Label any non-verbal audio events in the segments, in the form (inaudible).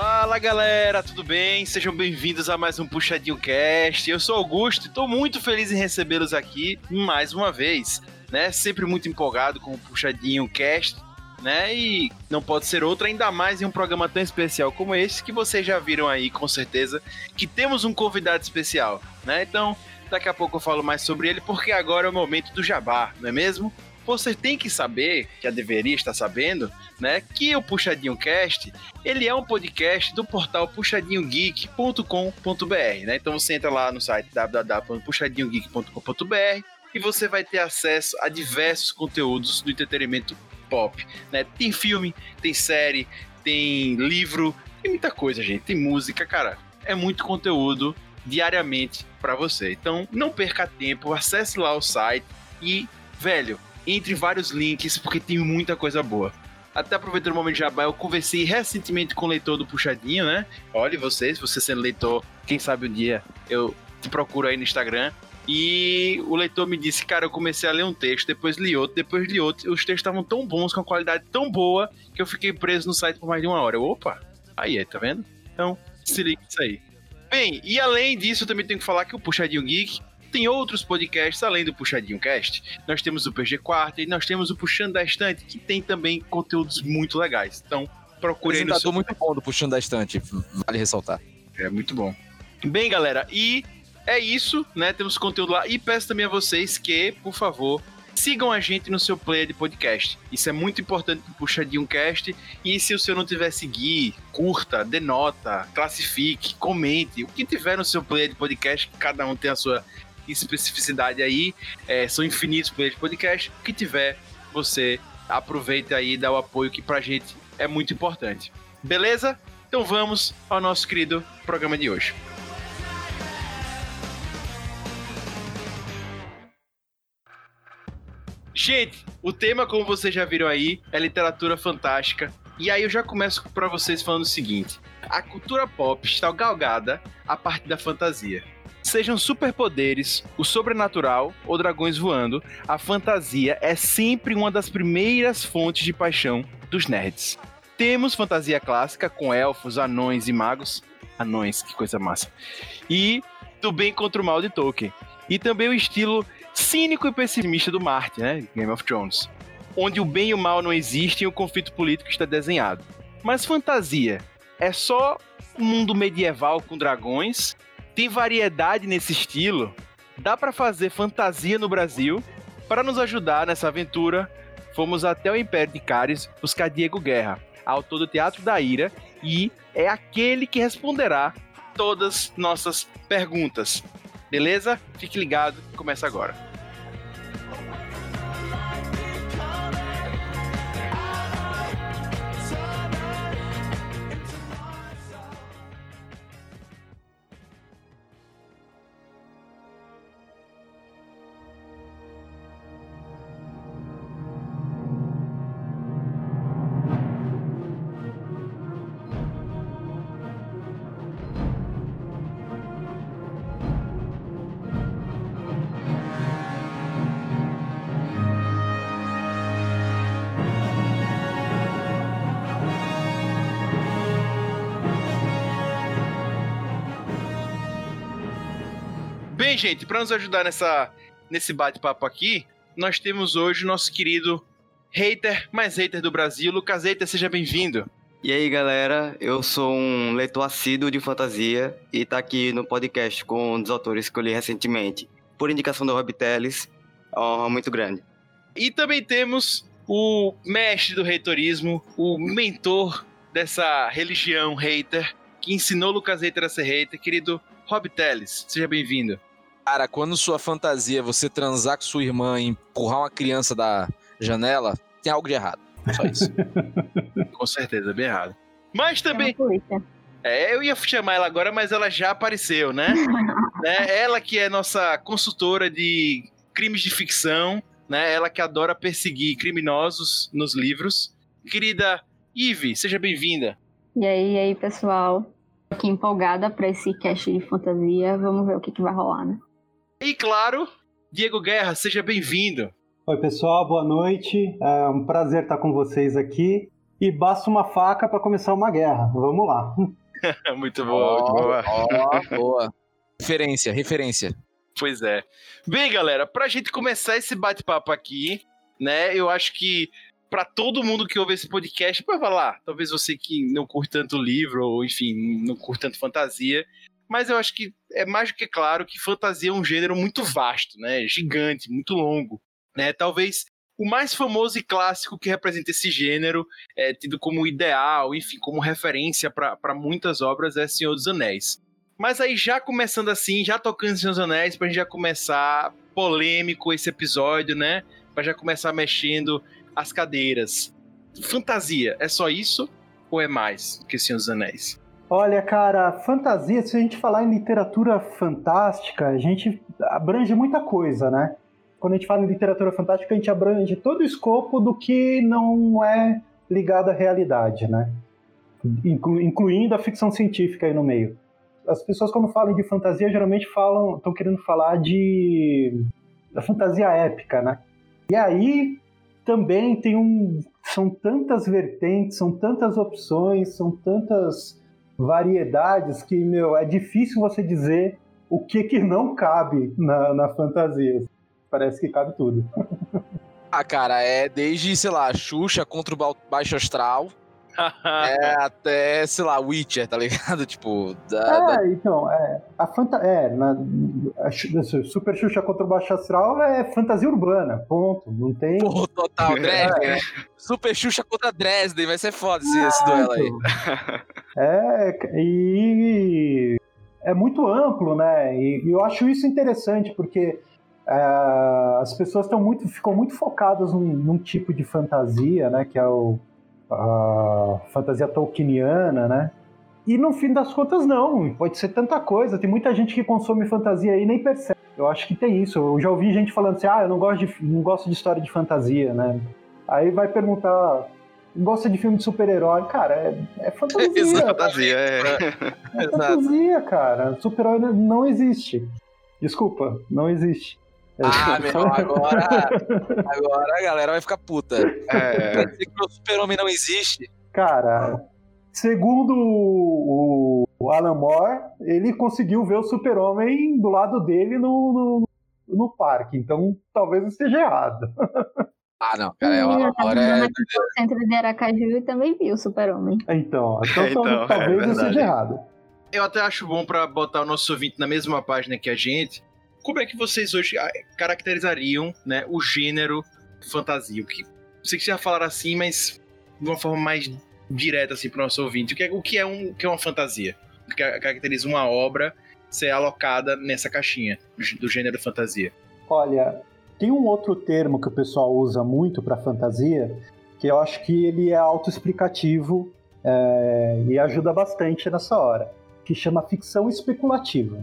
Fala galera, tudo bem? Sejam bem-vindos a mais um Puxadinho Cast. Eu sou Augusto e estou muito feliz em recebê-los aqui mais uma vez, né? Sempre muito empolgado com o Puxadinho Cast, né? E não pode ser outro, ainda mais em um programa tão especial como esse que vocês já viram aí, com certeza, que temos um convidado especial, né? Então, daqui a pouco eu falo mais sobre ele, porque agora é o momento do jabá, não é mesmo? Você tem que saber, já deveria estar sabendo, né, que o Puxadinho Cast, ele é um podcast do portal puxadinhogeek.com.br, né? Então você entra lá no site www.puxadinhogeek.com.br e você vai ter acesso a diversos conteúdos do entretenimento pop, né? Tem filme, tem série, tem livro, tem muita coisa, gente. Tem música, cara. É muito conteúdo diariamente para você. Então, não perca tempo, acesse lá o site e, velho, entre vários links, porque tem muita coisa boa. Até aproveitando o momento de jabá, eu conversei recentemente com o leitor do Puxadinho, né? Olhe você, se você sendo leitor, quem sabe um dia eu te procuro aí no Instagram. E o leitor me disse, cara, eu comecei a ler um texto, depois li outro, depois li outro. Os textos estavam tão bons, com a qualidade tão boa, que eu fiquei preso no site por mais de uma hora. Eu, opa, aí, tá vendo? Então, se liga nisso aí. Bem, e além disso, eu também tenho que falar que o Puxadinho Geek tem outros podcasts além do Puxadinho Cast. Nós temos o PG Quarto e nós temos o Puxando da Estante, que tem também conteúdos muito legais. Então, procure aí no seu... muito bom do Puxando da Estante, vale ressaltar. É muito bom. Bem, galera, e é isso, né? Temos conteúdo lá. E peço também a vocês que, por favor, sigam a gente no seu player de podcast. Isso é muito importante pro Puxadinho Cast. E se o seu não tiver seguir, curta, denota, classifique, comente. O que tiver no seu player de podcast, cada um tem a sua especificidade aí. É, são infinitos players de podcast. O que tiver, você aproveita aí e dá o apoio que pra gente é muito importante. Beleza? Então vamos ao nosso querido programa de hoje. Gente, o tema, como vocês já viram aí, é literatura fantástica. E aí eu já começo para vocês falando o seguinte: a cultura pop está galgada a partir da fantasia. Sejam superpoderes, o sobrenatural ou dragões voando, a fantasia é sempre uma das primeiras fontes de paixão dos nerds. Temos fantasia clássica com elfos, anões e magos. Anões, que coisa massa. E do bem contra o mal de Tolkien. E também o estilo cínico e pessimista do Martin, né? Game of Thrones. Onde o bem e o mal não existem e o conflito político está desenhado. Mas fantasia é só um mundo medieval com dragões tem variedade nesse estilo. Dá para fazer fantasia no Brasil. Para nos ajudar nessa aventura, fomos até o Império de Cáris buscar Diego Guerra, autor do Teatro da Ira, e é aquele que responderá todas nossas perguntas. Beleza? Fique ligado, começa agora. Gente, para nos ajudar nessa, nesse bate-papo aqui, nós temos hoje o nosso querido hater, mais hater do Brasil, Lucas Hater, seja bem-vindo. E aí, galera, eu sou um leitor assíduo de fantasia e tá aqui no podcast com um dos autores que eu li recentemente, por indicação do Rob Teles, uma honra muito grande. E também temos o mestre do reitorismo, o mentor dessa religião hater, que ensinou Lucas Hater a ser hater, querido Rob Teles, seja bem-vindo. Cara, quando sua fantasia é você transar com sua irmã e empurrar uma criança da janela, tem algo de errado. Só isso. (laughs) com certeza, bem errado. Mas também. É, eu ia chamar ela agora, mas ela já apareceu, né? né? (laughs) Ela que é nossa consultora de crimes de ficção, né? Ela que adora perseguir criminosos nos livros. Querida Ive, seja bem-vinda. E aí, e aí, pessoal? Aqui empolgada para esse cast de fantasia. Vamos ver o que, que vai rolar, né? E claro, Diego Guerra, seja bem-vindo. Oi, pessoal, boa noite. É um prazer estar com vocês aqui. e basta uma faca para começar uma guerra. Vamos lá. (laughs) muito boa, muito boa. Ó, boa. Referência, referência. Pois é. Bem, galera, pra gente começar esse bate-papo aqui, né, eu acho que para todo mundo que ouve esse podcast, vai falar, talvez você que não curte tanto livro, ou enfim, não curte tanto fantasia, mas eu acho que é mais do que claro que fantasia é um gênero muito vasto, né, gigante, muito longo, né, talvez o mais famoso e clássico que representa esse gênero, é tido como ideal, enfim, como referência para muitas obras, é Senhor dos Anéis. Mas aí, já começando assim, já tocando Senhor dos Anéis, pra gente já começar polêmico esse episódio, né? Pra já começar mexendo as cadeiras. Fantasia, é só isso? Ou é mais que Senhor dos Anéis? Olha, cara, fantasia, se a gente falar em literatura fantástica, a gente abrange muita coisa, né? Quando a gente fala em literatura fantástica, a gente abrange todo o escopo do que não é ligado à realidade, né? Inclu incluindo a ficção científica aí no meio. As pessoas, quando falam de fantasia, geralmente falam, estão querendo falar de da fantasia épica, né? E aí também tem um, são tantas vertentes, são tantas opções, são tantas variedades que meu é difícil você dizer o que que não cabe na, na fantasia parece que cabe tudo. ah, cara, é desde, sei lá, Xuxa contra o Baixo Astral. É (laughs) até, sei lá, Witcher, tá ligado? (laughs) Tipo. Da, é, da... então, é. A fanta é, na, a Super Xuxa contra o Baixo Astral é fantasia urbana, ponto. Não tem. Pô, total, (laughs) Dresden, né? Super Xuxa contra Dresden, vai ser foda esse, esse duelo aí. É, e. É muito amplo, né? E, e eu acho isso interessante, porque é, as pessoas estão muito, ficam muito focadas num, num, tipo de fantasia, né, que é o, a fantasia tolkieniana, né? E no fim das contas não, pode ser tanta coisa. Tem muita gente que consome fantasia aí e nem percebe. Eu acho que tem isso. Eu já ouvi gente falando assim: "Ah, eu não gosto de não gosto de história de fantasia", né? Aí vai perguntar gosta de filme de super-herói. Cara, é, é fantasia. Isso, fantasia, é. É (laughs) fantasia, cara. Super-herói não existe. Desculpa, não existe. Ah, (laughs) meu, agora, agora a galera vai ficar puta. É. Quer dizer que o super-homem não existe? Cara, segundo o, o, Alan Moore, ele conseguiu ver o super-homem do lado dele no, no, no, parque, então talvez esteja errado. Ah, não, cara, é uma hora. É... No centro de Aracaju e também viu o super-homem. Então, então, (laughs) então talvez é esteja errado. Eu até acho bom para botar o nosso ouvinte na mesma página que a gente, como é que vocês hoje ah, caracterizariam né, o gênero fantasia? O que, sei que já falaram assim, mas de uma forma mais direta assim, para o nosso ouvinte. O que é, o que é, um, o que é uma fantasia? O que caracteriza uma obra ser alocada nessa caixinha do gênero fantasia? Olha, tem um outro termo que o pessoal usa muito para fantasia, que eu acho que ele é autoexplicativo é, e ajuda bastante nessa hora, que chama ficção especulativa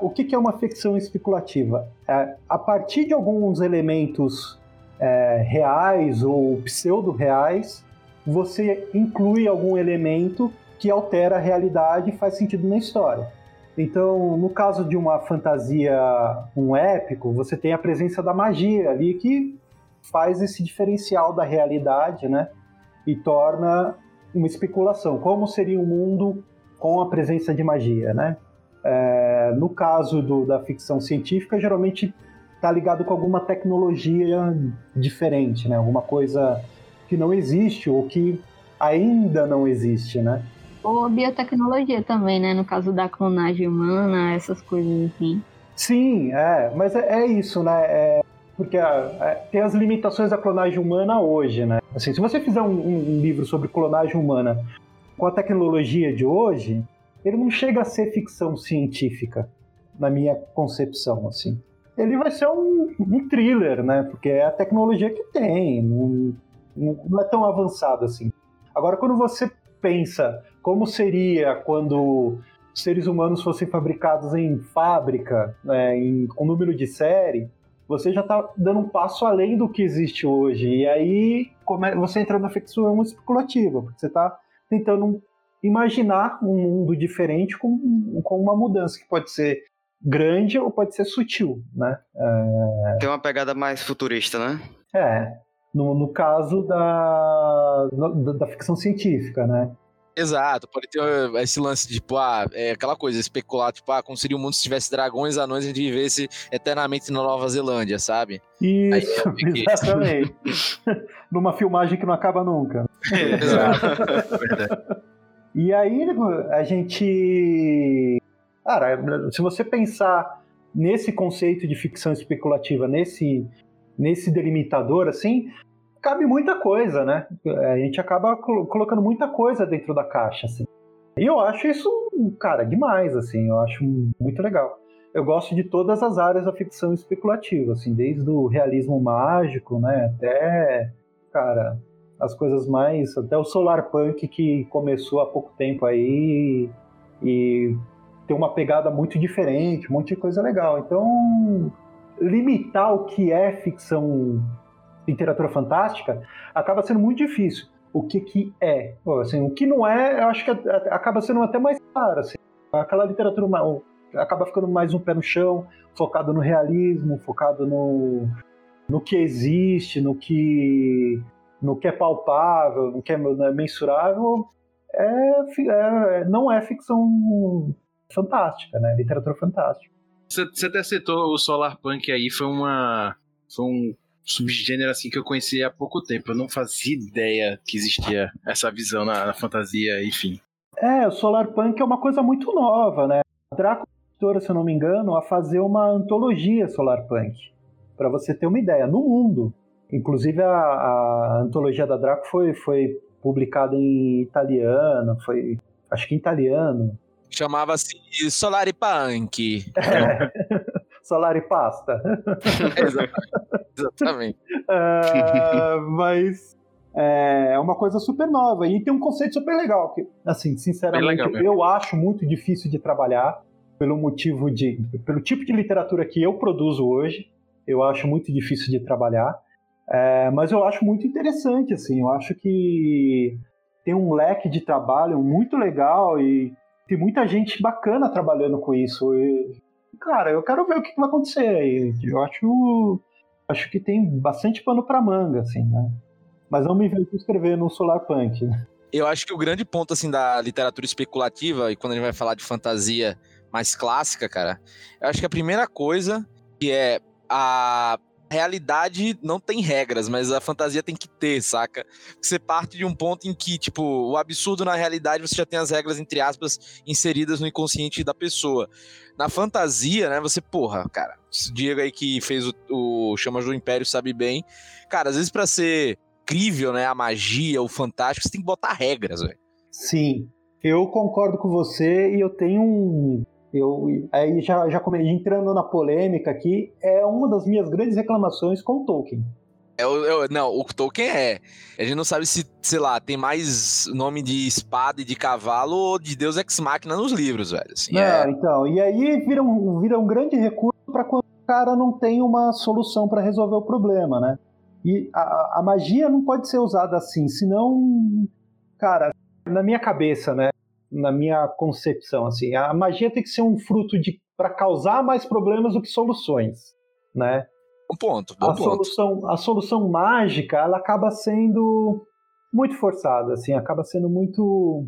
o que, é uma ficção especulativa? É, a partir de alguns elementos é, reais ou pseudo-reais, você inclui algum elemento que altera a realidade e faz sentido na história. Então, no caso de uma fantasia, um épico, você tem a presença da magia ali que faz esse diferencial da realidade, né? E torna uma especulação. Como seria o um mundo com a presença de magia, né? É, no caso do, da ficção científica, geralmente está ligado com alguma tecnologia diferente, né? Alguma coisa que não existe ou que ainda não existe, né? Ou biotecnologia também, né? No caso da clonagem humana, essas coisas assim. Sim, é, mas é, é isso, né? É, porque é, tem as limitações da clonagem humana hoje, né? Assim, se você fizer um, um livro sobre clonagem humana com a tecnologia de hoje, ele não chega a ser ficção científica, na minha concepção, assim. Ele vai ser um, um thriller, né? Porque é a tecnologia que tem, não, não é tão avançado assim. Agora, quando você pensa como seria quando seres humanos fossem fabricados em fábrica, né, em, com número de série, você já está dando um passo além do que existe hoje. E aí você entra na ficção especulativa, porque você está tentando imaginar um mundo diferente com, com uma mudança que pode ser grande ou pode ser sutil, né? É... Tem uma pegada mais futurista, né? É. No, no caso da, da, da ficção científica, né? Exato, pode ter eh, esse lance de, tipo, ah, é aquela coisa, especular, tipo, ah, como seria o mundo se tivesse dragões, anões e a gente vivesse eternamente na Nova Zelândia, sabe? Isso, Aí, exatamente. (laughs) Numa filmagem que não acaba nunca. É, exato, (laughs) verdade. E aí a gente. Cara, se você pensar nesse conceito de ficção especulativa, nesse, nesse delimitador, assim, cabe muita coisa, né? A gente acaba colocando muita coisa dentro da caixa, assim. E eu acho isso, cara, demais, assim. Eu acho muito legal. Eu gosto de todas as áreas da ficção especulativa, assim, desde o realismo mágico, né, até, cara, as coisas mais, até o solar punk que começou há pouco tempo aí e tem uma pegada muito diferente, um monte de coisa legal. Então, limitar o que é ficção literatura fantástica, acaba sendo muito difícil. O que que é? Assim, o que não é, eu acho que acaba sendo até mais claro. Assim. Aquela literatura acaba ficando mais um pé no chão, focado no realismo, focado no, no que existe, no que, no que é palpável, no que é mensurável. É, é, não é ficção fantástica, né? Literatura fantástica. Você até citou o Solar Punk aí, foi uma. Foi um subgênero assim que eu conheci há pouco tempo. Eu não fazia ideia que existia essa visão na, na fantasia, enfim. É, o Solar Punk é uma coisa muito nova, né? A Draco se eu não me engano, a fazer uma antologia Solar Punk. Para você ter uma ideia, no mundo. Inclusive a, a antologia da Draco foi, foi publicada em italiano, foi acho que em italiano. Chamava-se Solari Punk. É. (laughs) Solari Pasta. (laughs) Exatamente. uh, (laughs) mas é uma coisa super nova e tem um conceito super legal que, assim, sinceramente, legal, eu acho muito difícil de trabalhar pelo motivo de, pelo tipo de literatura que eu produzo hoje. Eu acho muito difícil de trabalhar, é, mas eu acho muito interessante, assim. Eu acho que tem um leque de trabalho muito legal e tem muita gente bacana trabalhando com isso. E, cara, eu quero ver o que vai acontecer aí. Eu acho, acho que tem bastante pano para manga, assim, né? Mas não me vejo escrever no Solar Punk. Né? Eu acho que o grande ponto, assim, da literatura especulativa, e quando a gente vai falar de fantasia mais clássica, cara, eu acho que a primeira coisa que é a realidade não tem regras, mas a fantasia tem que ter, saca? Você parte de um ponto em que, tipo, o absurdo na realidade você já tem as regras, entre aspas, inseridas no inconsciente da pessoa. Na fantasia, né, você, porra, cara, esse Diego aí que fez o, o Chamas do Império sabe bem. Cara, às vezes para ser incrível, né, a magia, o fantástico, você tem que botar regras, velho. Sim, eu concordo com você e eu tenho um eu, aí já, já entrando na polêmica aqui, é uma das minhas grandes reclamações com o Tolkien. É, é, não, o Tolkien é. A gente não sabe se, sei lá, tem mais nome de espada e de cavalo ou de Deus Ex Machina nos livros, velho. Assim, não, é... então. E aí vira um, vira um grande recurso para quando o cara não tem uma solução para resolver o problema, né? E a, a magia não pode ser usada assim, senão, cara, na minha cabeça, né? Na minha concepção. Assim, a magia tem que ser um fruto de para causar mais problemas do que soluções, né? Um ponto. a ponto. solução, a solução mágica, ela acaba sendo muito forçada, assim, acaba sendo muito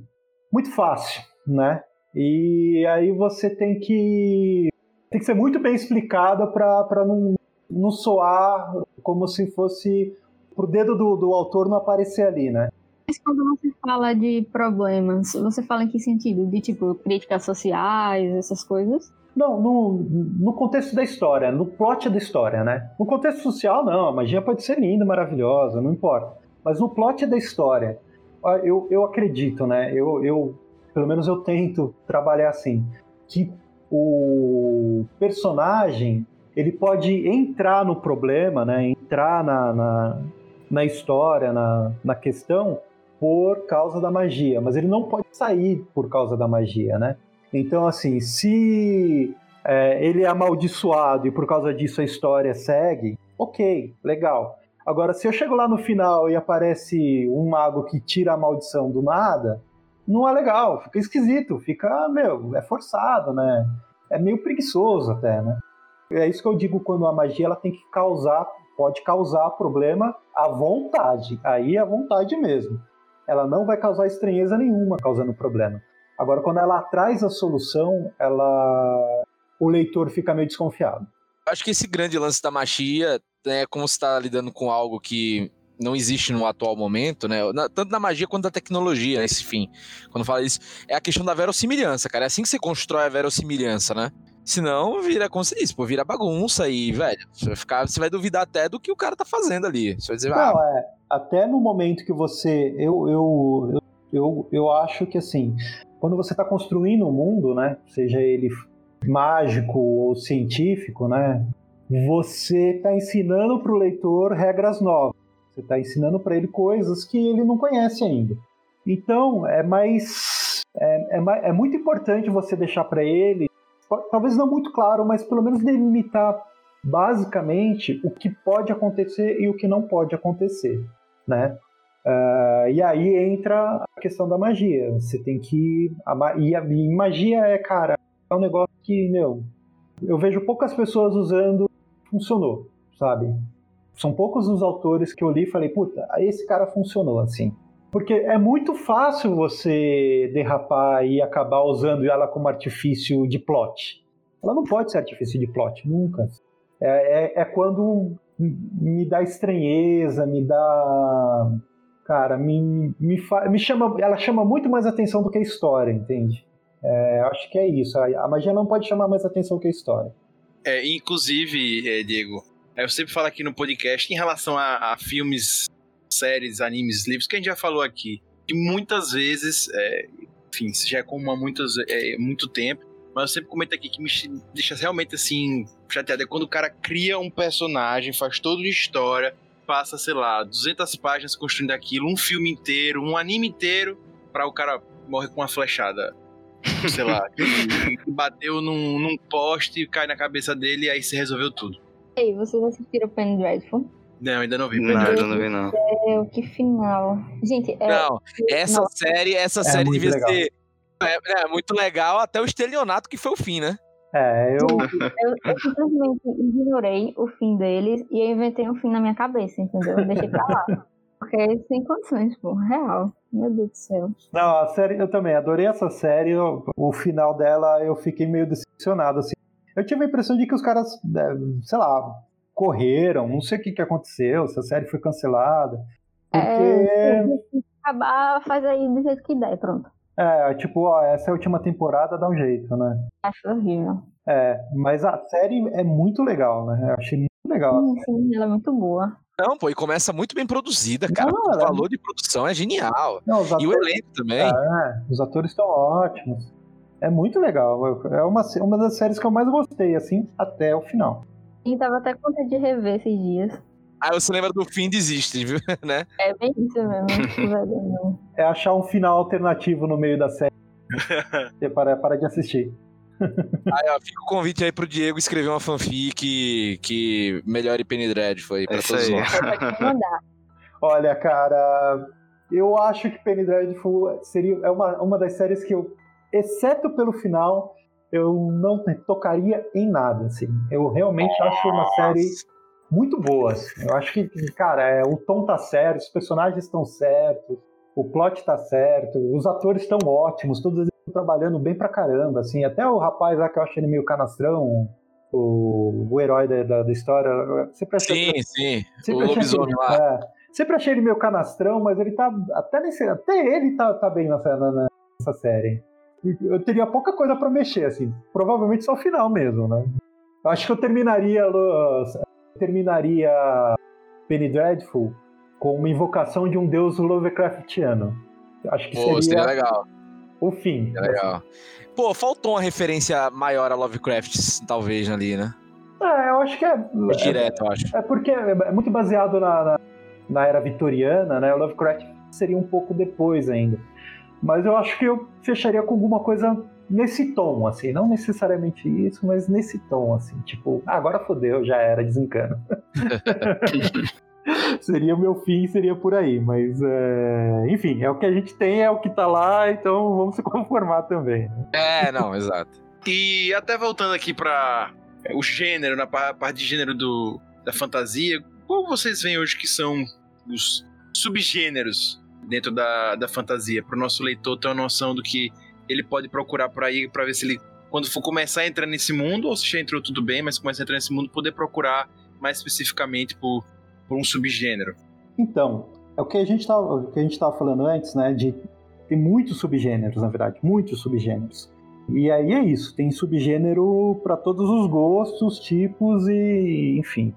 muito fácil, né? E aí você tem que tem que ser muito bem explicada para não, não soar como se fosse pro dedo do, do autor não aparecer ali, né? Mas quando você fala de problemas, você fala em que sentido? De tipo críticas sociais, essas coisas? Não, no, no contexto da história, no plot da história, né? No contexto social, não, a magia pode ser linda, maravilhosa, não importa. Mas no plot da história, eu, eu acredito, né? Eu, eu, pelo menos eu tento trabalhar assim, que o personagem ele pode entrar no problema, né? Entrar na, na, na história, na, na questão, por causa da magia, mas ele não pode sair por causa da magia, né? Então, assim, se é, ele é amaldiçoado e por causa disso a história segue, ok, legal. Agora, se eu chego lá no final e aparece um mago que tira a maldição do nada, não é legal, fica esquisito, fica, meu, é forçado, né? É meio preguiçoso até, né? É isso que eu digo quando a magia ela tem que causar pode causar problema à vontade, aí é à vontade mesmo. Ela não vai causar estranheza nenhuma causando problema. Agora, quando ela traz a solução, ela o leitor fica meio desconfiado. Acho que esse grande lance da magia, né, como você está lidando com algo que não existe no atual momento, né? Tanto na magia quanto na tecnologia, nesse fim. Quando fala isso, é a questão da verossimilhança, cara. É assim que você constrói a verossimilhança, né? Senão vira, como você disse, pô, vira bagunça e, velho, você vai, ficar, você vai duvidar até do que o cara tá fazendo ali. Você vai dizer, Não, ah, é. Até no momento que você. Eu, eu, eu, eu, eu acho que assim, quando você está construindo um mundo, né? Seja ele mágico ou científico, né? Você está ensinando para o leitor regras novas. Você está ensinando para ele coisas que ele não conhece ainda. Então, é mais. É, é, é muito importante você deixar para ele, talvez não muito claro, mas pelo menos delimitar basicamente o que pode acontecer e o que não pode acontecer, né? Ah, e aí entra a questão da magia. Você tem que. E, a, magia é, cara, é um negócio que, meu, eu vejo poucas pessoas usando, funcionou, sabe? São poucos os autores que eu li e falei, puta, esse cara funcionou assim. Porque é muito fácil você derrapar e acabar usando ela como artifício de plot. Ela não pode ser artifício de plot, nunca. É, é, é quando me dá estranheza, me dá. Cara, me, me, fa- me chama. Ela chama muito mais atenção do que a história, entende? É, acho que é isso. A, magia não pode chamar mais atenção que a história. É, inclusive, é, Diego, eu sempre falo aqui no podcast em relação a, a filmes, séries, animes, livros, que a gente já falou aqui, que muitas vezes, é, enfim, isso já é comum há muitas, é, muito tempo, mas eu sempre comento aqui que me deixa realmente assim, chateado, é quando o cara cria um personagem, faz toda uma história, passa, sei lá, 200 páginas construindo aquilo, um filme inteiro, um anime inteiro, pra o cara morrer com uma flechada. Sei lá, (laughs) que bateu num, num poste, cai na cabeça dele e aí se resolveu tudo. Ei, vocês assistiram Penny Dreadful? Não, ainda não vi. Não, eu não vi, não. É, que final. Gente, é, não, essa Nossa. série, essa É série devia legal. ser. É, é muito legal até o estelionato que foi o fim, né? É, eu. eu, eu simplesmente ignorei o fim deles e eu inventei um fim na minha cabeça, entendeu? Eu deixei pra lá. Porque sem condições, pô, real. Meu Deus do céu. Não, a série, eu também adorei essa série. eu- o final dela eu fiquei meio decepcionado. Assim. Eu tive a impressão de que os caras, é, sei lá, correram, não sei o que, que aconteceu, se a série foi cancelada. Porque, É, se acabar, faz aí do jeito que der, pronto. é, tipo, ó, essa é a última temporada, dá um jeito, né? Acho horrível. É, mas a série é muito legal, né? Eu achei muito legal. Sim, sim, ela é muito boa. Não, pô, e começa muito bem produzida, cara. Não, o ela é- valor de produção é genial. Não, os E o atores, elenco também. é, os atores estão ótimos. É muito legal. É uma, uma das séries que eu mais gostei, assim, até o final. E tava até com vontade de rever esses dias. Aí você lembra do fim desiste, viu? (laughs) né? É bem isso mesmo. velho, (laughs) é achar um final alternativo no meio da série. Você (laughs) para, para de assistir. Aí, ó, fica o convite aí pro Diego escrever uma fanfic que melhore Penny Dread foi pra É todos nós. Olha, cara, eu acho que Penny Dreadful seria é uma, uma das séries que eu, exceto pelo final, eu não tocaria em nada, assim. Eu realmente acho uma série muito boa. assim. Eu acho que, cara, é, o tom tá certo, os personagens estão certos, o plot tá certo, os atores estão ótimos, todos eles estão trabalhando bem pra caramba, assim. Até o rapaz lá que eu acho ele meio canastrão, o, o herói da, da, da história, sempre achei Sim, sim. O Sempre achei lobisomem ele- lá. é, sempre achei ele meio canastrão, mas ele tá. Até, nesse, até ele tá, tá bem nessa, na- nessa série. Eu teria pouca coisa pra mexer, assim. Provavelmente só o final mesmo, né? Acho que eu terminaria. Lo- Terminaria Penny Dreadful com uma invocação de um deus Lovecraftiano. Acho que Pô, seria, seria legal. o fim. Seria legal. Pô, faltou uma referência maior a Lovecraft, talvez, ali, né? É, eu acho que é. é- Direto, eu acho. É porque é muito baseado na, na, na era vitoriana, né? O Lovecraft seria um pouco depois ainda. Mas eu acho que eu fecharia com alguma coisa nesse tom, assim. Não necessariamente isso, mas nesse tom, assim. Tipo, ah, agora fodeu, já era, desencana. (laughs) seria o meu fim, seria por aí. Mas, é, enfim, é o que a gente tem, é o que tá lá, então vamos se conformar também. né? É, não, exato. E até voltando aqui pra é, o gênero, na pa- parte de gênero do, da fantasia, qual vocês veem hoje que são os subgêneros dentro da, da fantasia, para o nosso leitor ter uma noção do que ele pode procurar por aí, para ver se ele, quando for começar a entrar nesse mundo, ou se já entrou tudo bem, mas começa a entrar nesse mundo, poder procurar mais especificamente por, por um subgênero. Então, é o que a gente estava falando antes, né? De tem muitos subgêneros, na verdade, muitos subgêneros. E aí é isso, tem subgênero para todos os gostos, tipos e enfim.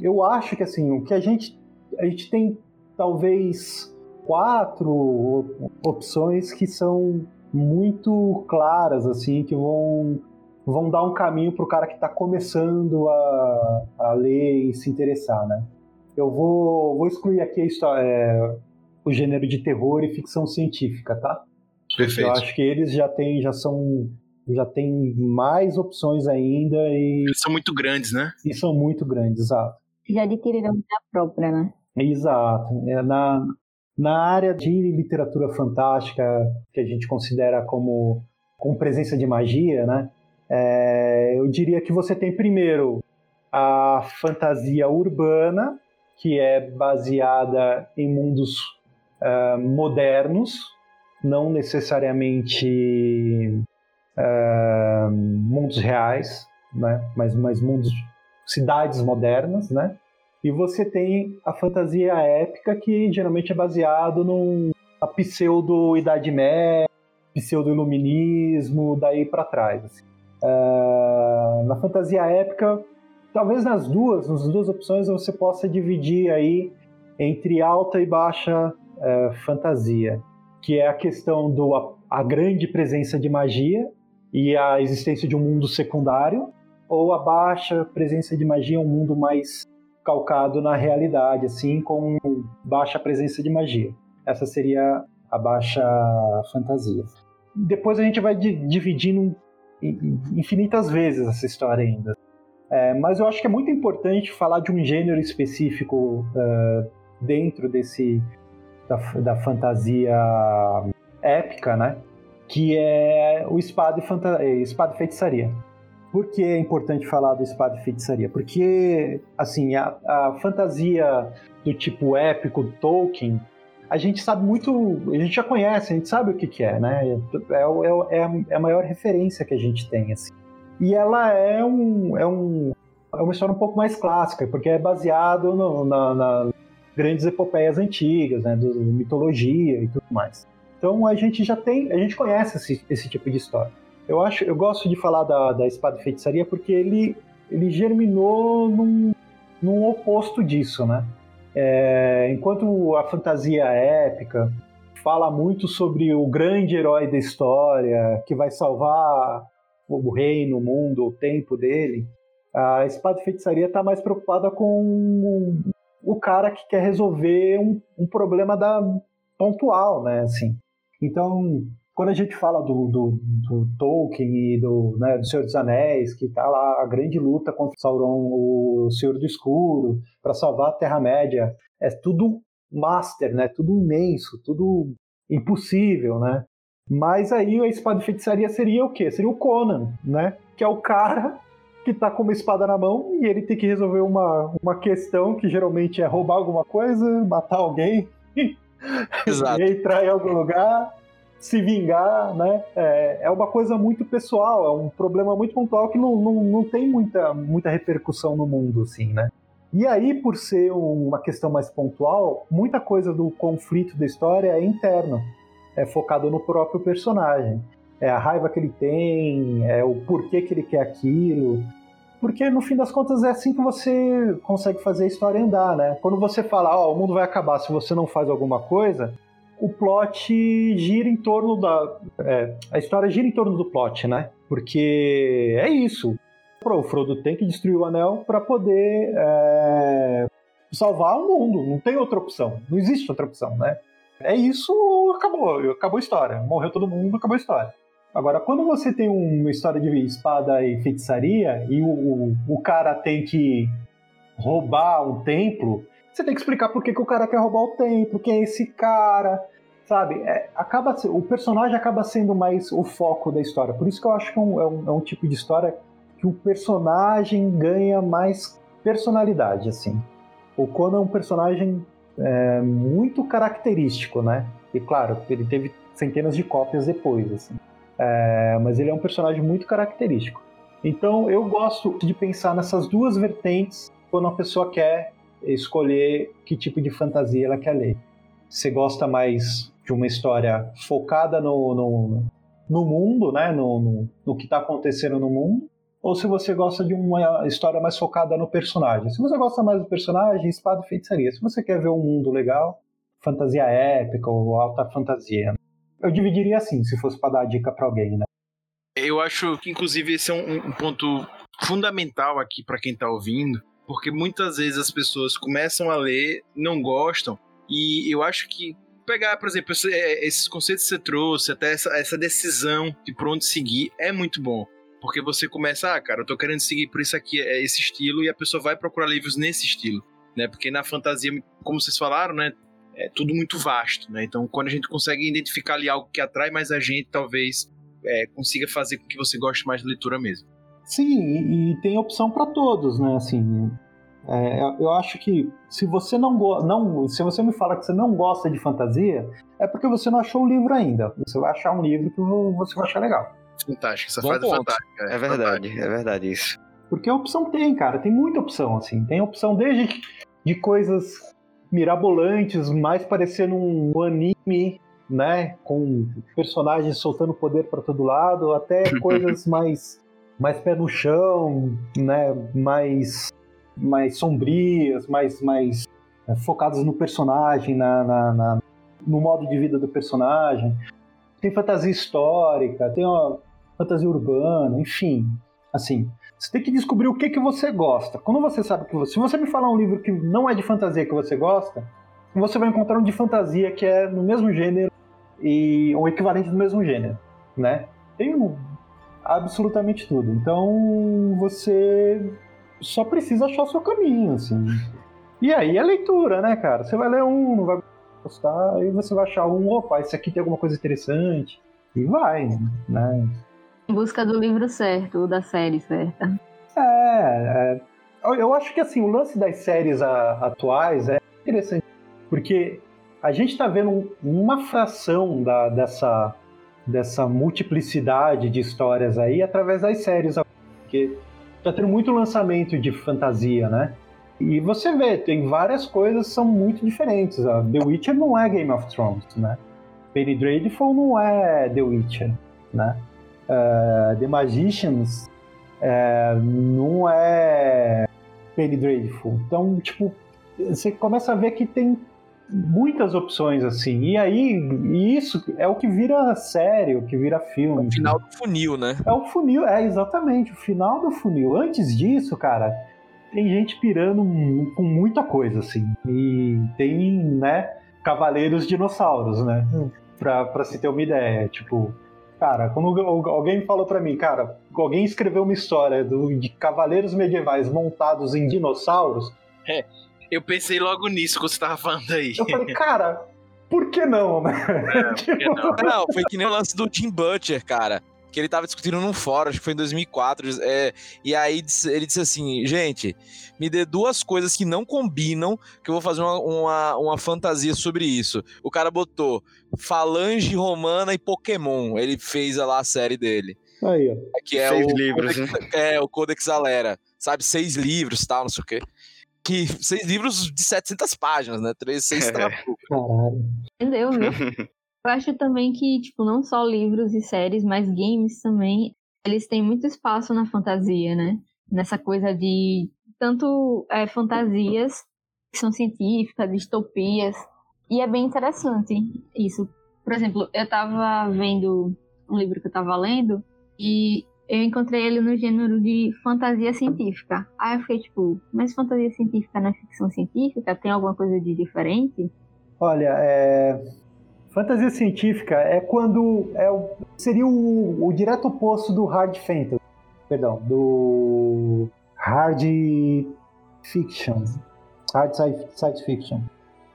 Eu acho que assim, o que a gente a gente tem talvez quatro opções que são muito claras assim, que vão vão dar um caminho para o cara que está começando a, a ler e se interessar, né? Eu vou, vou excluir aqui a história, é, o gênero de terror e ficção científica, tá? Perfeito. Eu acho que eles já têm, já são, já tem mais opções ainda e eles são muito grandes, né? E são muito grandes, exato. Já adquiriram vida própria, né? Exato. É na na área de literatura fantástica que a gente considera como com presença de magia, né? É, eu diria que você tem primeiro a fantasia urbana, que é baseada em mundos uh, modernos, não necessariamente uh, mundos reais, né? mas, mas mundos, cidades modernas, né? E você tem a fantasia épica, que geralmente é baseado na pseudo-idade média, pseudo-iluminismo, daí para trás. Assim. Uh, na fantasia épica, talvez nas duas, nas duas opções você possa dividir aí entre alta e baixa uh, fantasia, que é a questão do a, a, grande presença de magia e a existência de um mundo secundário, ou a baixa presença de magia, um mundo mais calcado na realidade, assim, com baixa presença de magia. Essa seria a baixa fantasia. Depois a gente vai dividindo infinitas vezes essa história ainda. É, mas eu acho que é muito importante falar de um gênero específico uh, dentro desse da, da, fantasia épica, né? Que é o espada e, espada e feitiçaria. Por que é importante falar do espada e feitiçaria? Porque, assim, a, a fantasia do tipo épico Tolkien, a gente sabe muito, a gente já conhece, a gente sabe o que, que é, né? É, é, é, é a maior referência que a gente tem, assim. E ela é um, é um é uma história um pouco mais clássica, porque é baseado no, na, na, grandes epopeias antigas, né, do, mitologia e tudo mais. Então a gente já tem, a gente conhece esse, esse tipo de história. Eu acho, eu gosto de falar da, da espada e feitiçaria porque ele, ele germinou num, num oposto disso, né? É, enquanto a fantasia épica fala muito sobre o grande herói da história que vai salvar o reino, o mundo, o tempo dele. A espada de feitiçaria está mais preocupada com o cara que quer resolver um, um, problema da pontual, né? Assim. Então, quando a gente fala do, do, do Tolkien e do, né, do Senhor dos Anéis, que está lá a grande luta contra Sauron, o Senhor do Escuro, para salvar a Terra-média, é tudo master, né? Tudo imenso, tudo impossível, né? Mas aí a espada de feitiçaria seria o quê? Seria o Conan, né? Que é o cara que tá com uma espada na mão e ele tem que resolver uma, uma questão que geralmente é roubar alguma coisa, matar alguém, (laughs) Exato. entrar em algum lugar, se vingar, né? É, é uma coisa muito pessoal, é um problema muito pontual que não, não, não tem muita, muita repercussão no mundo, assim, né? E aí, por ser uma questão mais pontual, muita coisa do conflito da história é interno é focado no próprio personagem. É a raiva que ele tem, é o porquê que ele quer aquilo. Porque no fim das contas é assim que você consegue fazer a história andar, né? Quando você fala, ó, oh, o mundo vai acabar se você não faz alguma coisa, o plot gira em torno da. É, a história gira em torno do plot, né? Porque é isso. O Frodo tem que destruir o anel para poder é, salvar o mundo. Não tem outra opção. Não existe outra opção, né? É isso, acabou. Acabou a história. Morreu todo mundo, acabou a história. Agora, quando você tem uma história de espada e feitiçaria e o, o, o cara tem que roubar um templo, você tem que explicar por que, que o cara quer roubar o templo, quem é esse cara, sabe? É, acaba o personagem acaba sendo mais o foco da história. Por isso que eu acho que é um, é um, é um tipo de história que o personagem ganha mais personalidade, assim. O Conan é um personagem é, muito característico, né? E claro, ele teve centenas de cópias depois, assim. É, mas ele é um personagem muito característico. Então eu gosto de pensar nessas duas vertentes quando a pessoa quer escolher que tipo de fantasia ela quer ler. Você gosta mais de uma história focada no, no, no mundo, né? no, no, no que está acontecendo no mundo, ou se você gosta de uma história mais focada no personagem. Se você gosta mais do personagem, espada e feitiçaria. Se você quer ver um mundo legal, fantasia épica ou alta fantasia. Eu dividiria assim, se fosse para dar dica para alguém, né? Eu acho que, inclusive, esse é um, um ponto fundamental aqui para quem está ouvindo, porque muitas vezes as pessoas começam a ler, não gostam, e eu acho que pegar, por exemplo, é, esses conceitos que você trouxe, até essa, essa decisão de por onde seguir, é muito bom. Porque você começa, ah, cara, eu tô querendo seguir por isso aqui, é esse estilo, e a pessoa vai procurar livros nesse estilo, né? Porque na fantasia, como vocês falaram, né? É tudo muito vasto, né? Então, quando a gente consegue identificar ali algo que atrai mais a gente, talvez é, consiga fazer com que você goste mais de leitura mesmo. Sim, e, tem opção para todos, né? Assim, é, eu acho que se você não, não se você me fala que você não gosta de fantasia, é porque você não achou o livro ainda. Você vai achar um livro que você vai achar legal. Fantástico, essa frase é fantástica. É, é verdade, é verdade isso. Porque a opção tem, cara, tem muita opção, assim. Tem opção desde de coisas mirabolantes, mais parecendo um anime, né, com personagens soltando poder para todo lado, até (laughs) coisas mais mais pé no chão, né, mais mais sombrias, mais mais é, focadas no personagem, na, na, na, no modo de vida do personagem. Tem fantasia histórica, tem uma fantasia urbana, enfim, assim. Você tem que descobrir o que, que você gosta. Quando você sabe que você. Se você me falar um livro que não é de fantasia que você gosta, você vai encontrar um de fantasia que é no mesmo gênero e um equivalente do mesmo gênero, né? Tem um, absolutamente tudo. Então você só precisa achar o seu caminho, assim. E aí é leitura, né, cara? Você vai ler um, não vai gostar, aí você vai achar um, opa, esse aqui tem alguma coisa interessante. E vai, né? Em busca do livro certo, da série certa. É, é, eu acho que assim, o lance das séries a, atuais é interessante, porque a gente está vendo uma fração da, dessa, dessa multiplicidade de histórias aí através das séries, porque está tendo muito lançamento de fantasia, né? E você vê, tem várias coisas que são muito diferentes. The Witcher não é Game of Thrones, né? Penny Dreadful não é The Witcher, né? Uh, The Magicians uh, não é Penny Dreadful. Então, tipo, você começa a ver que tem muitas opções assim. E aí, isso é o que vira série, o que vira filme. É o final do funil, né? É o funil, é exatamente, o final do funil. Antes disso, cara, tem gente pirando com muita coisa, assim. E tem, né, cavaleiros dinossauros, né? pra, pra se ter uma ideia. Tipo, cara, quando alguém falou para mim, cara, alguém escreveu uma história do, de cavaleiros medievais montados em dinossauros. É, eu pensei logo nisso que você tava falando aí. Eu falei, cara, por que não, né? É, (laughs) tipo... não? não, foi que nem o lance do Tim Butcher, cara que ele tava discutindo num fórum, acho que foi em 2004, é, e aí ele disse assim, gente, me dê duas coisas que não combinam, que eu vou fazer uma, uma, uma fantasia sobre isso. O cara botou Falange Romana e Pokémon, ele fez lá a série dele. Aí, ó. Que é Seis o livros, Codex, né? É, o Codex Alera, sabe, seis livros tal, não sei o quê. Que, (laughs) seis livros de 700 páginas, né? Três, seis é. Caralho. Entendeu, viu? (laughs) Eu acho também que, tipo, não só livros e séries, mas games também, eles têm muito espaço na fantasia, né? Nessa coisa de tanto é, fantasias, ficção científica, distopias. E é bem interessante isso. Por exemplo, eu tava vendo um livro que eu tava lendo e eu encontrei ele no gênero de fantasia científica. Aí eu fiquei tipo, mas fantasia científica não é ficção científica? Tem alguma coisa de diferente? Olha, é, Fantasia científica é quando é seria o, o direto oposto do hard fantasy, perdão, do hard fiction, hard science fiction,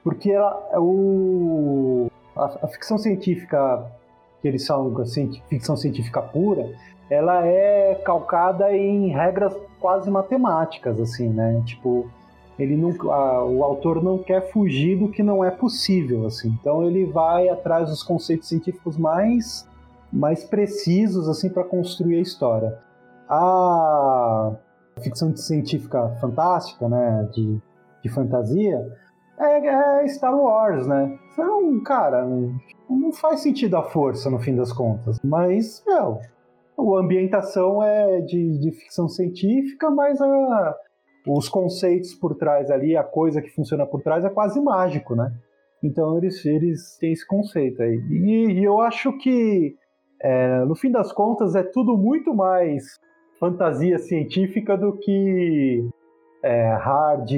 porque ela, é o, a, a ficção científica que eles são assim, ficção científica pura, ela é calcada em regras quase matemáticas, assim, né? Tipo, ele não, a, o autor não quer fugir do que não é possível, assim. Então ele vai atrás dos conceitos científicos mais mais precisos assim para construir a história. A ficção científica fantástica, né, de, de fantasia, é, é, Star Wars, né? Então, cara, não faz sentido a força no fim das contas, mas, meu, a ambientação é de, de ficção científica, mas a, os conceitos por trás ali, a coisa que funciona por trás é quase mágico, né? Então eles, eles têm esse conceito aí. E, e eu acho que, é, no fim das contas, é tudo muito mais fantasia científica do que é, hard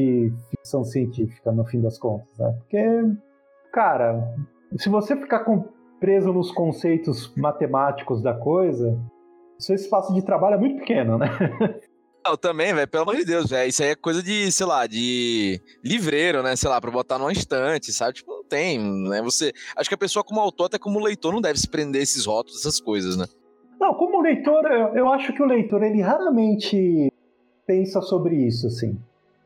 ficção científica, no fim das contas, né? Porque, cara, se você ficar com, preso nos conceitos matemáticos da coisa, seu espaço de trabalho é muito pequeno, né? (laughs) Não, também, velho, pelo amor de Deus, velho. Isso aí é coisa de, sei lá, de livreiro, né? Sei lá, pra botar numa estante, sabe? Tipo, não tem, né? Você. Acho que a pessoa, como autor, até como leitor, não deve se prender esses rótulos, essas coisas, né? Não, como leitor, eu, eu acho que o leitor, ele raramente pensa sobre isso, assim.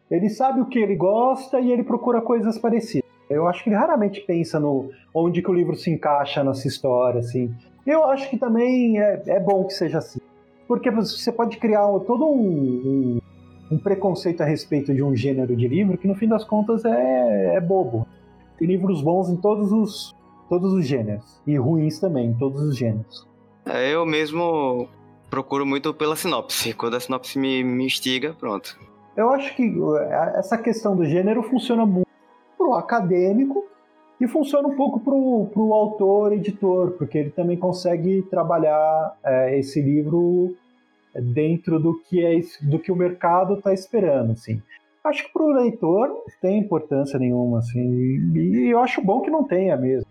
Ele sabe o que ele gosta e ele procura coisas parecidas. Eu acho que ele raramente pensa no onde que o livro se encaixa nessa história, assim. Eu acho que também é, é bom que seja assim. Porque você pode criar todo um, um, um, preconceito a respeito de um gênero de livro que, no fim das contas, é, é bobo. Tem livros bons em todos os, todos os gêneros. E ruins também, em todos os gêneros. É, eu mesmo procuro muito pela sinopse. Quando a sinopse me, me instiga, pronto. Eu acho que é, essa questão do gênero funciona muito pro acadêmico e funciona um pouco para o autor, editor, porque ele também consegue trabalhar é, esse livro dentro do que, é, do que o mercado está esperando. Assim. Acho que para o leitor não tem importância nenhuma, assim, e, eu acho bom que não tenha mesmo.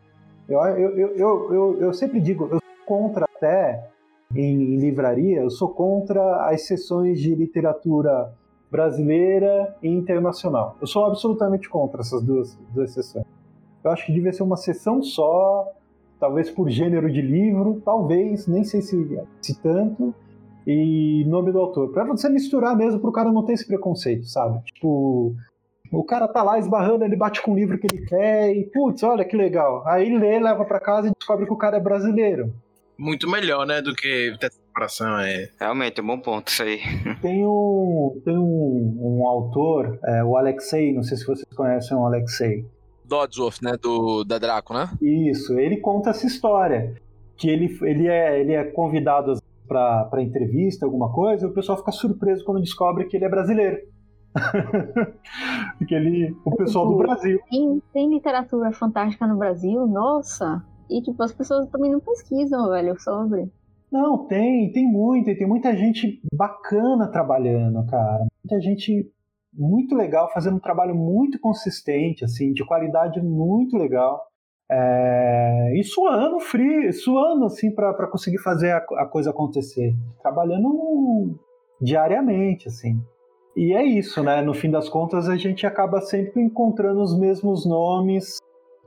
Eu, eu, eu, eu, eu sempre digo, eu sou contra até em livraria, eu sou contra as sessões de literatura brasileira e internacional. Eu sou absolutamente contra essas duas, duas sessões. Eu acho que devia ser uma sessão só, talvez por gênero de livro, talvez, nem sei se, se tanto, e nome do autor. Pra você misturar mesmo, pro cara não ter esse preconceito, sabe? Tipo, o cara tá lá esbarrando, ele bate com o livro que ele quer e, putz, olha que legal. Aí lê, leva para casa e descobre que o cara é brasileiro. Muito melhor, né, do que ter separação. É. Realmente, é um bom ponto isso aí. (laughs) Tem um, tem um, um autor, é, o Alexei, não sei se vocês conhecem o Alexei. Dodsworth, né? Do, da Draco, né? Isso, ele conta essa história. Que ele, ele, é, ele é convidado para entrevista, alguma coisa, e o pessoal fica surpreso quando descobre que ele é brasileiro. (laughs) Porque ele, o pessoal do Brasil. Tem, tem literatura fantástica no Brasil, nossa! E tipo, as pessoas também não pesquisam, velho, sobre. Não, tem, tem muito, e tem muita gente bacana trabalhando, cara. Muita gente muito legal, fazendo um trabalho muito consistente, assim, de qualidade muito legal. É, e suando frio, suando assim para conseguir fazer a, a, coisa acontecer, trabalhando diariamente, assim. E é isso, né? No fim das contas, a gente acaba sempre encontrando os mesmos nomes,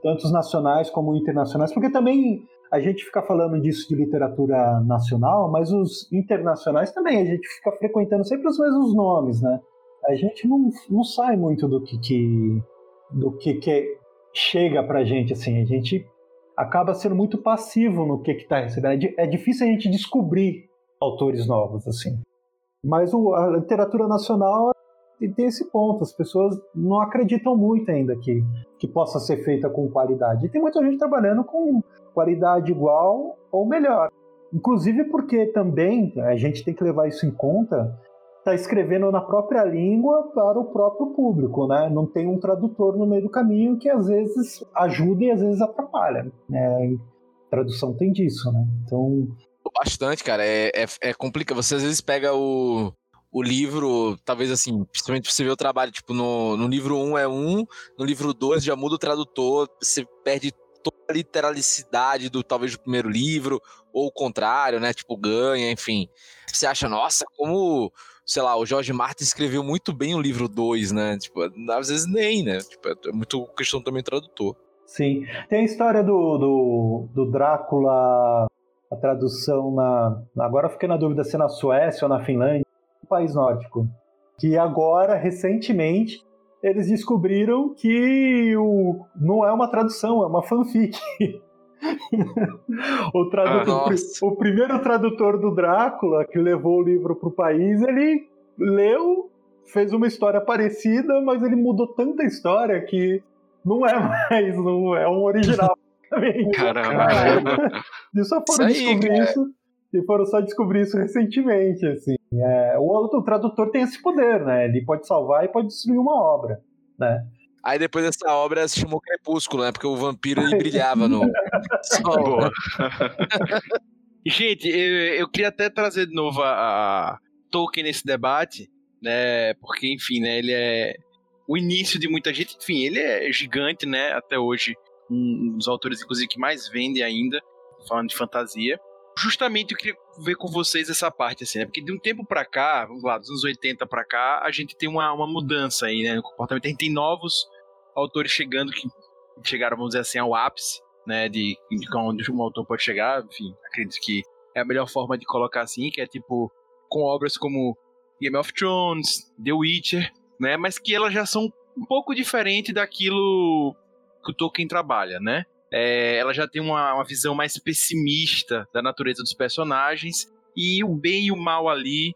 tanto os nacionais como internacionais, porque também a gente fica falando disso de literatura nacional, mas os internacionais também, a gente fica frequentando sempre os mesmos nomes, né? A gente não, não sai muito do que, que do que, que chega pra gente, assim, a gente acaba sendo muito passivo no que está recebendo. É, é, difícil a gente descobrir autores novos, assim. Mas o, a literatura nacional tem esse ponto, as pessoas não acreditam muito ainda que, que possa ser feita com qualidade. E tem muita gente trabalhando com qualidade igual ou melhor. Inclusive porque também a gente tem que levar isso em conta está escrevendo na própria língua para o próprio público, né? Não tem um tradutor no meio do caminho que às vezes ajuda e às vezes atrapalha. Né? Tradução tem disso, né? Então bastante, cara. É, é, é complicado. Você às vezes pega o, o livro, talvez assim, principalmente você vê o trabalho, tipo, no, no livro 1 um é um, no livro 2 já muda o tradutor, você perde toda a literalicidade do talvez do primeiro livro, ou o contrário, né? Tipo, ganha, enfim. Você acha, nossa, como sei lá, o Jorge Martin escreveu muito bem o livro 2, né? Tipo, às vezes nem, né? Tipo, é muito questão também tradutor. Sim. Tem a história do, do, do Drácula a tradução na. Agora fiquei na dúvida se na Suécia ou na Finlândia, um país nórdico. Que agora, recentemente, eles descobriram que o, não é uma tradução, é uma fanfic. (laughs) o, tradutor, ah, o primeiro tradutor do Drácula, que levou o livro para o país, ele leu, fez uma história parecida, mas ele mudou tanta história que não é (laughs) mais, não é um original. (laughs) Caramba! e só foram isso aí, descobrir cara. isso. E foram só descobrir isso recentemente, assim. É, o, o tradutor tem esse poder, né? Ele pode salvar e pode destruir uma obra, né? Aí depois dessa obra se chamou Crepúsculo, né? Porque o vampiro ele (laughs) brilhava no sol. (laughs) Gente, eu, eu, queria até trazer de novo a, a, Tolkien nesse debate, né? Porque, enfim, né? Ele é o início de muita gente. Enfim, ele é gigante, né? Até hoje, um dos autores, inclusive, que mais vende ainda, falando de fantasia. Justamente eu queria ver com vocês essa parte, assim, né? Porque de um tempo para cá, vamos lá, dos anos 80 para cá, a gente tem uma, uma mudança aí, né? No comportamento. A gente tem novos autores chegando que chegaram, vamos dizer assim, ao ápice, né? De, de onde um autor pode chegar. Enfim, acredito que é a melhor forma de colocar assim, que é tipo, com obras como Game of Thrones, The Witcher, né? Mas que elas já são um pouco diferente daquilo que o Tolkien trabalha, né? É, ela já tem uma, uma visão mais pessimista da natureza dos personagens e o bem e o mal ali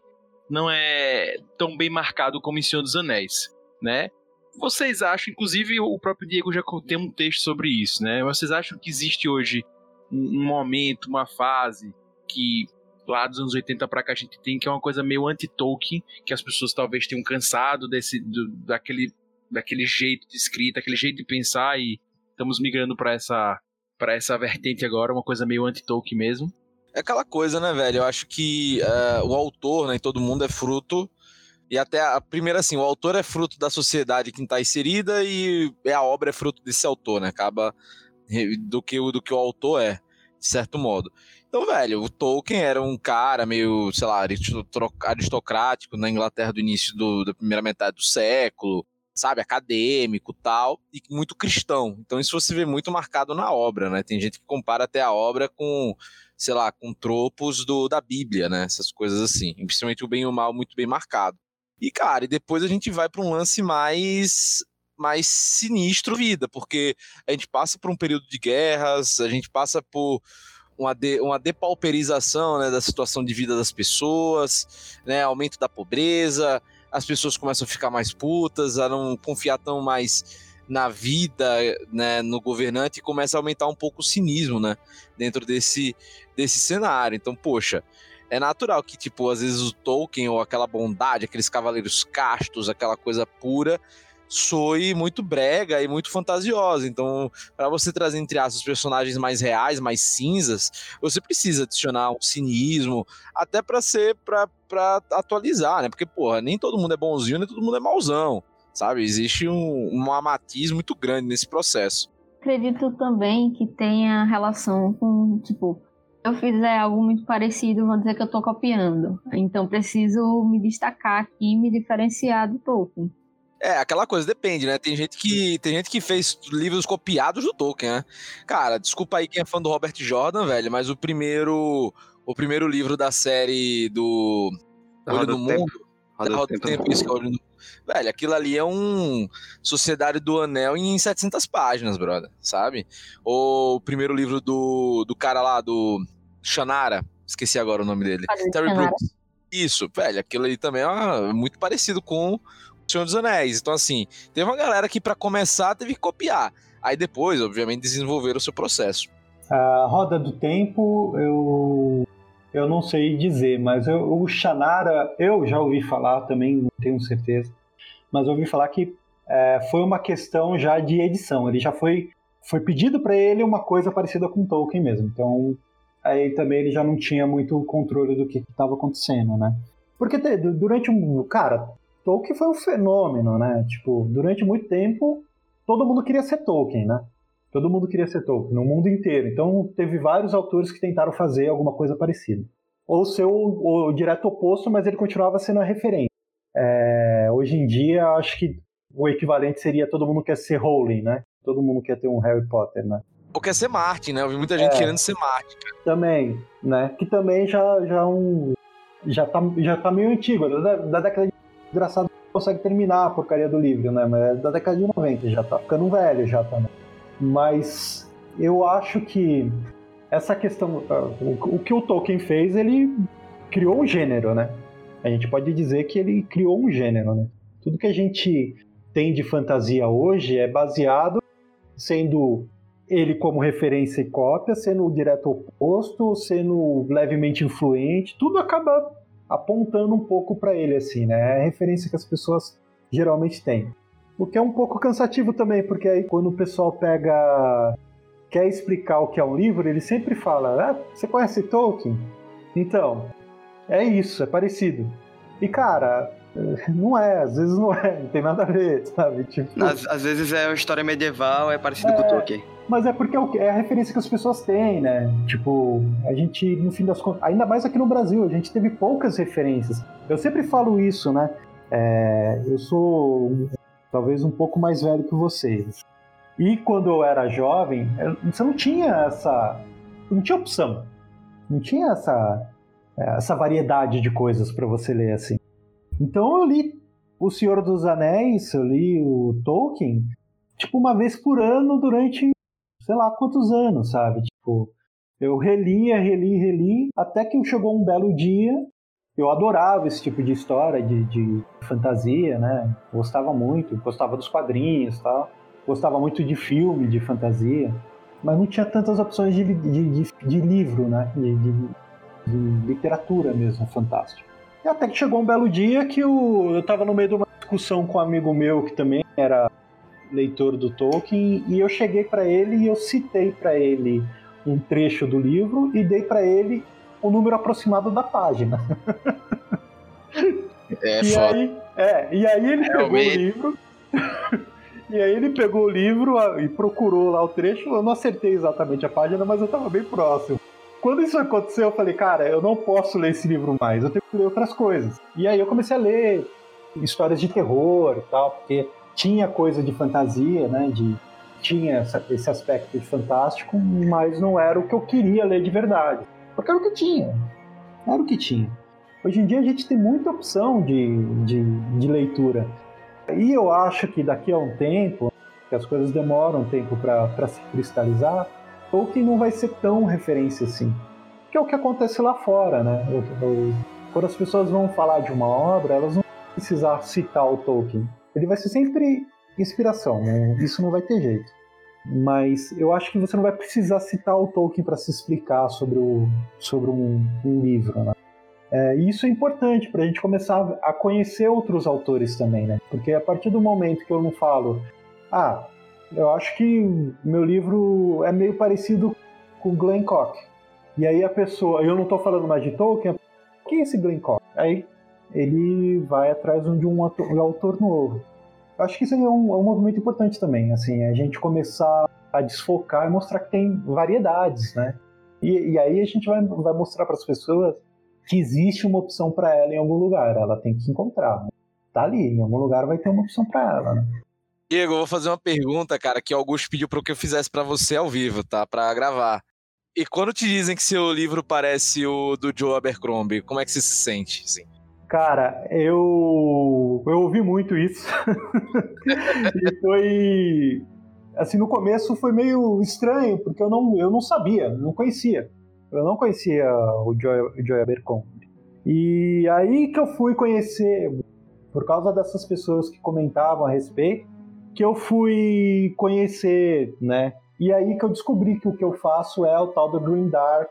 não é tão bem marcado como em Senhor dos Anéis, né? Vocês acham, inclusive o próprio Diego já tem um texto sobre isso, né? Vocês acham que existe hoje um, um momento, uma fase que lá dos anos 80 para cá a gente tem que é uma coisa meio anti-Tolkien, que as pessoas talvez tenham cansado desse do, daquele daquele jeito de escrita, aquele jeito de pensar e estamos migrando para essa para essa vertente agora, uma coisa meio anti-Tolkien mesmo. É aquela coisa, né, velho? Eu acho que uh, o autor, né, todo mundo é fruto e até a primeira assim, o autor é fruto da sociedade que está inserida e a obra é fruto desse autor, né? Acaba do que do que o autor é, de certo modo. Então, velho, o Tolkien era um cara meio, sei lá, aristocrático na Inglaterra do início do, da primeira metade do século sabe, acadêmico tal, e muito cristão. Então isso você vê muito marcado na obra, né? Tem gente que compara até a obra com, sei lá, com tropos do, da Bíblia, né? Essas coisas assim. Principalmente o bem e o mal muito bem marcado. E, cara, e depois a gente vai para um lance mais mais sinistro vida, porque a gente passa por um período de guerras, a gente passa por uma, de, uma depauperização né, da situação de vida das pessoas, né, aumento da pobreza, as pessoas começam a ficar mais putas, a não confiar tão mais na vida, né, no governante e começa a aumentar um pouco o cinismo, né, dentro desse, desse cenário. Então, poxa, é natural que, tipo, às vezes o Tolkien ou aquela bondade, aqueles cavaleiros castos, aquela coisa pura, soe muito brega e muito fantasiosa. Então, para você trazer entre aspas personagens mais reais, mais cinzas, você precisa adicionar um cinismo, até para ser para atualizar, né? Porque porra, nem todo mundo é bonzinho, nem todo mundo é mauzão, sabe? Existe um, um amatismo muito grande nesse processo. Acredito também que tenha relação com, tipo, eu fizer algo muito parecido, vou dizer que eu tô copiando. Então preciso me destacar aqui e me diferenciar do Tolkien. É, aquela coisa, depende, né? Tem gente que tem gente que fez livros copiados do Tolkien, né? Cara, desculpa aí quem é fã do Robert Jordan, velho, mas o primeiro o primeiro livro da série do Olho do, Mundo, Roda do Tempo, tempo isso que é Olho do Velho, aquilo ali é um Sociedade do Anel em 700 páginas, brother, sabe? Ou o primeiro livro do, do cara lá, do Shannara, esqueci agora o nome dele. Terry Brooks. Isso, velho, aquilo ali também é muito parecido com Senhor dos Anéis. Então, assim, teve uma galera que, para começar, teve que copiar. Aí depois, obviamente, desenvolver o seu processo. A Roda do Tempo, eu, eu não sei dizer, mas eu, o Shannara, eu já ouvi falar também, não tenho certeza, mas eu ouvi falar que é, foi uma questão já de edição. Ele já foi, foi pedido para ele uma coisa parecida com Tolkien mesmo. Então, aí também ele já não tinha muito controle do que estava acontecendo, né? Porque durante um. Cara, Tolkien foi um fenômeno, né? Tipo, durante muito tempo, todo mundo queria ser Tolkien, né? Todo mundo queria ser Tolkien, no mundo inteiro. Então, teve vários autores que tentaram fazer alguma coisa parecida. Ou ser o, o direto oposto, mas ele continuava sendo a referência. É, hoje em dia, acho que o equivalente seria todo mundo quer ser Rowling, né? Todo mundo quer ter um Harry Potter, né? ou quer ser Martin, né? Eu vi muita gente É. querendo ser Martin. Também, né? Que também já, já, é um, já, tá, já tá meio antigo. Da, da década de. Engraçado não consegue terminar a porcaria do livro, né? Mas é da década de 90, já tá ficando velho já também. Mas eu acho que essa questão. ah, o que o Tolkien fez, ele criou um gênero, né? A gente pode dizer que ele criou um gênero, né? Tudo que a gente tem de fantasia hoje é baseado sendo ele como referência e cópia, sendo o direto oposto, sendo levemente influente, tudo acaba apontando um pouco para ele assim, né? É a referência que as pessoas geralmente têm. O que é um pouco cansativo também, porque aí quando o pessoal pega quer explicar o que é um livro, ele sempre fala: ah, "Você conhece Tolkien?" Então, é isso, é parecido. E cara, (laughs) não é, às vezes não é, não tem nada a ver, (laughs) sabe? Tipo, Às, às vezes é uma história medieval, é parecido com o Tolkien. Mas é porque é é a referência que as pessoas têm, né? Tipo, a gente, no fim das contas, ainda mais aqui no Brasil, a gente teve poucas referências. Eu sempre falo isso, né? É, eu sou talvez um pouco mais velho que vocês. E quando eu era jovem, você não tinha essa. Não tinha opção. Não tinha essa, essa variedade de coisas para você ler assim. Então eu li O Senhor dos Anéis, eu li o Tolkien, tipo, uma vez por ano durante sei lá quantos anos, sabe? Tipo, eu relia, reli, reli, até que chegou um belo dia. Eu adorava esse tipo de história, de, de fantasia, né? Gostava muito, gostava dos quadrinhos tal. Gostava muito de filme, de fantasia. Mas não tinha tantas opções de, de, de, de livro, né? De literatura mesmo, fantástico. E até que chegou um belo dia que eu, eu tava no meio de uma discussão com um amigo meu que também era leitor do Tolkien e eu cheguei para ele e eu citei para ele um trecho do livro e dei para ele o número aproximado da página. É e foda. aí, é, e aí ele pegou o livro. (laughs) e aí ele pegou o livro e procurou lá o trecho. Eu não acertei exatamente a página, mas eu tava bem próximo. Quando isso aconteceu, eu falei, cara, eu não posso ler esse livro mais, eu tenho que ler outras coisas. E aí eu comecei a ler histórias de terror e tal, porque tinha coisa de fantasia, né? De, tinha essa- esse aspecto de fantástico, mas não era o que eu queria ler de verdade. Porque era o que tinha. Era o que tinha. Hoje em dia a gente tem muita opção de, de, de leitura. E eu acho que daqui a um tempo, que as coisas demoram um tempo para se cristalizar, Tolkien não vai ser tão referência assim. Que é o que acontece lá fora, né? Eu- eu- quando as pessoas vão falar de uma obra, elas não vão precisar citar o Tolkien. Ele vai ser sempre inspiração, né? isso não vai ter jeito. Mas eu acho que você não vai precisar citar o Tolkien para se explicar sobre, o, sobre um, um livro, né? É, isso é importante para a gente começar a conhecer outros autores também, né? Porque a partir do momento que eu não falo, ah, eu acho que meu livro é meio parecido com Glenn Cock. E aí a pessoa, eu não estou falando mais de Tolkien, quem é esse Glenn Cock? Aí ele vai atrás de um autor, novo. Acho que isso é um, é um movimento importante também, assim, a gente começar a desfocar e mostrar que tem variedades, né? E, e aí a gente vai, vai mostrar para as pessoas que existe uma opção para ela em algum lugar. Ela tem que encontrar. Tá ali, em algum lugar vai ter uma opção para ela. Né? Diego, eu vou fazer uma pergunta, cara, que o Augusto pediu para que eu fizesse para você ao vivo, tá? Para gravar. E quando te dizem que seu livro parece o do Joe Abercrombie, como é que você se sente? Assim? Cara, eu eu ouvi muito isso. (laughs) e foi assim, no começo foi meio estranho, porque eu não, eu não sabia, não conhecia. Eu não conhecia o Joy, Joy Abercrombie. E aí que eu fui conhecer, por causa dessas pessoas que comentavam a respeito, que eu fui conhecer, né? E aí que eu descobri que o que eu faço é o tal do Green Dark,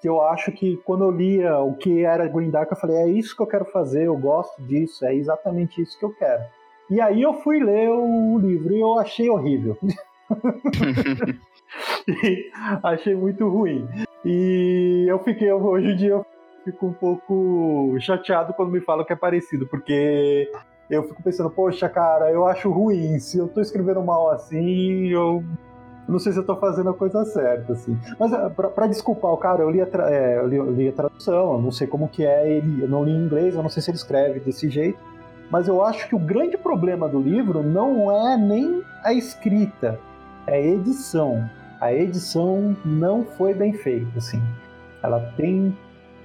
que eu acho que quando eu lia o que era Green Dark, eu falei, é isso que eu quero fazer, eu gosto disso, é exatamente isso que eu quero. E aí eu fui ler o livro e eu achei horrível. (laughs) Achei muito ruim. E eu fiquei, hoje em dia eu fico um pouco chateado quando me falam que é parecido, porque eu fico pensando, poxa, cara, eu acho ruim. Se eu tô escrevendo mal assim, eu não sei se eu tô fazendo a coisa certa, assim. Mas eh, pra desculpar o cara, eu li, a tra- é, eu li, eu li a tradução, eu não sei como que é, ele, eu não li em inglês, eu não sei se ele escreve desse jeito. Mas eu acho que o grande problema do livro não é nem a escrita, é a edição. a edição não foi bem feita, assim. Ela tem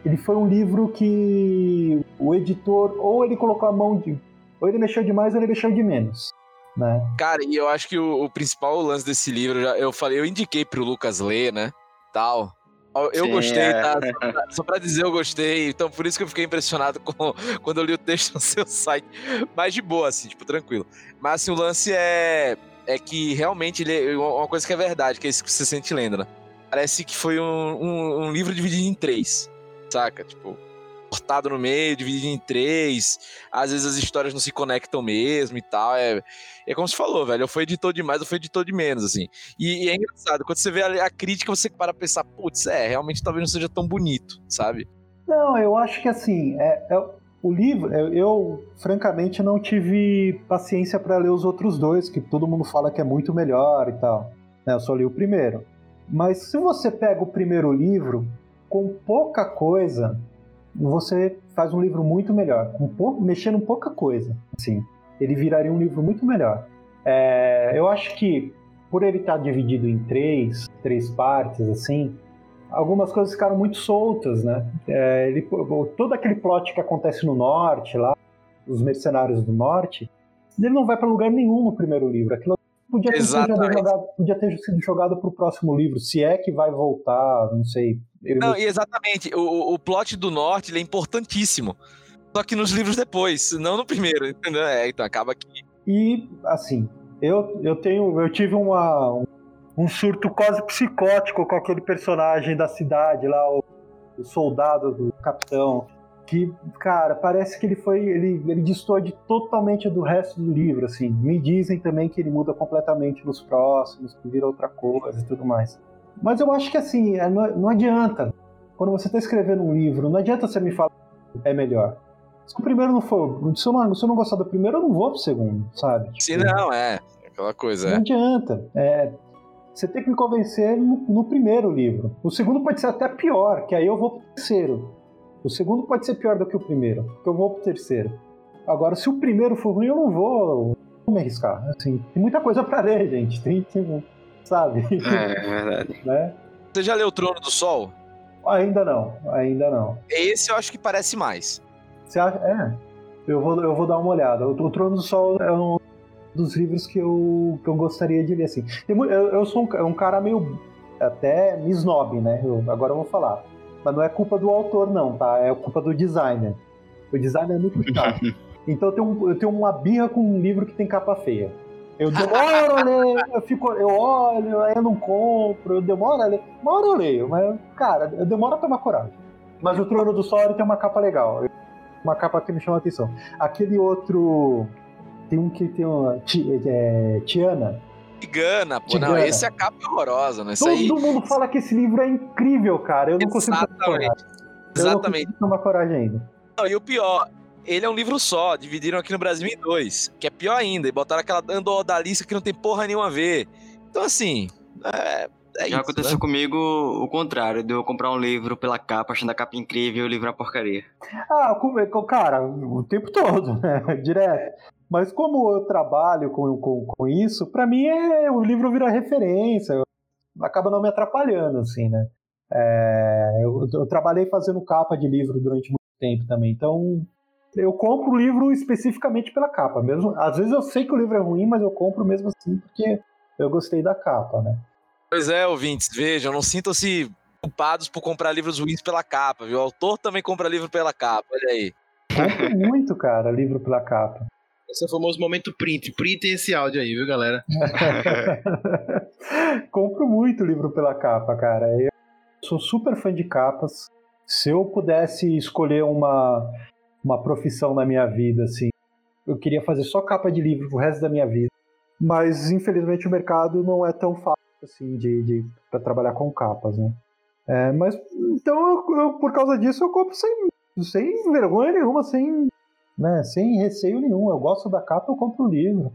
ele foi um livro que o editor ou ele colocou a mão de ou ele mexeu demais ou ele mexeu de menos. Né? Cara, e eu acho que o, o principal lance desse livro, eu, já, eu falei, eu indiquei pro Lucas ler, né? Tal. Eu Sim, gostei, é. tá? Só (laughs) pra, só pra, dizer eu gostei. Então, por isso que eu fiquei impressionado (laughs) com, quando eu li o texto (laughs) no seu site. Mas de boa, assim, tipo, tranquilo. Mas, assim, o lance é, é que realmente ele é uma coisa que é verdade, que é isso que você sente lendo, né? Parece que foi um, um, um livro dividido em três, saca? Tipo, cortado no meio, dividido em três. Às vezes as histórias não se conectam mesmo e tal. É, é como você falou, velho. Eu fui editor de mais, eu fui editor de menos, assim. E, e é engraçado, quando você vê a, a crítica, você para pensar, putz, é, realmente talvez não seja tão bonito, sabe? Não, eu acho que assim, é, é o livro, eu, eu, francamente não tive paciência para ler os outros dois, que todo mundo fala que é muito melhor e tal. Né? Eu só li o primeiro. Mas se você pega o primeiro livro, com pouca coisa, você faz um livro muito melhor, um pouco, mexendo pouca coisa, assim, ele viraria um livro muito melhor. É, eu acho que por ele estar dividido em três, três partes, assim, algumas coisas ficaram muito soltas, né? É, ele, todo aquele plot que acontece no norte, lá, os mercenários do norte, ele não vai para lugar nenhum no primeiro livro. Aquilo podia ter, sido jogado, podia ter sido jogado para o próximo livro, se é que vai voltar, não sei, não, exatamente. O, o plot do norte é importantíssimo. Só que nos livros depois, não no primeiro, entendeu? É, então acaba aqui. E, assim, eu, eu tenho. Eu tive uma, um surto quase psicótico com aquele personagem da cidade lá, o, o soldado do capitão. Que, cara, parece que ele foi. Ele, ele distorce totalmente do resto do livro, assim. Me dizem também que ele muda completamente nos próximos, que vira outra coisa e tudo mais. Mas eu acho que assim, é, não adianta. Quando você está escrevendo um livro, não adianta você me falar que é melhor. Se o primeiro não for. Se eu não, se eu não gostar do primeiro, eu não vou pro segundo, sabe? Tipo, Se não, é. Aquela coisa. Não é. adianta. É, você tem que me convencer no, no, primeiro livro. O segundo pode ser até pior, que aí eu vou pro terceiro. O segundo pode ser pior do que o primeiro, que eu vou pro terceiro. Agora, se o primeiro for ruim, eu não vou, vou me arriscar. Assim, tem muita coisa para ler, gente. Tem, tem, sabe? É, é verdade. (laughs) né? Você já leu O Trono do Sol? Ainda não, ainda não. Esse eu acho que parece mais. Você acha? É. Eu vou, eu vou dar uma olhada. O, o Trono do Sol é um dos livros que eu, que eu gostaria de ler, assim. Eu, eu sou um, um, cara meio até me snob, né? Eu, agora eu vou falar. Mas não é culpa do autor, não, tá? É culpa do designer. O designer é muito (laughs) chato. então eu tenho, eu tenho uma birra com um livro que tem capa feia. Eu demoro a (laughs) ler, eu fico, eu olho, aí eu não compro, eu demoro a ler. Uma hora eu leio, mas, cara, eu demoro a tomar coragem. Mas o Trono do Sol tem uma capa legal. Uma capa que me chama a atenção. Aquele outro. Tem um que tem uma. É, Tiana. Tigana, pô. Tigana. Não, esse é a capa horrorosa, né? Todo aí... mundo fala que esse livro é incrível, cara. Eu não Exatamente. consigo tomar coragem. Eu Exatamente. não consigo tomar coragem ainda. Não, e o pior, ele é um livro só, dividiram aqui no Brasil em dois, que é pior ainda, e botaram aquela andodalista que não tem porra nenhuma a ver. Então, assim, é, é Já isso, aconteceu né? comigo o contrário, de eu comprar um livro pela capa, achando a capa incrível e o livro é uma porcaria. Ah, cara, o tempo todo, (laughs) né? Direto. Mas como eu trabalho com, com, com isso, para mim é, o livro vira referência, acaba não me atrapalhando, assim, né? É, eu, eu trabalhei fazendo capa de livro durante muito tempo também, então eu compro o livro especificamente pela capa. Mesmo, às vezes eu sei que o livro é ruim, mas eu compro mesmo assim porque eu gostei da capa, né? Pois é, ouvintes, vejam, não sintam-se culpados por comprar livros ruins pela capa, viu? O autor também compra livro pela capa, olha aí. Compro muito, cara, livro pela capa. Esse é o famoso momento print. Printem esse áudio aí, viu, galera? (laughs) compro muito livro pela capa, cara. Eu sou super fã de capas. Se eu pudesse escolher uma uma profissão na minha vida, assim. Eu queria fazer só capa de livro pro resto da minha vida. Mas, infelizmente, o mercado não é tão fácil, assim, de, de para trabalhar com capas, né? É, mas, então, eu, eu, por causa disso, eu compro sem, sem vergonha nenhuma, sem, né, sem receio nenhum. Eu gosto da capa, eu compro o livro.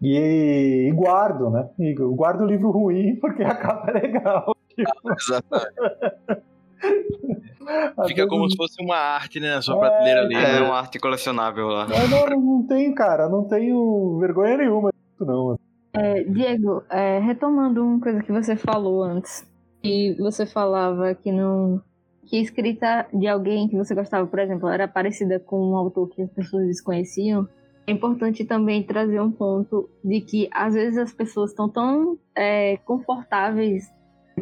E, e guardo, né? E guardo o livro ruim (laughs) porque a capa é legal. Tipo. Exatamente. (laughs) Fica como se fosse uma arte, né? Na sua é, prateleira ali. É, uma arte colecionável lá. Não, não, não tenho, cara. Não tenho vergonha nenhuma disso, não. É, Diego, é, retomando uma coisa que você falou antes, e você falava que não que a escrita de alguém que você gostava, por exemplo, era parecida com um autor que as pessoas desconheciam, é importante também trazer um ponto de que às vezes as pessoas estão tão é, confortáveis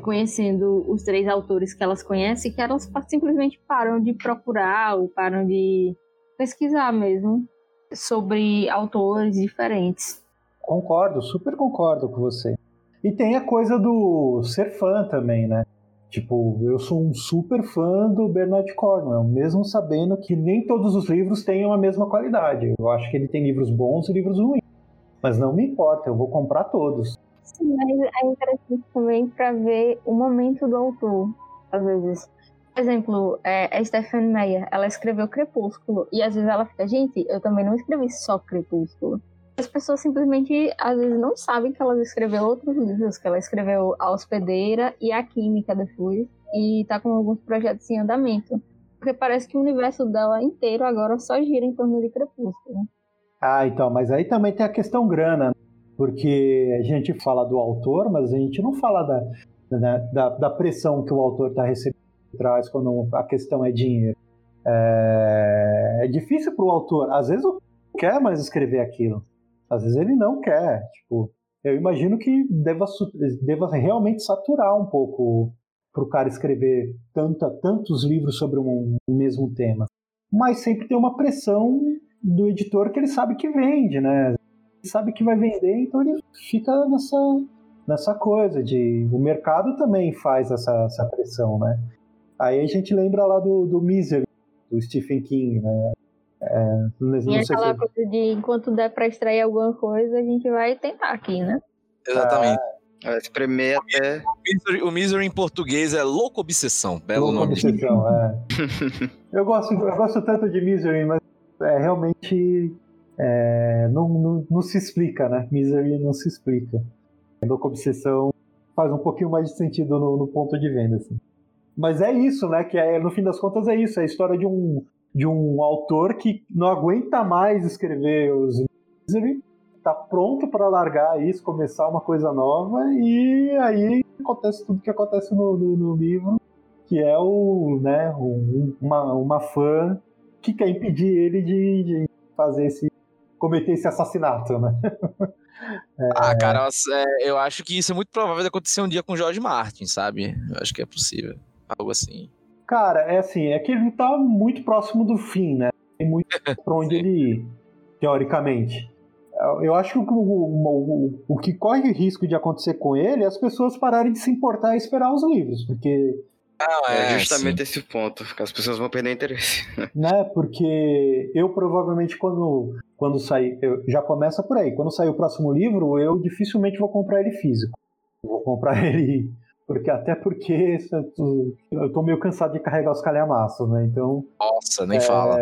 conhecendo os três autores que elas conhecem que elas simplesmente param de procurar ou param de pesquisar mesmo sobre autores diferentes. Concordo, super concordo com você. E tem a coisa do ser fã também, né? Tipo, eu sou um super fã do Bernard Cornwell, mesmo sabendo que nem todos os livros tenham a mesma qualidade. Eu acho que ele tem livros bons e livros ruins. Mas não me importa, eu vou comprar todos. Sim, mas é interessante também para ver o momento do autor, às vezes. Por exemplo, é, a Stephanie Meyer, ela escreveu Crepúsculo, e às vezes ela fica, gente, eu também não escrevi só Crepúsculo. As pessoas simplesmente, às vezes, não sabem que ela escreveu outros livros, que ela escreveu A Hospedeira e A Química depois, e tá com alguns projetos em andamento. Porque parece que o universo dela inteiro agora só gira em torno de Crepúsculo. Ah, então, mas aí também tem a questão grana, né? porque a gente fala do autor, mas a gente não fala da, né, da, da pressão que o autor está recebendo atrás quando a questão é dinheiro. É, é difícil para o autor, às vezes não quer mais escrever aquilo. Às vezes ele não quer. Tipo, eu imagino que deva, deva realmente saturar um pouco para o cara escrever tanta, tantos livros sobre um, um, mesmo tema. Mas sempre tem uma pressão do editor que ele sabe que vende, né? Ele sabe que vai vender, então ele fica nessa, nessa coisa de. O mercado também faz essa, essa pressão, né? Aí a gente lembra lá do, do Misery, do Stephen King, né? É, não, e aquela se... coisa de enquanto der para extrair alguma coisa, a gente vai tentar aqui, né? Exatamente. Ah, espremer até. O misery, o misery, em português é louco obsessão. Belo louco nome. Obsessão, é. (laughs) eu, gosto, eu gosto tanto de Misery, mas é, realmente é, não, não, não, se explica, né? Misery não se explica. Louco obsessão faz um pouquinho mais de sentido no, no ponto de venda. Assim. Mas é isso, né? Que é, no fim das contas é isso. É a história de um, de um autor que não aguenta mais escrever os Misery, tá pronto para largar isso, começar uma coisa nova, e aí acontece tudo que acontece no, no, no livro, que é o, né, um, uma, uma fã que quer impedir ele de, de fazer esse cometer esse assassinato, né? (laughs) É... Ah, cara, é, eu acho que isso é muito provável de acontecer um dia com George Martin, sabe? Eu acho que é possível. Algo assim. Cara, é assim, é que ele tá muito próximo do fim, né? Tem muito (laughs) pra onde ele ir, teoricamente. Eu acho que o, o, o, o, que corre risco de acontecer com ele é as pessoas pararem de se importar e esperar os livros, porque. Não, é, é justamente sim. esse ponto, que as pessoas vão perder interesse. (laughs) Né? Porque eu provavelmente, quando, quando sair. Já começa por aí. Quando sair o próximo livro, eu dificilmente vou comprar ele físico. Vou comprar (laughs) ele porque até porque eu tô meio cansado de carregar os calhamaços, né? Então. Nossa, nem é, fala.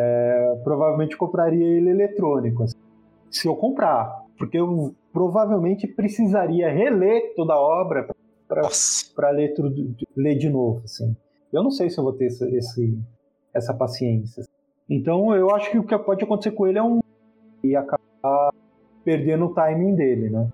Provavelmente compraria ele eletrônico. Assim, se eu comprar. Porque eu provavelmente precisaria reler toda a obra para ler, ler de novo. Assim. Eu não sei se eu vou ter esse, esse, essa paciência. Então eu acho que o que pode acontecer com ele é um. e acabar perdendo o timing dele, né?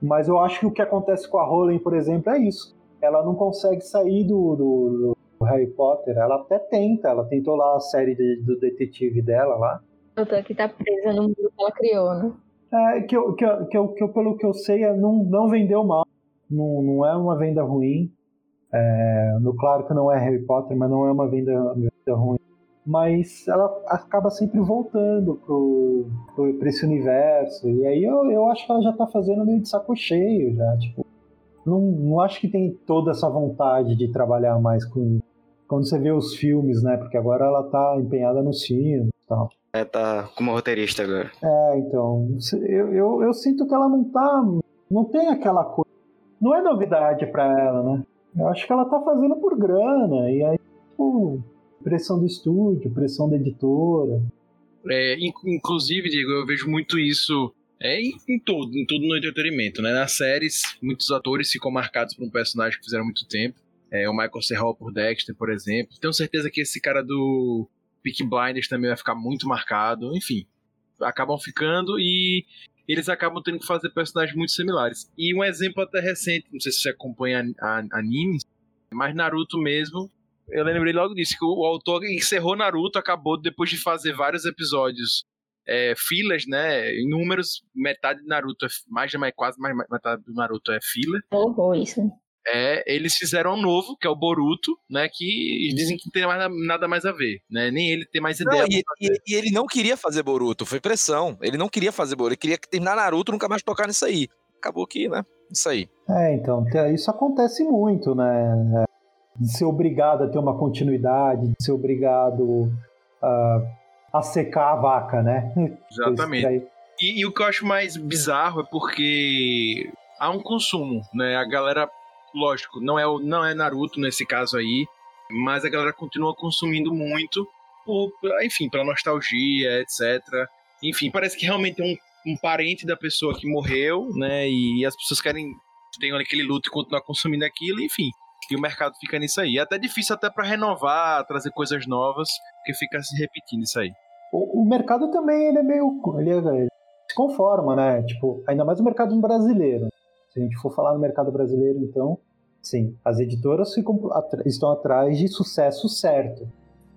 Mas eu acho que o que acontece com a Rowling, por exemplo, é isso ela não consegue sair do, do, do, Harry Potter. Ela até tenta, ela tentou lá a série de, do detetive dela lá. Doutor que tá presa no mundo que ela criou, né? É, que, eu, que, eu, que, eu, que eu, pelo que eu sei, é, não, não vendeu mal. Não, não é uma venda ruim. É, no, claro que não é Harry Potter, mas não é uma venda, venda ruim. Mas ela acaba sempre voltando pro, pro, pra esse universo. E aí eu, eu acho que ela já tá fazendo meio de saco cheio já. Tipo, não, não acho que tem toda essa vontade de trabalhar mais com quando você vê os filmes, né? Porque agora ela tá empenhada nos filmes e tal. É, tá como roteirista agora. É, então. Eu, eu, eu sinto que ela não tá. Não tem aquela coisa. Não é novidade para ela, né? Eu acho que ela tá fazendo por grana. E aí, tipo, pressão do estúdio, pressão da editora. É, inclusive, Diego, eu vejo muito isso é em, em tudo, em tudo no entretenimento, né? Nas séries, muitos atores ficam marcados por um personagem que fizeram muito tempo. É, o Michael. Hall por Dexter, por exemplo. Tenho certeza que esse cara do Peak Blinders também vai ficar muito marcado. Enfim, acabam ficando e eles acabam tendo que fazer personagens muito similares. E um exemplo até recente, não sei se você acompanha animes, mas Naruto mesmo, eu lembrei logo disso, que o autor encerrou Naruto, acabou depois de fazer vários episódios é, filas, né? Em números, metade de Naruto é mais de quase mais metade do Naruto é fila. Oh, isso. É, eles fizeram um novo, que é o Boruto, né? Que dizem que não tem mais, nada mais a ver, né? Nem ele tem mais ideia. Não, e, e, e, ele não queria fazer Boruto, foi pressão. Ele não queria fazer Boruto, ele queria terminar Naruto nunca mais tocar nisso aí. Acabou que, né? Isso aí. É, então, isso acontece muito, né? De ser obrigado a ter uma continuidade, de ser obrigado a, a secar a vaca, né? (laughs) Exatamente. E, e o que eu acho mais bizarro é porque há um consumo, né? A galera lógico, não é, não é Naruto nesse caso aí, mas a galera continua consumindo muito, por, enfim, pela nostalgia, etc. Enfim, parece que realmente é um, um parente da pessoa que morreu, né? E as pessoas querem tem aquele luto e continuar consumindo aquilo, enfim. E o mercado fica nisso aí. É até difícil até para renovar, trazer coisas novas, porque fica se repetindo isso aí. O, o mercado também ele é meio ele, é, ele se conforma, né? Tipo, ainda mais o mercado brasileiro. Se a gente for falar no mercado brasileiro, então, sim, as editoras ficam, estão atrás de sucesso certo.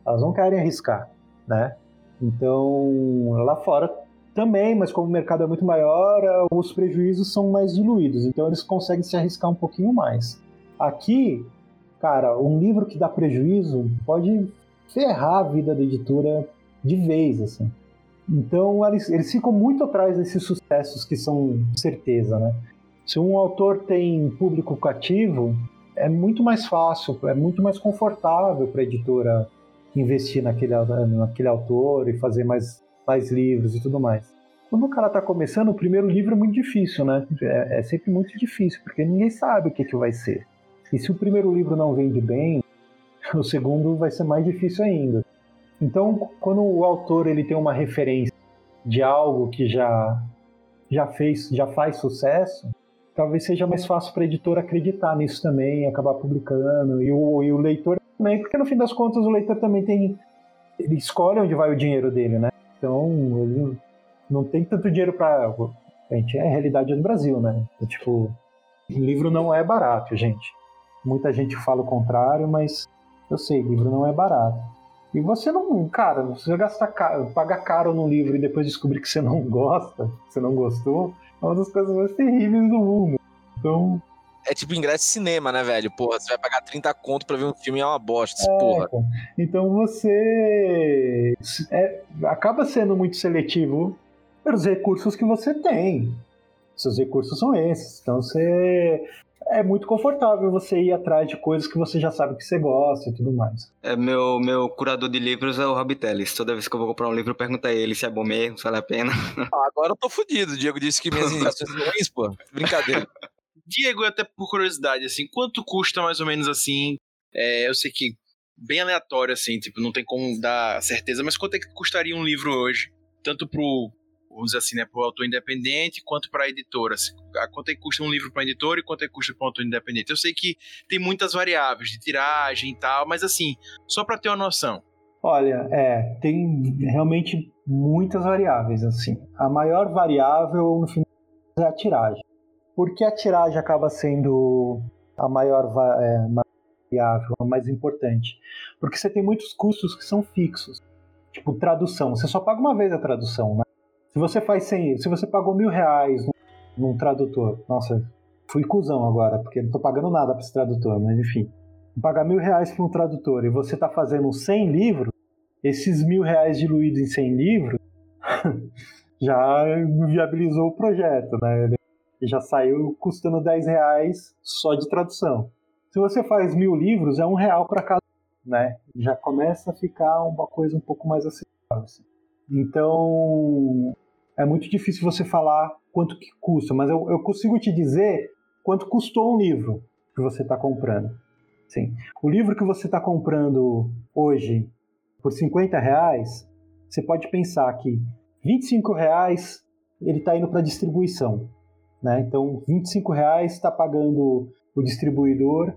Elas não querem arriscar, né? Então, lá fora também, mas como o mercado é muito maior, eh, os prejuízos são mais diluídos, então eles conseguem se arriscar um pouquinho mais. Aqui, cara, um livro que dá prejuízo pode ferrar a vida da editora de vez, assim. Então, eles, eles ficam muito atrás desses sucessos que são certeza, né? Se um autor tem público cativo, é muito mais fácil, é muito mais confortável para a editora investir naquele, naquele autor e fazer mais, mais livros e tudo mais. Quando o cara está começando, o primeiro livro é muito difícil, né? É, é, sempre muito difícil, porque ninguém sabe o que, que vai ser. E se o primeiro livro não vende bem, (laughs) o segundo vai ser mais difícil ainda. Então, quando o autor ele tem uma referência de algo que já já fez, já faz sucesso, talvez seja mais fácil para a editora acreditar nisso também, acabar publicando, e o, e o leitor também, porque no fim das contas o leitor também tem. Ele escolhe onde vai o dinheiro dele, né? Então, ele não tem tanto dinheiro para. Gente é a realidade do Brasil, né? Então, tipo, livro não é barato, gente. Muita gente fala o contrário, mas eu sei, livro não é barato. E você não, cara, você gastar caro, pagar caro num livro e depois descobrir que você não gosta, que você não gostou, é uma das coisas mais terríveis do mundo. Então. É tipo ingresso de cinema, né, velho? Porra, você vai pagar 30 conto pra ver um filme e é uma bosta, é, porra. Então você é, acaba sendo muito seletivo pelos recursos que você tem. Seus recursos são esses. Então você é muito confortável você ir atrás de coisas que você já sabe que você gosta e tudo mais. É, meu, meu curador de livros é o Rob Teles. Toda vez que eu vou comprar um livro, eu pergunto a ele se é bom mesmo, se vale a pena. (laughs) Ah, agora eu tô fudido. O Diego disse que minhas indicações são ruins, pô. Brincadeira. (laughs) Diego, até por curiosidade, assim, quanto custa mais ou menos assim? É, eu sei que bem aleatório, assim, tipo, não tem como dar certeza, mas quanto é que custaria um livro hoje? Tanto pro, vamos dizer assim, né, para o autor independente, quanto para a editora. Quanto é que custa um livro para a editora e quanto é que custa para o autor independente. Eu sei que tem muitas variáveis de tiragem e tal, mas assim, só para ter uma noção. Olha, é, tem realmente muitas variáveis, assim. A maior variável, no final, é a tiragem. Por que a tiragem acaba sendo a maior é, variável, a mais importante? Porque você tem muitos custos que são fixos. Tipo, tradução. Você só paga uma vez a tradução, né? Se você faz 100, se você pagou mil reais num, num tradutor, nossa, fui cuzão agora, porque não tô pagando nada para esse tradutor, mas enfim. Pagar mil reais para um tradutor e você tá fazendo 100 livros, esses mil reais diluídos em 100 livros (laughs) já viabilizou o projeto, né? Ele já saiu custando 10 reais só de tradução. Se você faz mil livros, é um real para cada, né? Já começa a ficar uma coisa um pouco mais acessível. Assim. Então, é muito difícil você falar quanto que custa, mas eu, eu consigo te dizer quanto custou um livro que você está comprando. Sim. O livro que você está comprando hoje por 50 reais, você pode pensar que 25 reais ele está indo para distribuição. Né? Então, 25 reais está pagando o distribuidor,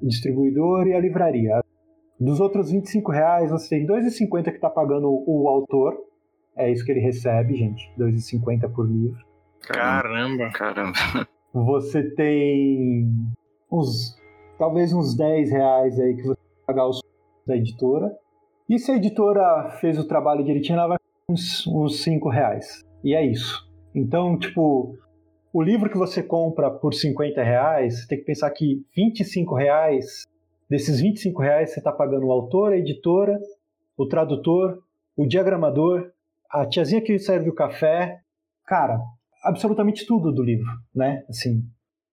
o distribuidor e a livraria. Dos outros 25 reais, você tem 2,50 que está pagando o autor, é isso que ele recebe, gente, 2,50 por livro. Caramba. Caramba. (laughs) Você tem uns, talvez uns 10 reais aí que você vai pagar os da editora. E se a editora fez o trabalho direitinho, ela vai uns, uns 5 reais. E é isso. Então, tipo, o livro que você compra por 50 reais, você tem que pensar que 25 reais, desses 25 reais você está pagando o autor, a editora, o tradutor, o diagramador, a tiazinha que serve o café. Cara, absolutamente tudo do livro, né? Assim,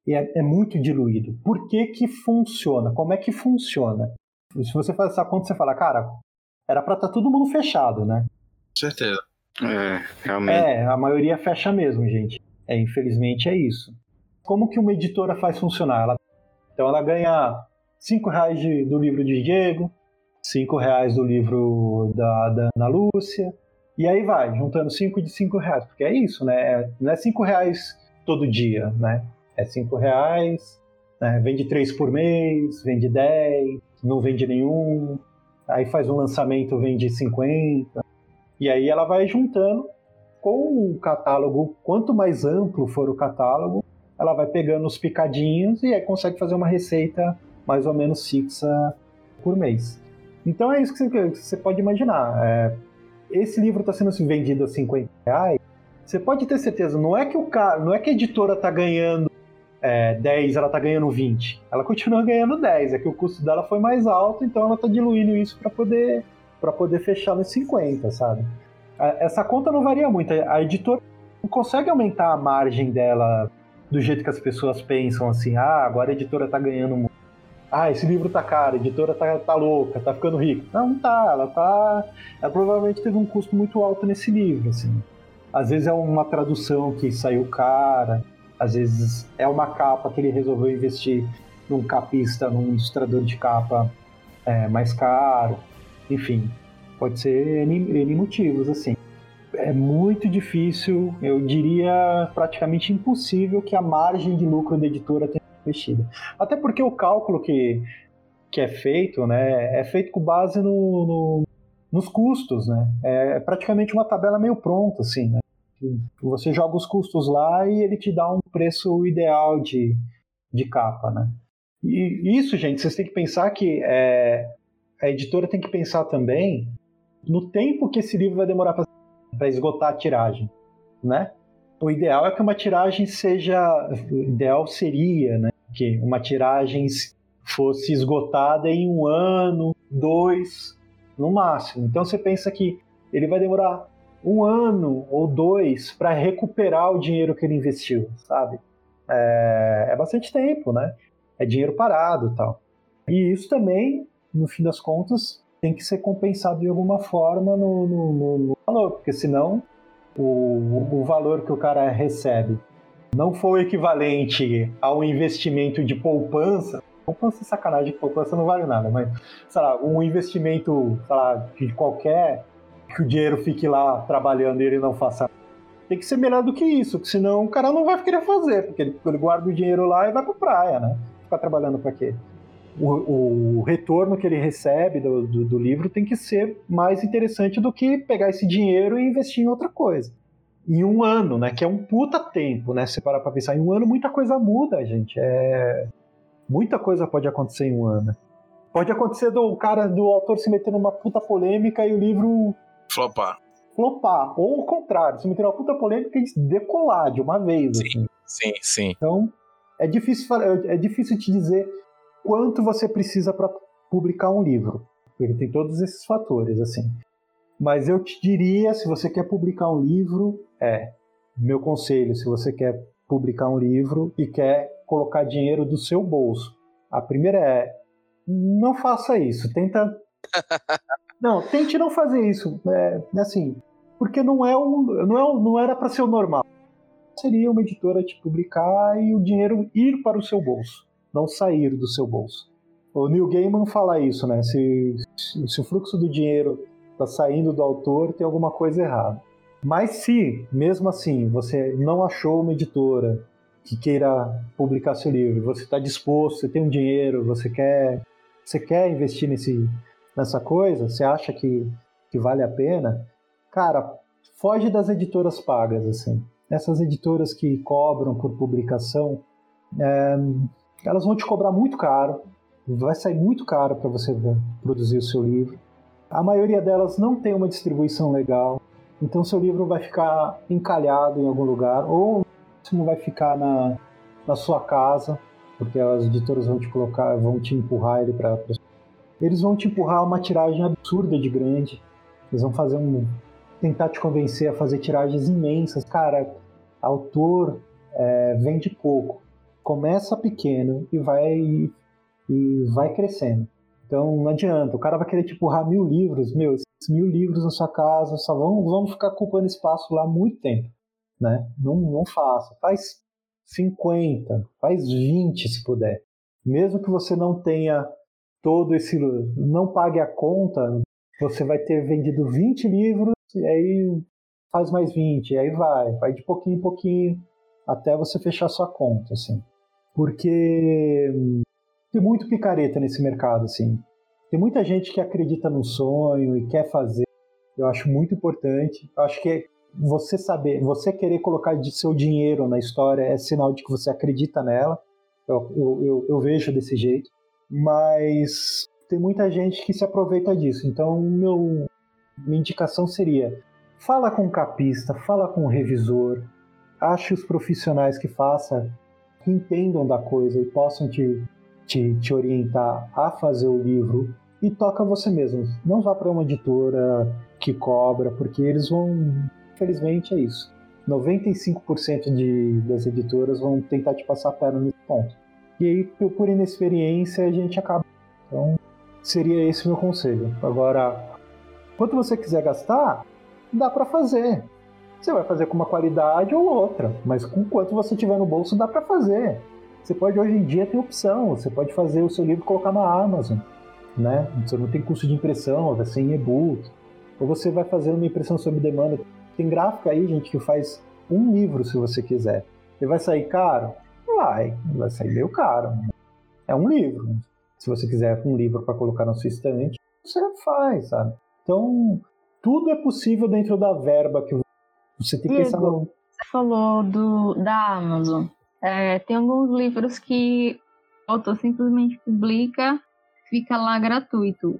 é, é muito diluído. Por que que funciona? Como é que funciona? Se você faz essa conta, você fala, cara, era para estar tá todo mundo fechado, né? Certeza. É, realmente. É, a maioria fecha mesmo, gente. É, infelizmente é isso. Como que uma editora faz funcionar? Ela, então ela ganha 5 reais de, do livro de Diego, 5 reais do livro da, da Ana Lúcia, e aí vai, juntando 5 de 5 reais, porque é isso, né? Não é 5 reais todo dia, né? É 5 reais, né? vende 3 por mês, vende 10, não vende nenhum, aí faz um lançamento, vende 50, e aí ela vai juntando com o catálogo, quanto mais amplo for o catálogo, ela vai pegando os picadinhos e aí consegue fazer uma receita mais ou menos fixa por mês. Então é isso que você, pode imaginar. É, esse livro está sendo vendido a 50 reais. Você pode ter certeza, não é que o cara, não é que a editora está ganhando é, 10, ela está ganhando 20. Ela continua ganhando 10, é que o custo dela foi mais alto, então ela está diluindo isso para poder para poder fechar nos 50, sabe? Essa conta não varia muito. A editora não consegue aumentar a margem dela do jeito que as pessoas pensam assim, ah, agora a editora está ganhando. Ah, esse livro tá caro, a editora tá, tá louca, tá ficando rica. Não, não tá, ela tá. Ela provavelmente teve um custo muito alto nesse livro, assim. Às vezes é uma tradução que saiu cara, às vezes é uma capa que ele resolveu investir num capista, num ilustrador de capa é, mais caro. Enfim, pode ser N, motivos, assim. É muito difícil, eu diria praticamente impossível que a margem de lucro da editora mexida. Até porque o cálculo que, que é feito, né, é feito com base no, no nos custos, né? É praticamente uma tabela meio pronta, assim, né? Você joga os custos lá e ele te dá um preço ideal de, de capa, né? E isso, gente, vocês têm que pensar que é, a editora tem que pensar também no tempo que esse livro vai demorar para esgotar a tiragem, né? O ideal é que uma tiragem seja, ideal seria, né, que uma tiragem fosse esgotada em um ano, dois, no máximo. Então você pensa que ele vai demorar um ano ou dois para recuperar o dinheiro que ele investiu, sabe? É, é bastante tempo, né? É dinheiro parado, tal. E isso também no fim das contas, tem que ser compensado de alguma forma no, no, no, valor, porque senão o, o valor que o cara recebe não for equivalente ao investimento de poupança, poupança é sacanagem, poupança não vale nada, mas, sei lá, um investimento, sei lá, de qualquer, que o dinheiro fique lá trabalhando e ele não faça tem que ser melhor do que isso, porque senão o cara não vai querer fazer, porque ele, ele guarda o dinheiro lá e vai pra praia, né? Ficar trabalhando para quê? o, o, retorno que ele recebe do, do, do, livro tem que ser mais interessante do que pegar esse dinheiro e investir em outra coisa. Em um ano, né? Que é um puta tempo, né? Se você parar pra pensar, em um ano muita coisa muda, gente. É... Muita coisa pode acontecer em um ano. Pode acontecer do cara, do autor se meter numa puta polêmica e o livro. Flopar. Flopar. Ou o contrário, se meter numa puta polêmica e decolar de uma vez. Sim, assim. sim, sim. Então, é difícil, é difícil te dizer quanto você precisa para publicar um livro. Ele tem todos esses fatores, assim. Mas eu te diria, se você quer publicar um livro, é meu conselho, se você quer publicar um livro e quer colocar dinheiro do seu bolso. A primeira é não faça isso, tenta (laughs) Não, tente não fazer isso, é, assim, porque não é um, não é um, não era para ser o normal. Seria uma editora te publicar e o dinheiro ir para o seu bolso não sair do seu bolso. O Neil Gaiman fala isso, né? Se, se o fluxo do dinheiro está saindo do autor, tem alguma coisa errada. Mas se, mesmo assim, você não achou uma editora que queira publicar seu livro, você está disposto, você tem um dinheiro, você quer, você quer investir nesse, nessa coisa, você acha que, que vale a pena, cara, foge das editoras pagas, assim. essas editoras que cobram por publicação, é, elas vão te cobrar muito caro, vai sair muito caro para você produzir o seu livro. A maioria delas não tem uma distribuição legal, então seu livro vai ficar encalhado em algum lugar, ou máximo vai ficar na, na sua casa, porque as editoras vão te colocar, vão te empurrar ele para. Eles vão te empurrar uma tiragem absurda de grande. Eles vão fazer um. tentar te convencer a fazer tiragens imensas. Cara, autor é, vende pouco. Começa pequeno e vai, e vai crescendo. Então não adianta, o cara vai querer te empurrar mil livros, meu, mil livros na sua casa só vão, vão ficar ocupando espaço lá muito tempo. Né? Não, não faça. Faz 50, faz 20 se puder. Mesmo que você não tenha todo esse. não pague a conta, você vai ter vendido 20 livros e aí faz mais 20, e aí vai, vai de pouquinho em pouquinho até você fechar sua conta, assim. Porque tem muito picareta nesse mercado, assim. Tem muita gente que acredita no sonho e quer fazer. Eu acho muito importante. Eu acho que você saber, você querer colocar de seu dinheiro na história é sinal de que você acredita nela. Eu, eu, eu, eu vejo desse jeito. Mas tem muita gente que se aproveita disso. Então, meu, minha indicação seria: fala com o capista, fala com o revisor, ache os profissionais que façam, que entendam da coisa e possam te, te, te orientar a fazer o livro e toca você mesmo. Não vá para uma editora que cobra, porque eles vão. Infelizmente é isso. 95% de, das editoras vão tentar te passar a perna nesse ponto. E aí, por inexperiência, a gente acaba. Então, seria esse meu conselho. Agora, quanto você quiser gastar, dá para fazer. Você vai fazer com uma qualidade ou outra, mas com quanto você tiver no bolso, dá para fazer. Você pode, hoje em dia, ter opção. Você pode fazer o seu livro e colocar na Amazon né? Você não tem custo de impressão, vai ser em e-book. Ou você vai fazer uma impressão sob demanda. Tem gráfico aí, gente, que faz um livro se você quiser. Ele vai sair caro? Vai, vai sair meio caro. É um livro. Se você quiser um livro para colocar na sua estante, você faz, sabe? Então, tudo é possível dentro da verba que você tem que Diego, pensar no. Você falou do, da Amazon. É, tem alguns livros que o autor simplesmente publica fica lá gratuito.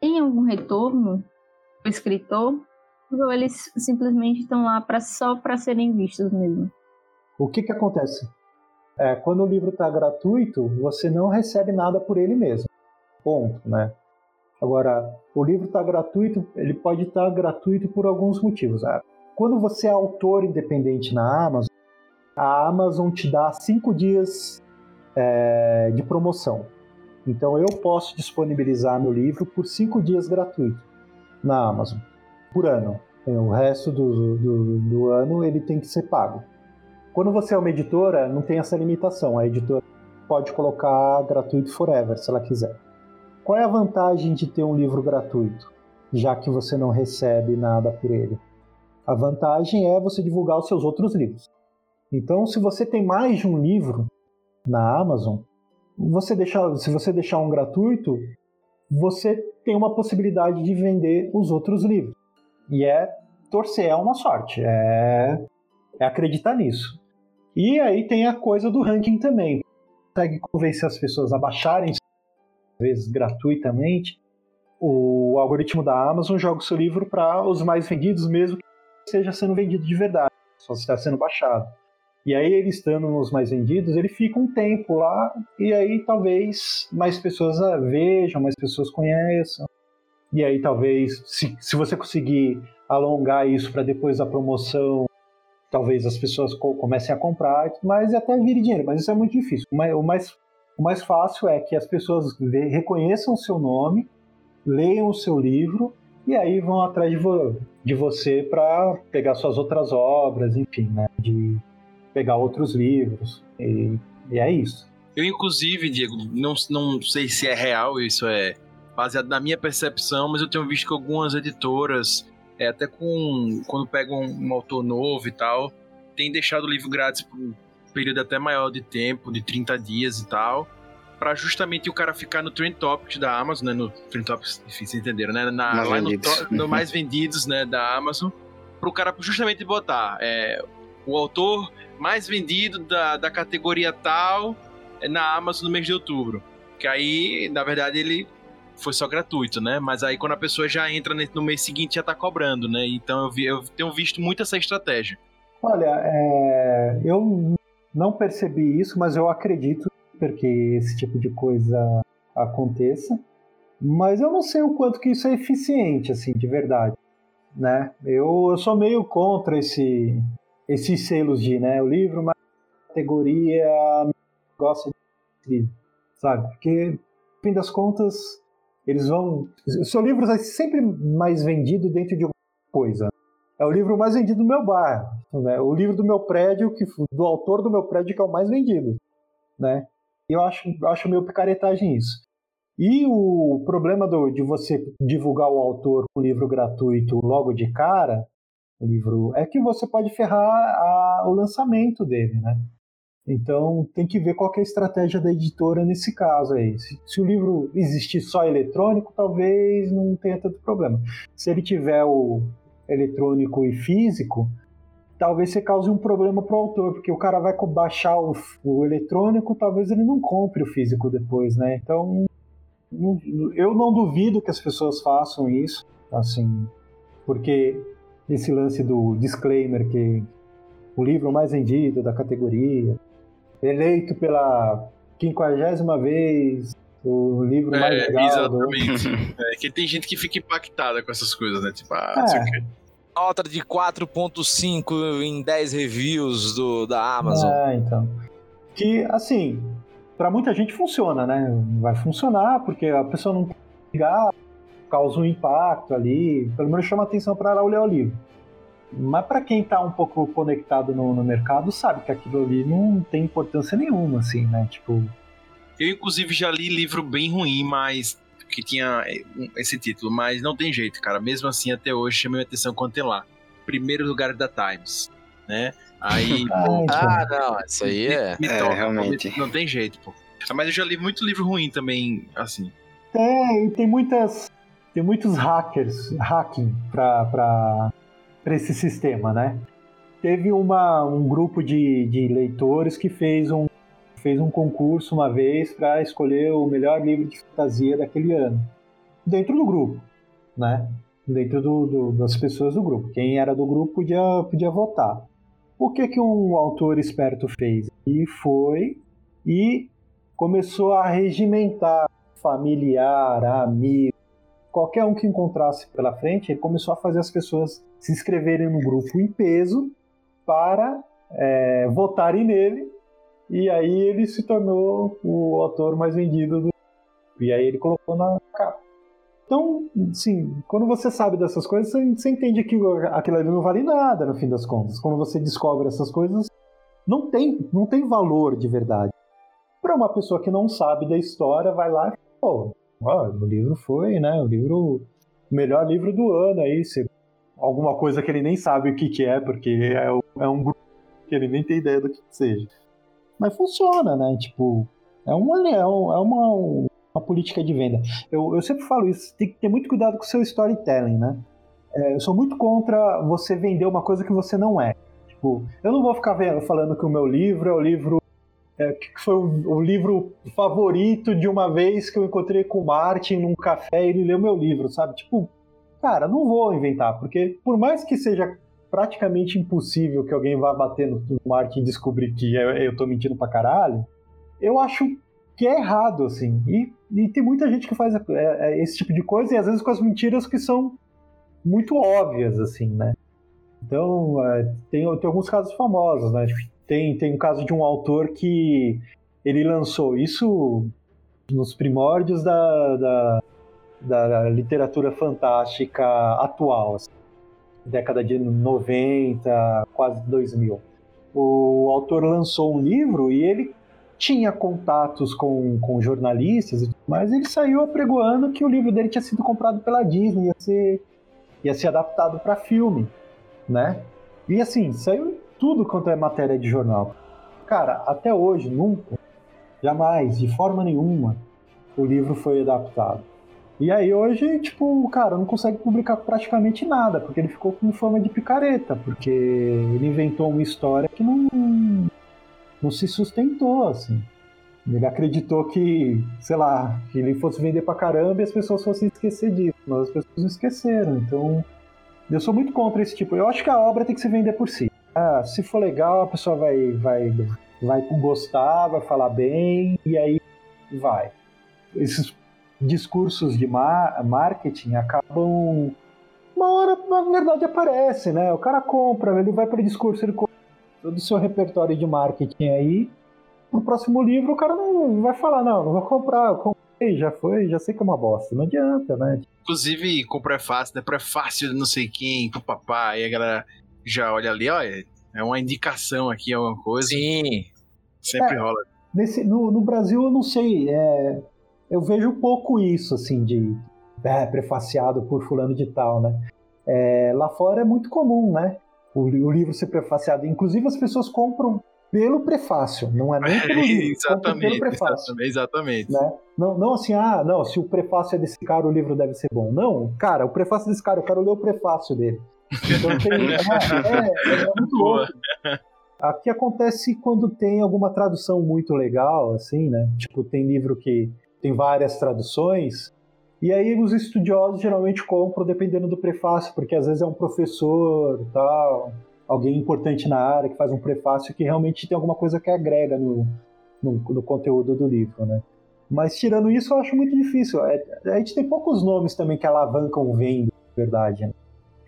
Tem algum retorno do escritor? Ou eles simplesmente estão lá pra, só para serem vistos mesmo? O que, que acontece? É, quando o livro está gratuito, você não recebe nada por ele mesmo. Ponto, né? Agora, o livro está gratuito, ele pode estar tá gratuito por alguns motivos. É, quando você é autor independente na Amazon, a Amazon te dá cinco dias é, de promoção. Então eu posso disponibilizar meu livro por cinco dias gratuito na Amazon, por ano. O resto do, do, do ano ele tem que ser pago. Quando você é uma editora, não tem essa limitação. A editora pode colocar gratuito forever, se ela quiser. Qual é a vantagem de ter um livro gratuito, já que você não recebe nada por ele? A vantagem é você divulgar os seus outros livros. Então, se você tem mais de um livro na Amazon, você deixar, se você deixar um gratuito, você tem uma possibilidade de vender os outros livros. E é torcer é uma sorte, é, é acreditar nisso. E aí tem a coisa do ranking também. Consegue convencer as pessoas a baixarem, às vezes gratuitamente. O algoritmo da Amazon joga o seu livro para os mais vendidos, mesmo que esteja sendo vendido de verdade, só está sendo baixado. E aí ele estando nos mais vendidos, ele fica um tempo lá e aí talvez mais pessoas vejam, mais pessoas conheçam. E aí talvez, se, se você conseguir alongar isso para depois da promoção, talvez as pessoas comecem a comprar, mas até vire dinheiro, mas isso é muito difícil. O mais, o mais fácil é que as pessoas reconheçam o seu nome, leiam o seu livro e aí vão atrás de, vo de você para pegar suas outras obras, enfim, né? De, pegar outros livros. E, e é isso. Eu, inclusive, Diego, não, não sei se é real, isso é baseado na minha percepção, mas eu tenho visto que algumas editoras, é, até com quando pegam um, um autor novo e tal, tem deixado o livro grátis por um período até maior de tempo, de 30 dias e tal, para justamente o cara ficar no Trend Topics da Amazon, né, no Trend Topics, difícil entender, né, na, lá no, no, mais vendidos, né, da Amazon, para o cara justamente botar é, o autor mais vendido da, da categoria tal é na Amazon no mês de outubro. Que aí, na verdade, ele foi só gratuito, né? Mas aí quando a pessoa já entra no mês seguinte já tá cobrando, né? Então eu, vi, eu tenho visto muito essa estratégia. Olha, é, eu não percebi isso, mas eu acredito porque esse tipo de coisa aconteça. Mas eu não sei o quanto que isso é eficiente, assim, de verdade, né? Eu, eu sou meio contra esse, esses selos de, né, o livro mais categoria gosta de sabe? Porque, no fim das contas, eles vão... O seu livro vai sempre mais vendido dentro de uma coisa. É o livro mais vendido do meu bairro, né? O livro do meu prédio, que, do autor do meu prédio, que é o mais vendido, né? Eu acho, acho meio picaretagem isso. E o problema do, de você divulgar o autor com livro gratuito logo de cara, livro, é que você pode ferrar a, o lançamento dele, né? Então tem que ver qual é a estratégia da editora nesse caso aí. Se, se, o livro existir só eletrônico, talvez não tenha tanto problema. Se ele tiver o eletrônico e físico, talvez você cause um problema para o autor, porque o cara vai baixar o, o, eletrônico, talvez ele não compre o físico depois, né? Então, eu não duvido que as pessoas façam isso, assim, porque esse lance do disclaimer que o livro mais vendido da categoria, eleito pela quinquagésima vez o livro é, mais legal. Exatamente. Do... (laughs) é, que tem gente que fica impactada com essas coisas, né? Tipo, ah, não sei o quê nota de 4.5 em 10 reviews do, da Amazon. É, então. Que, assim, para muita gente funciona, né? Vai funcionar, porque a pessoa não ligar, causa um impacto ali, pelo menos chama atenção para ler o livro. Mas para quem tá um pouco conectado no, no, mercado, sabe que aquilo ali não tem importância nenhuma, assim, né? Tipo. Eu, inclusive, já li livro bem ruim, mas que tinha eh, esse título, mas não tem jeito, cara. Mesmo assim, até hoje chamei a atenção quando tem lá. Primeiro lugar da Times, né? Aí. (laughs) ah, não, isso aí é. Me, me é, toca, realmente. Não tem jeito, pô. Mas eu já li muito livro ruim também, assim. Tem, tem muitas. Tem muitos hackers, hacking pra esse sistema, né? Teve uma, um grupo de, de leitores que fez um fez um concurso uma vez para escolher o melhor livro de fantasia daquele ano, dentro do grupo, né? Dentro do, do, das pessoas do grupo. Quem era do grupo podia, podia votar. O que que um autor esperto fez? E foi e começou a regimentar familiar, amigo, qualquer um que encontrasse pela frente, ele começou a fazer as pessoas se inscreverem no grupo em peso para é, votarem nele e aí ele se tornou o autor mais vendido do. E aí ele colocou na capa. Então, sim, quando você sabe dessas coisas, você entende que aquilo ali não vale nada no fim das contas. Quando você descobre essas coisas, não tem, não tem valor de verdade. Para uma pessoa que não sabe da história, vai lá e pô, ó, o livro foi, né? O livro, o melhor livro do ano aí, se, alguma coisa que ele nem sabe o que, que é, porque é, é um grupo que ele nem tem ideia do que seja. Mas funciona, né? Tipo, é uma, é uma, uma política de venda. Eu, eu sempre falo isso, tem que ter muito cuidado com o seu storytelling, né? É, eu sou muito contra você vender uma coisa que você não é. Tipo, eu não vou ficar falando que o meu livro é o livro é, que foi o, o, livro favorito de uma vez que eu encontrei com o Martin num café e ele leu meu livro, sabe? Tipo, cara, não vou inventar, porque por mais que seja praticamente impossível que alguém vá bater no, Martin e descobrir que eu, eu tô mentindo pra caralho, eu acho que é errado, assim. E, e tem muita gente que faz é, é, esse tipo de coisa, e às vezes com as mentiras que são muito óbvias, assim, né? Então, é, tem, tem alguns casos famosos, né? Tem, tem um caso de um autor que ele lançou isso nos primórdios da, da, da literatura fantástica atual. Assim década de 90, quase 2000. O autor lançou um livro e ele tinha contatos com, com jornalistas, mas ele saiu apregoando que o livro dele tinha sido comprado pela Disney, ia ser, ia ser adaptado para filme, né? E assim, saiu tudo quanto é matéria de jornal. Cara, até hoje, nunca, jamais, de forma nenhuma, o livro foi adaptado. E aí hoje, tipo, o cara não consegue publicar praticamente nada, porque ele ficou com fama de picareta, porque ele inventou uma história que não, não se sustentou, assim. Ele acreditou que, sei lá, que ele fosse vender pra caramba e as pessoas fossem esquecer disso, mas as pessoas não esqueceram. Então, eu sou muito contra esse tipo. Eu acho que a obra tem que se vender por si. Ah, se for legal, a pessoa vai, vai, vai gostar, vai falar bem, e aí vai. Esses discursos de marketing acabam. Uma hora, na verdade, aparece, né? O cara compra, ele vai para o discurso, ele compra todo o seu repertório de marketing aí. No próximo livro, o cara não vai falar, não, não vou comprar, eu comprei, já foi, já sei que é uma bosta. Não adianta, né? Inclusive, com prefácio, né? Prefácio de não sei quem, pro papai, a galera já olha ali, olha, é uma indicação aqui, alguma coisa. Sim. Sempre é, rola. Nesse, no, no Brasil, eu não sei, é, eu vejo pouco isso, assim, de é, prefaciado por fulano de tal, né? É, lá fora é muito comum, né? O, o, livro ser prefaciado. Inclusive as pessoas compram pelo prefácio, não é nem (laughs) pelo livro, exatamente, pelo prefácio. Exatamente. Né? Não, não assim, ah, não, se o prefácio é desse cara, o livro deve ser bom. Não, cara, o prefácio desse cara, eu quero ler o prefácio dele. Então tem, é, é, é, muito (laughs) louco. Aqui acontece quando tem alguma tradução muito legal, assim, né? Tipo, tem livro que tem várias traduções. E aí os estudiosos geralmente compram dependendo do prefácio, porque às vezes é um professor, tal, alguém importante na área que faz um prefácio que realmente tem alguma coisa que agrega no, no, no conteúdo do livro, né? Mas tirando isso, eu acho muito difícil. É, a gente tem poucos nomes também que alavancam venda, verdade. Né?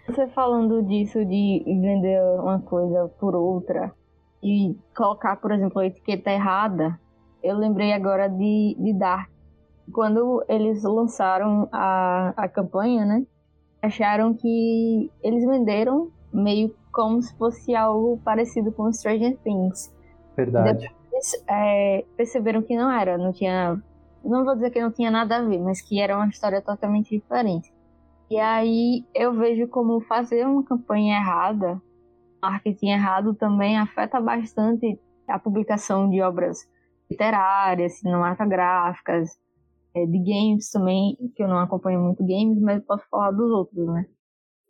Você falando disso de vender uma coisa por outra e colocar, por exemplo, a etiqueta errada, eu lembrei agora de, de Dark quando eles lançaram a, a campanha, né? Acharam que eles venderam meio como se fosse algo parecido com Stranger Things. Verdade. Depois, é, perceberam que não era, não tinha. Não vou dizer que não tinha nada a ver, mas que era uma história totalmente diferente. E aí eu vejo como fazer uma campanha errada, marketing errado também afeta bastante a publicação de obras literárias, cinematográficas, é, de games também, que eu não acompanho muito games, mas posso falar dos outros, né?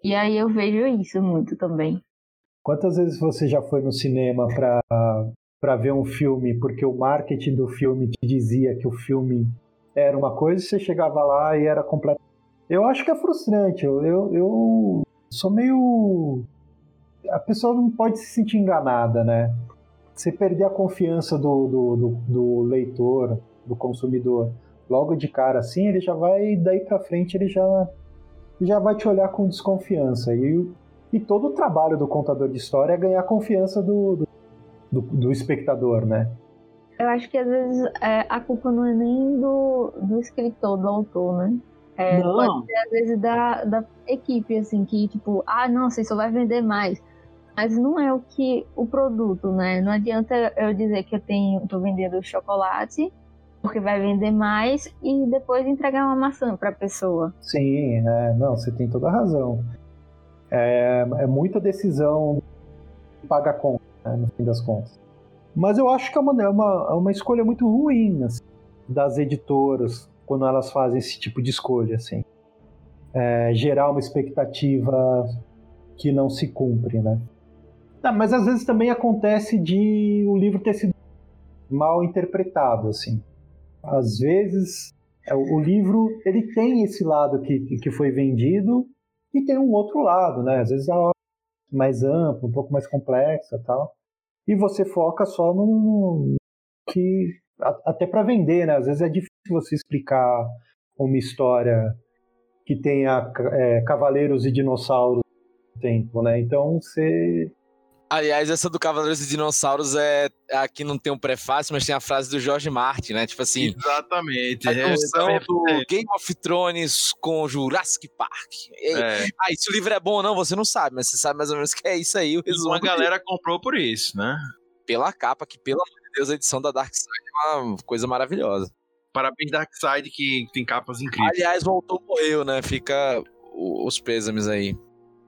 E aí eu vejo isso muito também. Quantas vezes você já foi no cinema para para ver um filme porque o marketing do filme te dizia que o filme era uma coisa e você chegava lá e era completo. Eu acho que é frustrante. Eu, eu, eu sou meio. A pessoa não pode se sentir enganada, né? Você perder a confiança do, do, do, do leitor, do consumidor logo de cara assim, ele já vai, daí para frente, ele já, já vai te olhar com desconfiança. E, e todo o trabalho do contador de história é ganhar a confiança do, do, do, espectador, né? Eu acho que às vezes é, a culpa não é nem do, do escritor, do autor, né? É, não. Pode ser às vezes da, da equipe, assim, que tipo, ah, nossa, isso vai vender mais. Mas não é o que o produto, né? Não adianta eu dizer que eu tenho, tô vendendo chocolate porque vai vender mais e depois entregar uma maçã para a pessoa. Sim, é, não, você tem toda a razão. É, é muita decisão paga a conta, né, no fim das contas. Mas eu acho que é uma, é uma, é uma escolha muito ruim assim, das editoras quando elas fazem esse tipo de escolha, assim. É, gerar uma expectativa que não se cumpre, né? Ah, mas às vezes também acontece de o livro ter sido mal interpretado, assim às vezes é, o livro ele tem esse lado que, que foi vendido e tem um outro lado, né? Às vezes é mais amplo, um pouco mais complexa, tal. E você foca só no que até para vender, né? Às vezes é difícil você explicar uma história que tenha é, cavaleiros e dinossauros no tempo, né? Então você Aliás, essa do Cavaleiros e Dinossauros é. Aqui não tem um prefácio, mas tem a frase do George Martin, né? Tipo assim. Exatamente. A junção é, do. Game of Thrones com Jurassic Park. E, é. Ah, se o livro é bom ou não, você não sabe, mas você sabe mais ou menos que é isso aí. O resumo uma galera comprou por isso, né? Pela capa, que pelo amor de Deus, a edição da Dark Side é uma coisa maravilhosa. Parabéns, Dark Side, que tem capas incríveis. Aliás, voltou morreu, né? Fica os pêsames aí.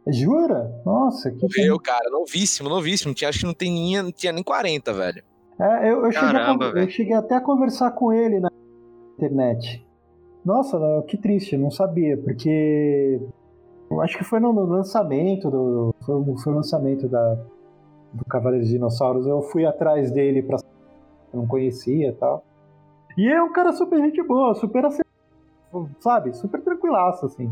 Jura? Nossa, que. Eu, cara, novíssimo, novíssimo. Tinha, acho que não, tem, não tinha nem 40, velho. É, eu, eu, Caramba, cheguei a, eu cheguei até a conversar com ele na internet. Nossa, que triste, não sabia, porque eu acho que foi no lançamento do. Foi, foi o lançamento da, do Cavaleiro dos Dinossauros. Eu fui atrás dele pra. Eu não conhecia e tal. E é um cara super gente boa, super sabe, super tranquilaço, assim.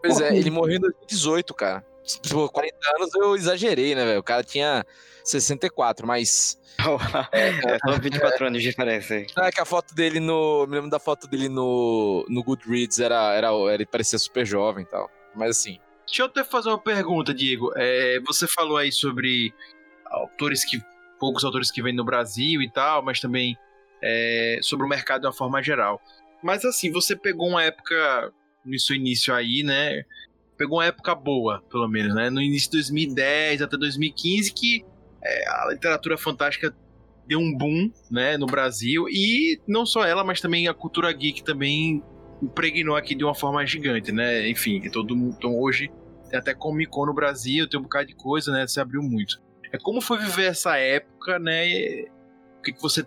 Pois é, ele morreu em 2018, cara. Por 40 anos eu exagerei, né, velho? O cara tinha 64, mas. (laughs) é, é, só 24 anos de diferença aí. É que a foto dele no. Me lembro da foto dele no, no Goodreads, era, era, ele parecia super jovem e tal. Mas assim. Deixa eu até fazer uma pergunta, Diego. É, você falou aí sobre autores que. poucos autores que vêm no Brasil e tal, mas também é, sobre o mercado de uma forma geral. Mas assim, você pegou uma época no seu início aí, né? pegou uma época boa, pelo menos, né? No início de 2010 até 2015, que é, a literatura fantástica deu um boom, né, no Brasil. E não só ela, mas também a cultura geek também impregnou aqui de uma forma gigante, né? Enfim, todo mundo. Então hoje tem até Comic Con no Brasil, tem um bocado de coisa, né? Se abriu muito. É como foi viver essa época, né? O que, que você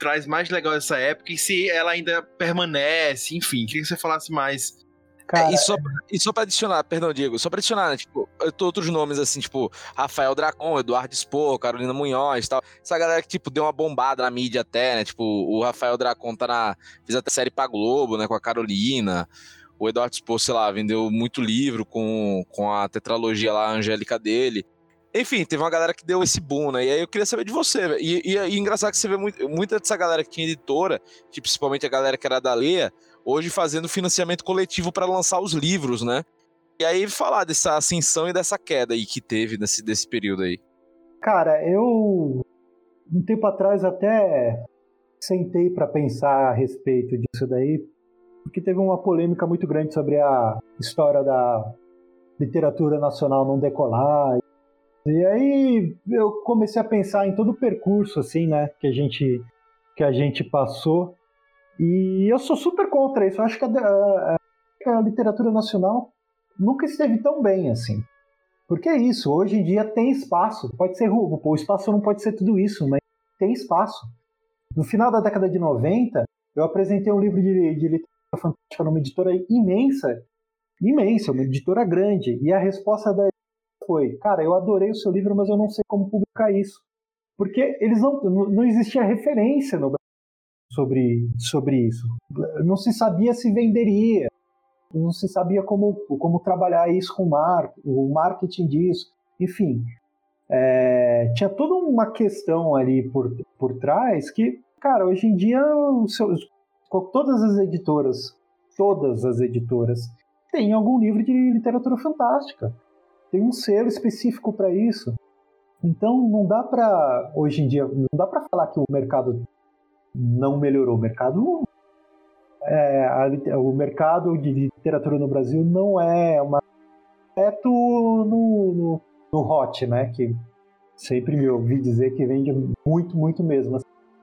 traz mais legal dessa época e se ela ainda permanece, enfim, queria que você falasse mais Cara, é, e, só, e só pra adicionar, perdão, Diego, só pra adicionar, né, tipo, outros nomes assim, tipo, Rafael Dracon, Eduardo Spor, Carolina Munhoz e tal. Essa galera que, tipo, deu uma bombada na mídia até, né? Tipo, o Rafael Dracon tá na. fez até série pra Globo, né? Com a Carolina. O Eduardo Spor, sei lá, vendeu muito livro com, com a tetralogia lá, a Angélica dele. Enfim, teve uma galera que deu esse boom, né? E aí eu queria saber de você. E, e, e engraçado que você vê muito, muita dessa galera que tinha editora, tipo, principalmente a galera que era da Leia, hoje fazendo financiamento coletivo para lançar os livros, né? E aí falar dessa ascensão e dessa queda aí que teve nesse desse período aí. Cara, eu um tempo atrás até sentei para pensar a respeito disso daí, porque teve uma polêmica muito grande sobre a história da literatura nacional não decolar. E aí eu comecei a pensar em todo o percurso assim, né, que a gente que a gente passou e eu sou super contra isso. Eu acho que a, a, a literatura nacional nunca esteve tão bem assim. Porque é isso, hoje em dia tem espaço. Pode ser rubo, o espaço não pode ser tudo isso, mas tem espaço. No final da década de 90, eu apresentei um livro de, de literatura fantástica numa editora imensa, imensa, uma editora grande, e a resposta da foi: Cara, eu adorei o seu livro, mas eu não sei como publicar isso. Porque eles não, não existia referência no sobre, sobre isso. Não se sabia se venderia, não se sabia como, como trabalhar isso com mar, o marketing disso, enfim. É, tinha toda uma questão ali por, por trás que, cara, hoje em dia seus, todas as editoras, todas as editoras têm algum livro de literatura fantástica. Tem um selo específico para isso. Então não dá para hoje em dia não dá para falar que o mercado não melhorou. O mercado, é, a, o mercado de literatura no Brasil não é uma exceto no, no, no hot, né? Que sempre me ouvi dizer que vende muito, muito mesmo.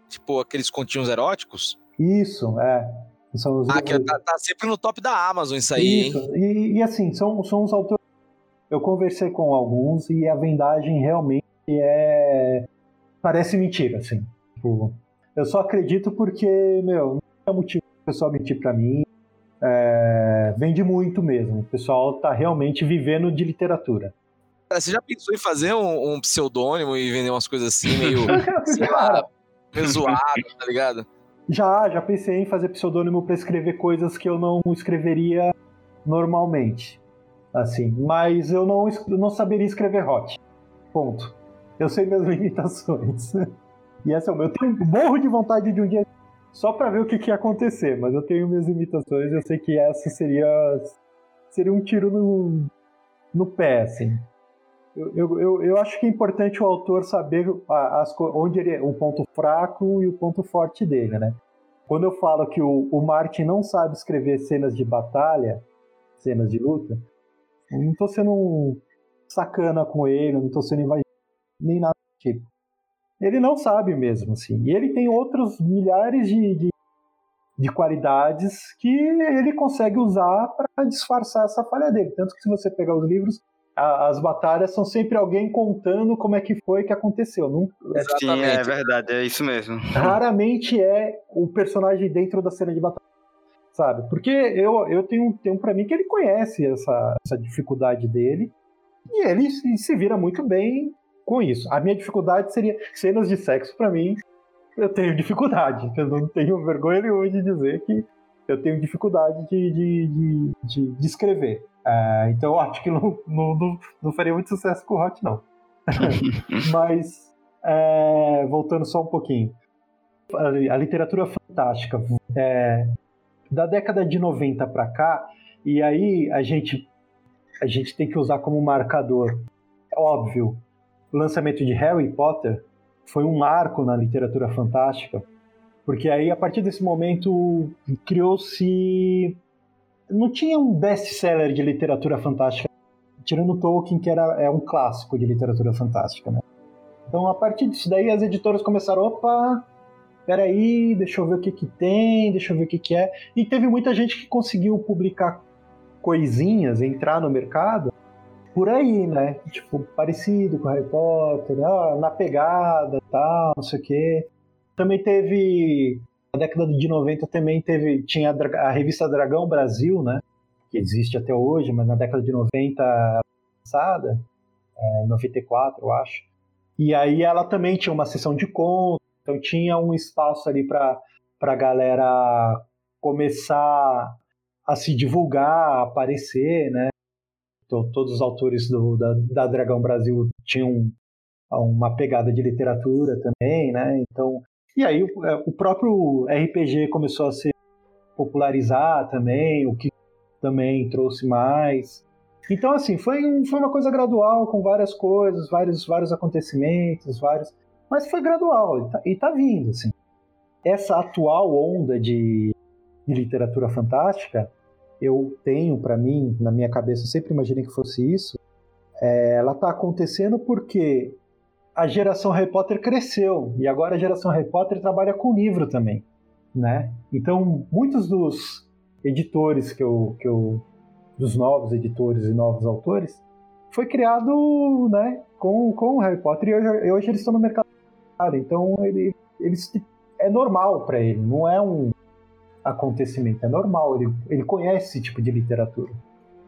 Tipo aqueles continhos eróticos? Isso, é. São os... Ah, que tá, tá, sempre no top da Amazon isso aí, isso. hein? E, e assim, são, são os autores. Eu conversei com alguns e a vendagem realmente é. Parece mentira, assim. Tipo, eu só acredito porque, meu, não tem motivo o pessoal mentir para mim. É, vende muito mesmo. O pessoal tá realmente vivendo de literatura. Você já pensou em fazer um, um pseudônimo e vender umas coisas assim, (laughs) meio, sei lá, meio zoado, tá ligado? Já, já pensei em fazer pseudônimo para escrever coisas que eu não escreveria normalmente. Assim, mas eu não, não saberia escrever hot. Ponto. Eu sei minhas (laughs) limitações. E essa é o meu. Eu morro de vontade de um dia só para ver o que, que ia acontecer, mas eu tenho minhas limitações. Eu sei que essa seria seria um tiro no, no pé, assim. Eu, eu, eu, eu acho que é importante o autor saber as, onde ele é, o ponto fraco e o ponto forte dele, né? Quando eu falo que o, o Martin não sabe escrever cenas de batalha, cenas de luta, eu não tô sendo sacana com ele, não tô sendo invadido, nem nada do tipo. Ele não sabe mesmo, assim. E ele tem outros milhares de, de, de qualidades que ele consegue usar para disfarçar essa falha dele. Tanto que se você pegar os livros, a, as batalhas são sempre alguém contando como é que foi que aconteceu. Não, Sim, é verdade, é isso mesmo. Raramente é o personagem dentro da cena de batalha. Sabe? Porque eu, eu tenho, tenho para mim que ele conhece essa, essa dificuldade dele e ele se, se vira muito bem com isso. A minha dificuldade seria cenas de sexo para mim. Eu tenho dificuldade. (laughs) Eu não tenho vergonha nenhuma de dizer que eu tenho dificuldade de, de, de, de, de escrever. É, então eu acho que não, não, não, não faria muito sucesso com o Hot, não. (laughs) Mas, é, voltando só um pouquinho. A, a literatura fantástica. É, da década de 90 para cá, e aí a gente, a gente tem que usar como marcador. Óbvio, o lançamento de Harry Potter foi um marco na literatura fantástica, porque aí a partir desse momento criou-se. Não tinha um best-seller de literatura fantástica, tirando Tolkien, que era, é um clássico de literatura fantástica, né? Então, a partir disso daí, as editoras começaram, opa, peraí, deixa eu ver o que que tem, deixa eu ver o que que é. E teve muita gente que conseguiu publicar coisinhas, entrar no mercado, por aí, né? Tipo, parecido com Harry Potter, ah, na pegada, tal, não sei o quê. Também teve, na década de 90 também teve, tinha a, a revista Dragão Brasil, né? Que existe até hoje, mas na década de 90 passada, é, 94, eu acho. E aí ela também tinha uma sessão de contos, então tinha um espaço ali para a galera começar a se divulgar, a aparecer, né? Então, todos os autores do, da, da Dragão Brasil tinham uma pegada de literatura também, né? Então, e aí o, é, o próprio RPG começou a se popularizar também, o que também trouxe mais. Então, assim, foi, um, foi uma coisa gradual, com várias coisas, vários, vários acontecimentos, vários. Mas foi gradual e tá, e tá vindo, assim. Essa atual onda de, de literatura fantástica, eu tenho para mim, na minha cabeça, eu sempre imaginei que fosse isso. É, ela está acontecendo porque a geração Harry Potter cresceu e agora a geração Harry Potter trabalha com livro também, né? Então, muitos dos editores que eu, que eu dos novos editores e novos autores foi criado, né, com, com o Harry Potter e hoje, hoje eles estão no mercado então ele, eles é normal para ele, não é um acontecimento, é normal. Ele, ele conhece esse tipo de literatura.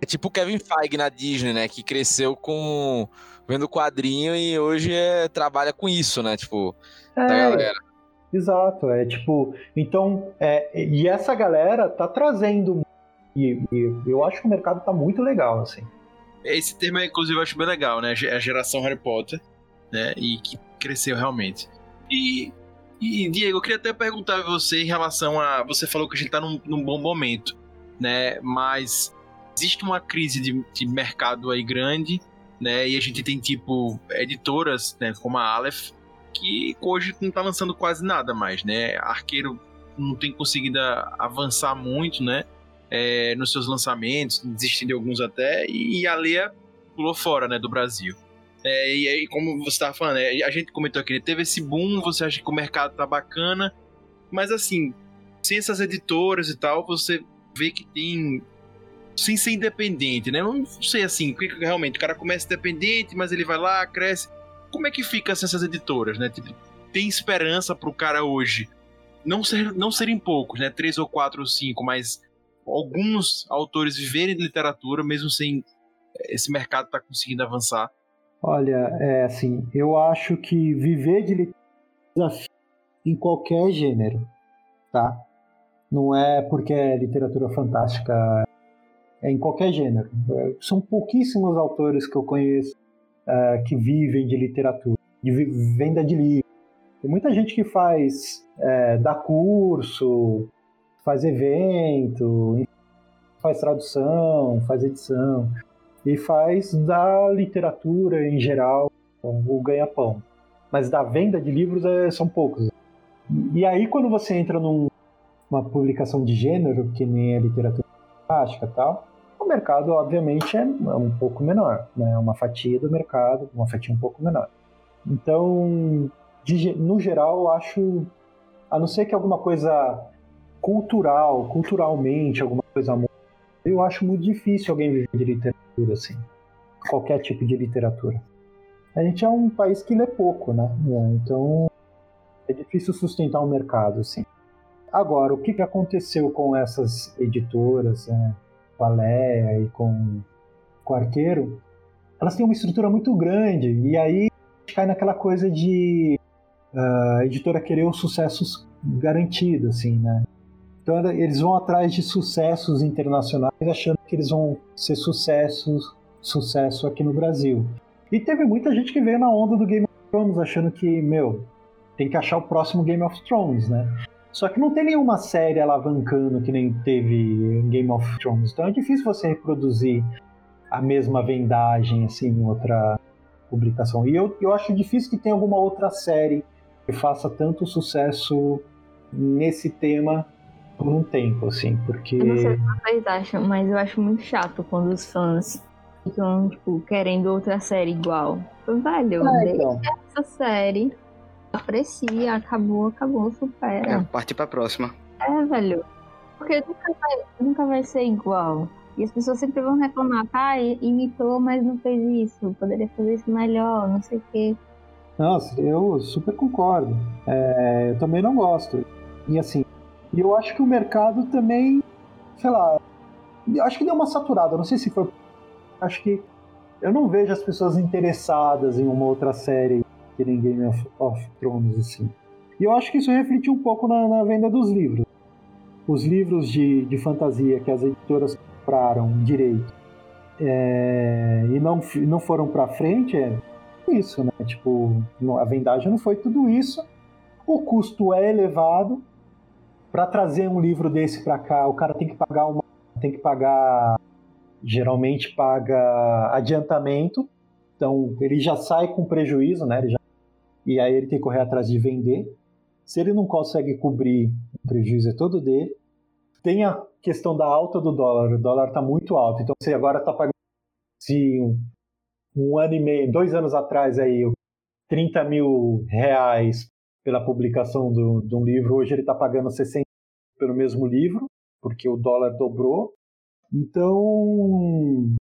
É tipo o Kevin Feige na Disney, né? Que cresceu com vendo quadrinho e hoje é, trabalha com isso, né? Tipo, é, da galera. Exato, é tipo, então, é, e essa galera tá trazendo e, e, eu acho que o mercado tá muito legal, assim. Esse termo, inclusive, eu acho bem legal, né? A geração Harry Potter, né? E que cresceu realmente. E, e, Diego, eu queria até perguntar a você em relação a. Você falou que a gente está num, num, bom momento, né? Mas existe uma crise de, de, mercado aí grande, né? E a gente tem, tipo, editoras, né? Como a Aleph, que hoje não está lançando quase nada mais, né? Arqueiro não tem conseguido avançar muito, né? É, nos seus lançamentos, desistindo de alguns até, e a Leia pulou fora, né? Do Brasil. É, e aí, como você estava falando, é, a gente comentou aqui, né, teve esse boom, você acha que o mercado tá bacana, mas assim, sem essas editoras e tal, você vê que tem. Sem ser independente, né? Não sei assim, porque realmente o cara começa independente, mas ele vai lá, cresce. Como é que fica assim, essas editoras, né? Tipo, tem esperança pro cara hoje não, ser, não serem poucos, né? Três ou quatro ou cinco, mas alguns autores viverem de literatura, mesmo sem esse mercado tá conseguindo avançar. Olha, é assim, eu acho que viver de literatura em qualquer gênero, tá? Não é porque é literatura fantástica, é em qualquer gênero. É, são pouquíssimos autores que eu conheço é, que vivem de literatura, de venda de livros. Tem muita gente que faz, é, dá curso, faz evento, faz tradução, faz edição e faz da literatura em geral o ganha-pão. Mas da venda de livros é, são poucos. E aí, quando você entra numa publicação de gênero, que nem a literatura fantástica tal, o mercado, obviamente, é, é um pouco menor. Né? É uma fatia do mercado, uma fatia um pouco menor. Então, de, no geral, eu acho, a não ser que alguma coisa cultural, culturalmente, alguma coisa eu acho muito difícil alguém viver de literatura assim. Qualquer tipo de literatura. A gente é um país que lê pouco, né? Então é difícil sustentar um mercado assim. Agora, o que, aconteceu com essas editoras, né, com a Leia e com, o Arqueiro? Elas têm uma estrutura muito grande, e aí cai naquela coisa de uh, a editora querer os sucessos garantidos, assim, né? Então eles vão atrás de sucessos internacionais, achando que eles vão ser sucessos, sucesso aqui no Brasil. E teve muita gente que veio na onda do Game of Thrones, achando que, meu, tem que achar o próximo Game of Thrones, né? Só que não tem nenhuma série alavancando que nem teve Game of Thrones. Então é difícil você reproduzir a mesma vendagem assim em outra publicação. E eu, eu acho difícil que tenha alguma outra série que faça tanto sucesso nesse tema por um tempo, assim, porque. Eu não sei o que vocês acham, mas eu acho muito chato quando os fãs ficam, tipo, querendo outra série igual. Velho, é, então. essa série. Aprecia, acabou, acabou, supera. É, parte pra próxima. É, velho. Porque nunca vai, nunca vai ser igual. E as pessoas sempre vão reclamar, ah, imitou, mas não fez isso, poderia fazer isso melhor, não sei o quê. Nossa, eu super concordo. É, eu também não gosto. E assim, eu acho que o mercado também, sei lá, acho que deu uma saturada, não sei se foi. Acho que eu não vejo as pessoas interessadas em uma outra série que nem Game of, of Thrones, assim. E eu acho que isso refletiu um pouco na, na venda dos livros. Os livros de, de fantasia que as editoras compraram direito é, e não, não foram para frente, é isso, né? Tipo, a vendagem não foi tudo isso. O custo é elevado. Para trazer um livro desse para cá, o cara tem que pagar uma, tem que pagar, geralmente paga adiantamento. Então ele já sai com prejuízo, né? Já, e aí ele tem que correr atrás de vender. Se ele não consegue cobrir, o prejuízo é todo dele. Tem a questão da alta do dólar. O dólar está muito alto. Então você agora está pagando se um, um, ano e meio, dois anos atrás aí, 30 mil reais pela publicação do, de um livro, hoje ele está pagando 60 pelo mesmo livro, porque o dólar dobrou. Então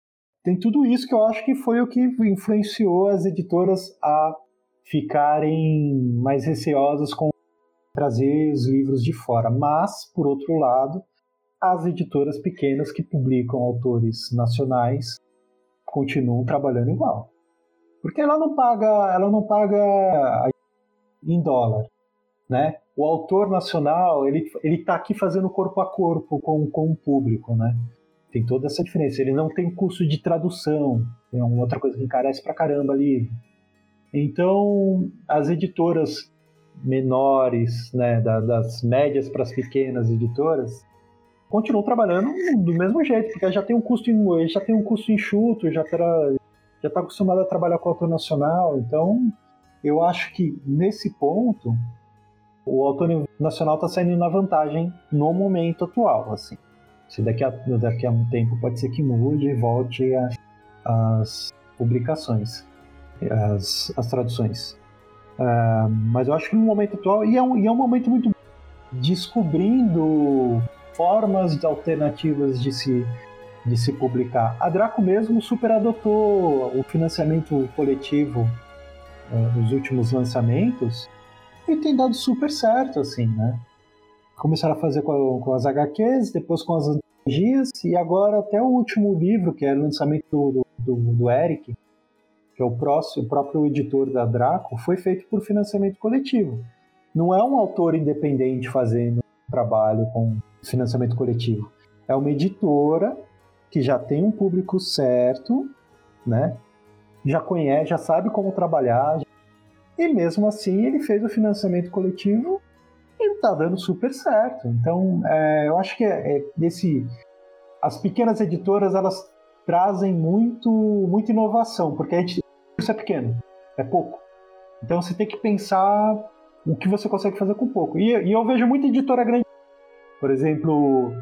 tem tudo isso que eu acho que foi o que influenciou as editoras a ficarem mais receosas com trazer os livros de fora. Mas, por outro lado, as editoras pequenas que publicam autores nacionais continuam trabalhando igual. Porque ela não paga, ela não paga em dólar, né? O autor nacional, ele ele tá aqui fazendo corpo a corpo com, com o público, né? Tem toda essa diferença. Ele não tem custo de tradução, é uma outra coisa que encarece pra caramba ali. Então, as editoras menores, né, das médias para as pequenas editoras, continuam trabalhando do mesmo jeito, porque já tem um custo, já tem um custo enxuto, já está já tá acostumado a trabalhar com autor nacional, então eu acho que nesse ponto o autor nacional está saindo na vantagem no momento atual, assim. Se daqui a, daqui a um tempo pode ser que mude e volte as publicações, as, as traduções. Uh, mas eu acho que no momento atual, e é um, e é um momento muito descobrindo formas alternativas de se, de se publicar. A Draco mesmo super adotou o financiamento coletivo uh, nos últimos lançamentos e tem dado super certo, assim, né? Começaram a fazer com, com as HQs, depois com as antologias, e agora até o último livro, que é o lançamento do, do, do Eric, que é o, próximo, o próprio editor da Draco, foi feito por financiamento coletivo. Não é um autor independente fazendo trabalho com financiamento coletivo. É uma editora que já tem um público certo, né? Já conhece, já sabe como trabalhar. E mesmo assim ele fez o financiamento coletivo e está dando super certo. Então é, eu acho que é, é esse, as pequenas editoras elas trazem muito, muita inovação, porque a gente, isso é pequeno, é pouco. Então você tem que pensar o que você consegue fazer com pouco. E, e eu vejo muita editora grande por exemplo,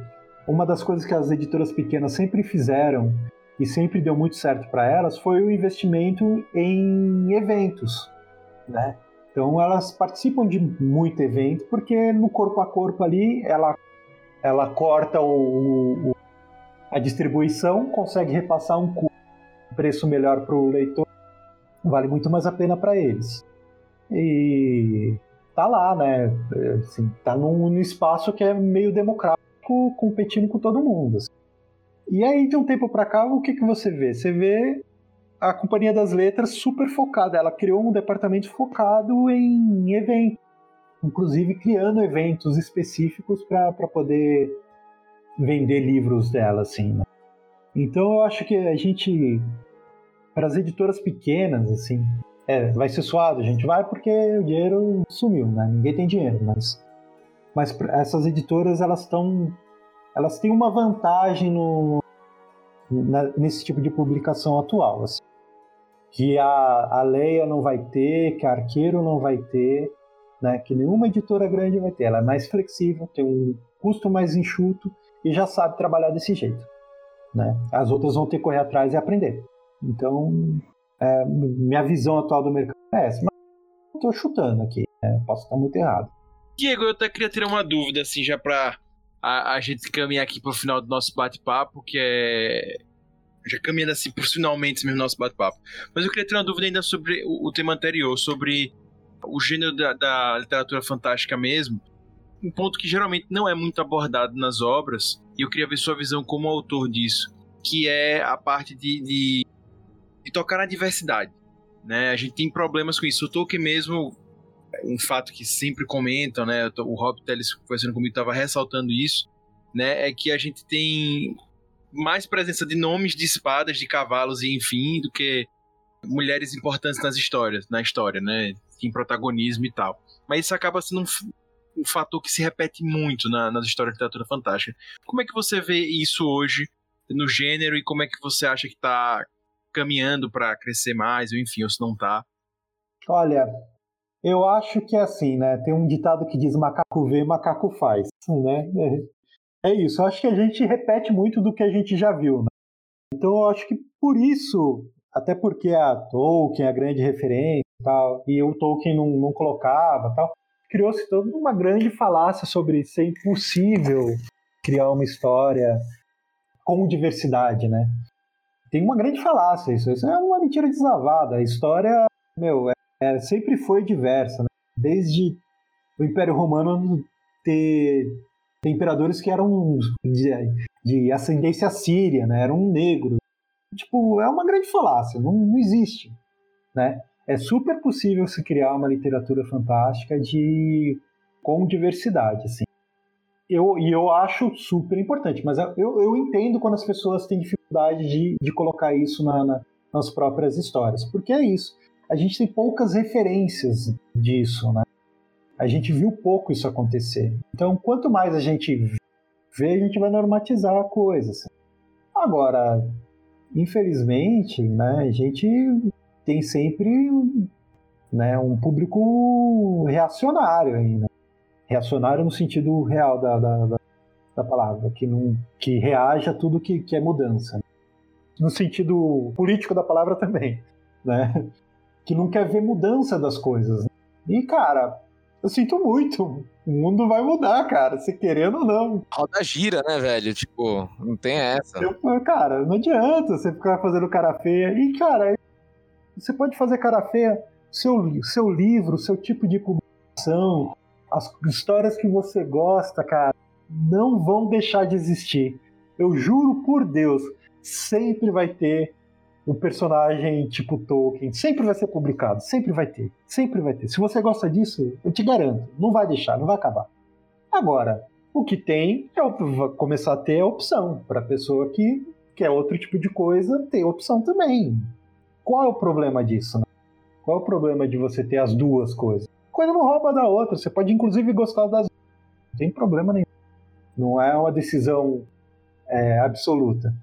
uma das coisas que as editoras pequenas sempre fizeram e sempre deu muito certo para elas foi o investimento em eventos, né? Então elas participam de muito evento porque no corpo a corpo ali ela ela corta o, o a distribuição, consegue repassar um preço melhor para o leitor, vale muito mais a pena para eles. E tá lá, né? Assim, tá num, num, espaço que é meio democrático, competindo com todo mundo. Assim. E aí, de um tempo para cá, o que, que você vê? Você vê a Companhia das Letras super focada. Ela criou um departamento focado em eventos, inclusive criando eventos específicos para poder vender livros dela, assim. Né? Então, eu acho que a gente, para as editoras pequenas, assim, é, vai ser suado, a gente vai porque o dinheiro sumiu, né? Ninguém tem dinheiro, mas mas essas editoras elas estão elas têm uma vantagem no, na, nesse tipo de publicação atual, assim, que a, a Leia não vai ter, que a Arqueiro não vai ter, né, que nenhuma editora grande vai ter. Ela é mais flexível, tem um custo mais enxuto e já sabe trabalhar desse jeito. Né? As outras vão ter que correr atrás e aprender. Então, é, minha visão atual do mercado é essa. Mas estou chutando aqui, né? posso estar muito errado. Diego, eu até queria ter uma dúvida, assim, já para a, a gente caminhar aqui para o final do nosso bate-papo, que é. Já caminhando assim por finalmente mesmo nosso bate-papo. Mas eu queria ter uma dúvida ainda sobre o, o tema anterior, sobre o gênero da, da, literatura fantástica mesmo. Um ponto que geralmente não é muito abordado nas obras, e eu queria ver sua visão como autor disso, que é a parte de, de, de tocar na diversidade. Né? A gente tem problemas com isso. O Tolkien mesmo um fato que sempre comentam, né? O Rob Teles conversando comigo estava ressaltando isso, né? É que a gente tem mais presença de nomes de espadas, de cavalos e enfim, do que mulheres importantes nas histórias, na história, né? Em protagonismo e tal. Mas isso acaba sendo um, um fator que se repete muito na, nas histórias de literatura fantástica. Como é que você vê isso hoje no gênero e como é que você acha que está caminhando para crescer mais, ou enfim, ou se não está? Olha, eu acho que é assim, né? Tem um ditado que diz macaco vê, macaco faz, né? É, é isso. Eu acho que a gente repete muito do que a gente já viu, né? Então eu acho que por isso, até porque a Tolkien é a grande referência e tal, e o Tolkien não, não colocava tal, criou-se toda uma grande falácia sobre ser impossível criar uma história com diversidade, né? Tem uma grande falácia isso. Isso é uma mentira deslavada. A história, meu, é é, sempre foi diversa, né? desde o Império Romano ter, ter imperadores que eram de, de, ascendência síria, né? eram negros. Tipo, é uma grande falácia, não, não existe. Né? É super possível se criar uma literatura fantástica de com diversidade, assim. Eu, e eu acho super importante, mas eu, eu entendo quando as pessoas têm dificuldade de, de colocar isso na, na, nas próprias histórias, porque é isso a gente tem poucas referências disso, né? A gente viu pouco isso acontecer. Então, quanto mais a gente vê, a gente vai normatizar a coisa. Assim. Agora, infelizmente, né, a gente tem sempre né, um público reacionário né? Reacionário no sentido real da, da, da, da palavra, que, não, que reage a tudo que, que é mudança. No sentido político da palavra também, né? Que não quer ver mudança das coisas. Né? E, cara, eu sinto muito. O mundo vai mudar, cara, se querendo ou não. Roda gira, né, velho? Tipo, não tem essa. Eu, cara, não adianta você ficar fazendo cara feia. E, cara, você pode fazer cara feia, seu, seu livro, seu tipo de publicação, as histórias que você gosta, cara, não vão deixar de existir. Eu juro por Deus, sempre vai ter um personagem tipo Tolkien. Sempre vai ser publicado, sempre vai ter, sempre vai ter. Se você gosta disso, eu te garanto, não vai deixar, não vai acabar. Agora, o que tem é começar a ter a opção para a pessoa que quer outro tipo de coisa ter opção também. Qual é o problema disso? Né? Qual é o problema de você ter as duas coisas? Coisa não rouba da outra. Você pode inclusive gostar das. Não tem problema nenhum. Não é uma decisão é, absoluta.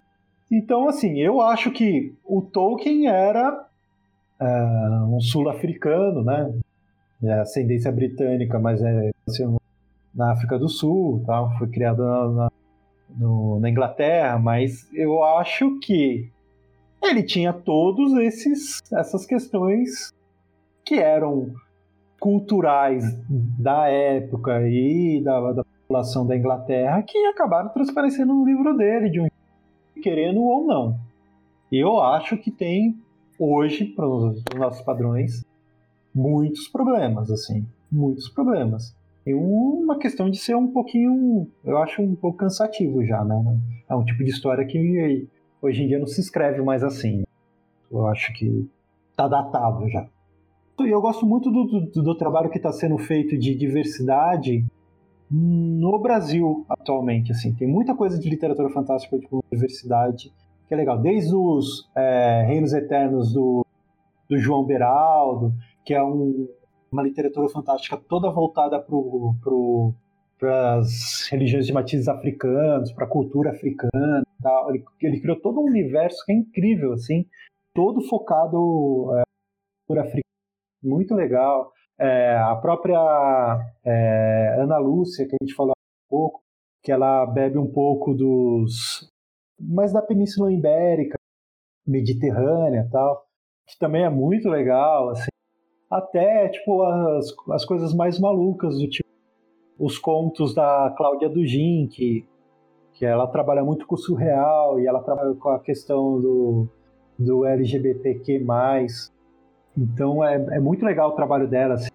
Então, assim, eu acho que o Tolkien era uh, um sul-africano, né? É ascendência britânica, mas é assim, na África do Sul, tá? foi criado na, na, no, na Inglaterra, mas eu acho que ele tinha todos esses essas questões que eram culturais da época e da, da população da Inglaterra que acabaram transparecendo no livro dele de um querendo ou não. Eu acho que tem, hoje, para os nossos padrões, muitos problemas, assim. muitos problemas. E uma questão de ser um pouquinho, eu acho um pouco cansativo já, né? É um tipo de história que hoje em dia não se escreve mais assim. Eu acho que tá datado já. E eu gosto muito do, do, do trabalho que está sendo feito de diversidade no Brasil atualmente. Assim, tem muita coisa de literatura fantástica de diversidade que é legal. Desde os é, Reinos Eternos do, do João Beraldo, que é um, uma literatura fantástica toda voltada para pro, as religiões de matizes africanos, para a cultura africana. Ele, ele, criou todo um universo que é incrível, assim, todo focado é, cultura africana, muito legal. É, a própria é, Ana Lúcia, que a gente falou há pouco, que ela bebe um pouco dos. mas da Península Ibérica, Mediterrânea tal, que também é muito legal, assim. Até, tipo, as, as coisas mais malucas, do tipo os contos da Cláudia Dugin, que, que ela trabalha muito com o surreal e ela trabalha com a questão do, do LGBTQ+. Então é, é muito legal o trabalho dela. Assim.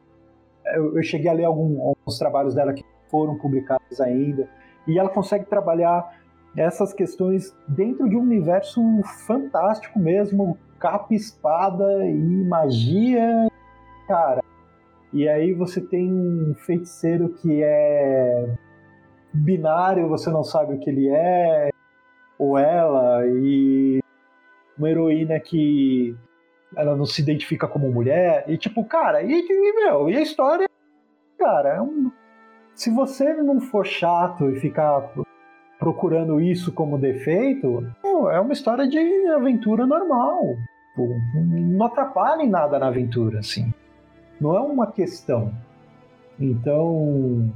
Eu, eu, cheguei a ler algum, alguns trabalhos dela que foram publicados ainda, e ela consegue trabalhar essas questões dentro de um universo fantástico mesmo, capa, espada e magia, cara. E aí você tem um feiticeiro que é binário, você não sabe o que ele é, ou ela, e uma heroína que ela não se identifica como mulher, e tipo, cara, e, e meu, e a história, cara, é um, se você não for chato e ficar procurando isso como defeito, é uma história de aventura normal. Não atrapalha em nada na aventura, assim não é uma questão. Então,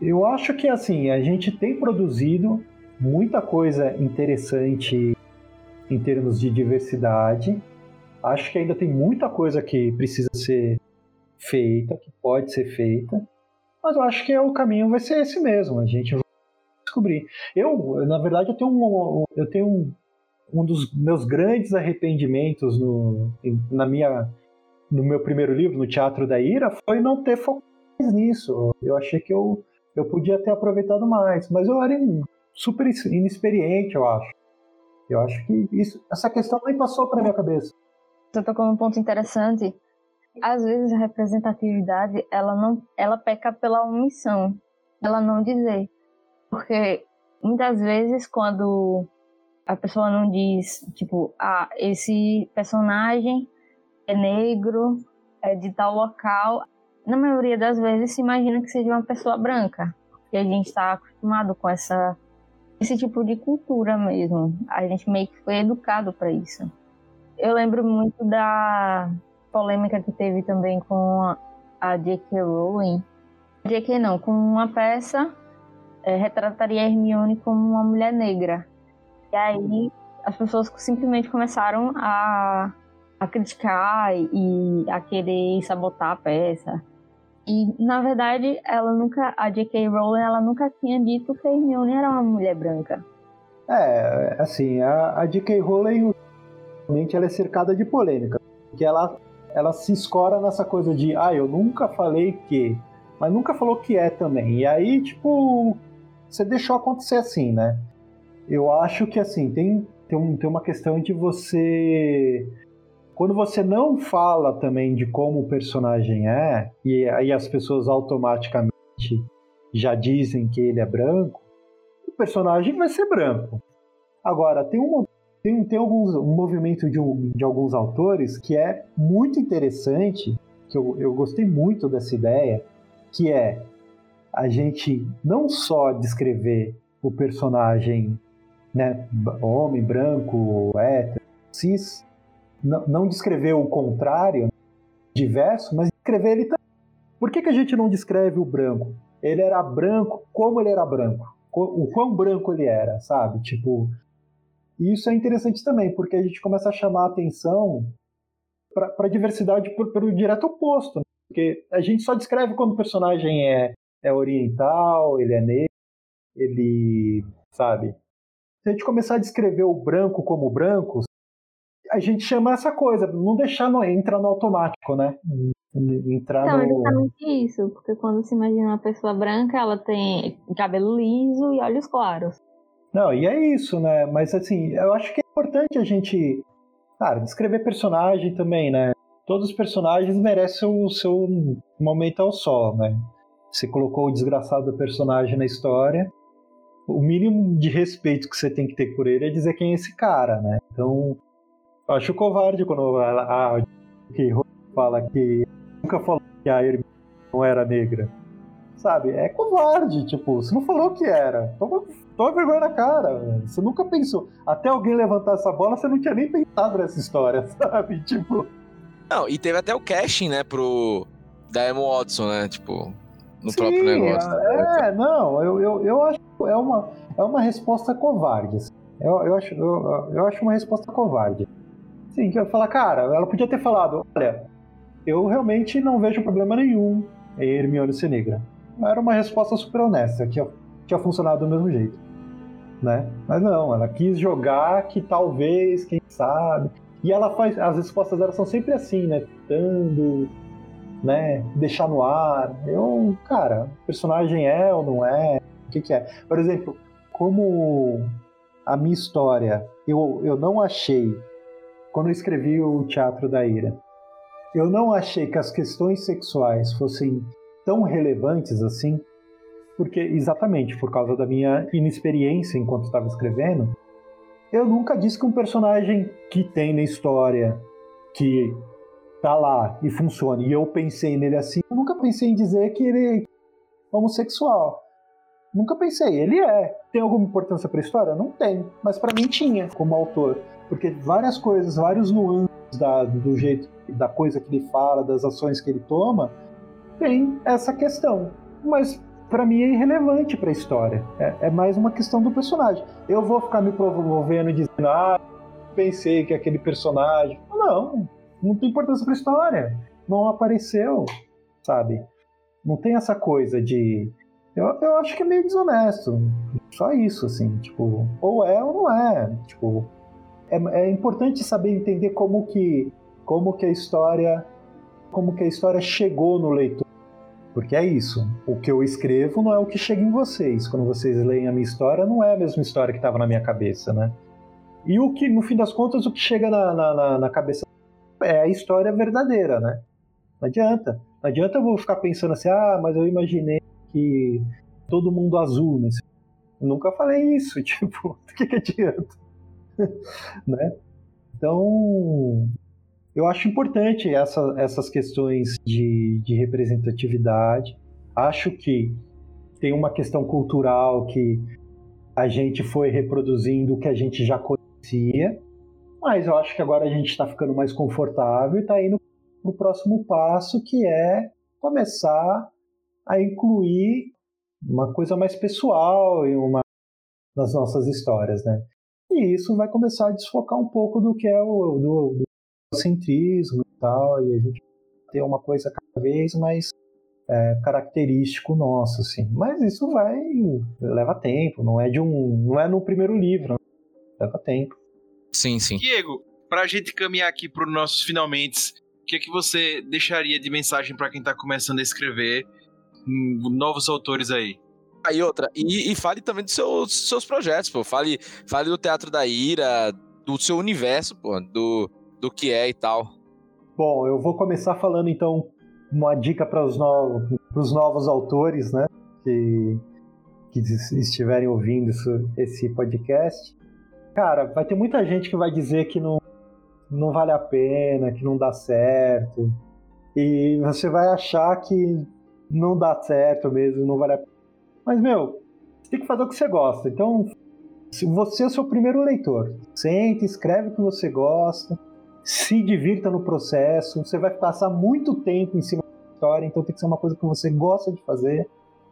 eu acho que assim, a gente tem produzido muita coisa interessante em termos de diversidade. Acho que ainda tem muita coisa que precisa ser feita, que pode ser feita. Mas eu acho que o caminho vai ser esse mesmo. A gente vai descobrir. Eu, na verdade, eu tenho um, eu tenho um, um dos meus grandes arrependimentos no, na minha no meu primeiro livro, no Teatro da Ira, foi não ter focado nisso. Eu achei que eu, eu podia ter aproveitado mais, mas eu era super inexperiente, eu acho. Eu acho que isso, essa questão nem passou para minha cabeça. Você tocou um ponto interessante. Às vezes a representatividade, ela não, ela peca pela omissão, ela não dizer. Porque muitas vezes quando a pessoa não diz, tipo, ah, esse personagem é negro, é de tal local, na maioria das vezes se imagina que seja uma pessoa branca. E a gente está acostumado com essa esse tipo de cultura mesmo. A gente meio que foi educado para isso. Eu lembro muito da polêmica que teve também com a J.K. Rowling. J.K. não, com uma peça é, retrataria Hermione como uma mulher negra. E aí as pessoas simplesmente começaram a a criticar e a querer sabotar a peça. E, na verdade, ela nunca, a J.K. Rowling, ela nunca tinha dito que a Hermione era uma mulher branca. É, assim, a, a J.K. Rowling, ela é cercada de polêmica. Porque ela, ela se escora nessa coisa de, ah, eu nunca falei que, mas nunca falou que é também. E aí, tipo, você deixou acontecer assim, né? Eu acho que, assim, tem, tem, um, tem uma questão de você quando você não fala também de como o personagem é, e aí as pessoas automaticamente já dizem que ele é branco, o personagem vai ser branco. Agora, tem, um, tem, tem alguns, um movimento de, um, de alguns autores que é muito interessante, que eu, eu gostei muito dessa ideia, que é a gente não só descrever o personagem né, homem, branco, hétero, cis, não, não descrever o contrário, diverso, mas descrever ele também. Por que, que a gente não descreve o branco? Ele era branco, como ele era branco? O quão branco ele era, sabe? Tipo, isso é interessante também, porque a gente começa a chamar a atenção para a diversidade pelo direto oposto. Né? Porque a gente só descreve quando o personagem é, é oriental, ele é negro, ele. sabe? Se a gente começar a descrever o branco como branco, a gente chama essa coisa, não deixar no, entrar no automático, né? entrar Então, no... exatamente isso, porque quando se imagina uma pessoa branca, ela tem cabelo liso e olhos claros. Não, e é isso, né? Mas assim, eu acho que é importante a gente, cara, descrever personagem também, né? Todos os personagens merecem o seu momento ao sol, né? Você colocou o desgraçado do personagem na história, o mínimo de respeito que você tem que ter por ele é dizer quem é esse cara, né? Então, eu acho covarde quando a, a que fala que nunca falou que a Hermione não era negra. Sabe? É covarde, tipo, você não falou que era. Toma, toma vergonha na cara. Você nunca pensou. Até alguém levantar essa bola, você não tinha nem pensado nessa história, (laughs) sabe? Tipo. Não, e teve até o casting, né, pro Emma Watson, né? Tipo, no Sim, próprio negócio. É, não, eu, eu, eu acho que é uma, é uma resposta covarde. assim. Eu, eu, acho, eu, eu acho uma resposta covarde. Sim, que eu falar, cara, ela podia ter falado, olha, eu realmente não vejo problema nenhum em Hermione ser negra. Era uma resposta super honesta, que tinha funcionado do mesmo jeito. Né? Mas não, ela quis jogar que talvez, quem sabe. E ela faz. As respostas dela são sempre assim, né? Tentando né, deixar no ar. Eu, cara, personagem é ou não é? O que, que é? Por exemplo, como a minha história, eu, eu não achei, quando eu escrevi o Teatro da Ira, eu não achei que as questões sexuais fossem tão relevantes assim, porque exatamente por causa da minha inexperiência enquanto estava escrevendo, eu nunca disse que um personagem que tem na história que tá lá e funciona, e eu pensei nele assim, eu nunca pensei em dizer que ele é homossexual. Nunca pensei, ele é. Tem alguma importância para a história? Não tem, mas para mim tinha como autor, porque várias coisas, vários nuances da, do jeito da coisa que ele fala, das ações que ele toma, tem essa questão. Mas para mim é irrelevante para a história. É, é, mais uma questão do personagem. Eu vou ficar me promovendo dizendo, ah, pensei que aquele personagem. Não, não tem importância para a história. Não apareceu, sabe? Não tem essa coisa de. Eu, eu acho que é meio desonesto. Só isso, assim. Tipo, ou é ou não é. Tipo, é, é importante saber entender como que, como que a história. Como que a história chegou no leitor. Porque é isso. O que eu escrevo não é o que chega em vocês. Quando vocês leem a minha história, não é a mesma história que estava na minha cabeça, né? E o que, no fim das contas, o que chega na, na, na cabeça é a história verdadeira, né? Não adianta. Não adianta eu ficar pensando assim, ah, mas eu imaginei que todo mundo azul, né? Eu nunca falei isso, (laughs) tipo, (laughs) do que, que adianta? (laughs) né? Então, eu acho importante essa, essas questões de, de representatividade. Acho que tem uma questão cultural que a gente foi reproduzindo o que a gente já conhecia, mas eu acho que agora a gente está ficando mais confortável e está indo para o próximo passo, que é começar a incluir uma coisa mais pessoal uma das nossas histórias, né? E isso vai começar a desfocar um pouco do que é o do, do centrismo e tal, e a gente ter uma coisa cada vez mais é, característico nosso, assim. Mas isso vai leva tempo, não é de um, não é no primeiro livro, né? leva tempo. Sim, sim. Diego, pra gente caminhar aqui pro nossos finalmente, o que é que você deixaria de mensagem para quem tá começando a escrever hum, novos autores aí? Aí outra, e, e fale também dos seus, seus projetos, pô. Fale, fale do Teatro da Ira, do seu universo, pô, do, do que é e tal. Bom, eu vou começar falando então uma dica para os novos, novos autores, né? Que, que estiverem ouvindo isso, esse podcast. Cara, vai ter muita gente que vai dizer que não, não vale a pena, que não dá certo. E você vai achar que não dá certo mesmo, não vale a pena. Mas, meu, você tem que fazer o que você gosta. Então, se você é o seu primeiro leitor, sente, escreve o que você gosta, se divirta no processo. Você vai passar muito tempo em cima da história, então tem que ser uma coisa que você gosta de fazer.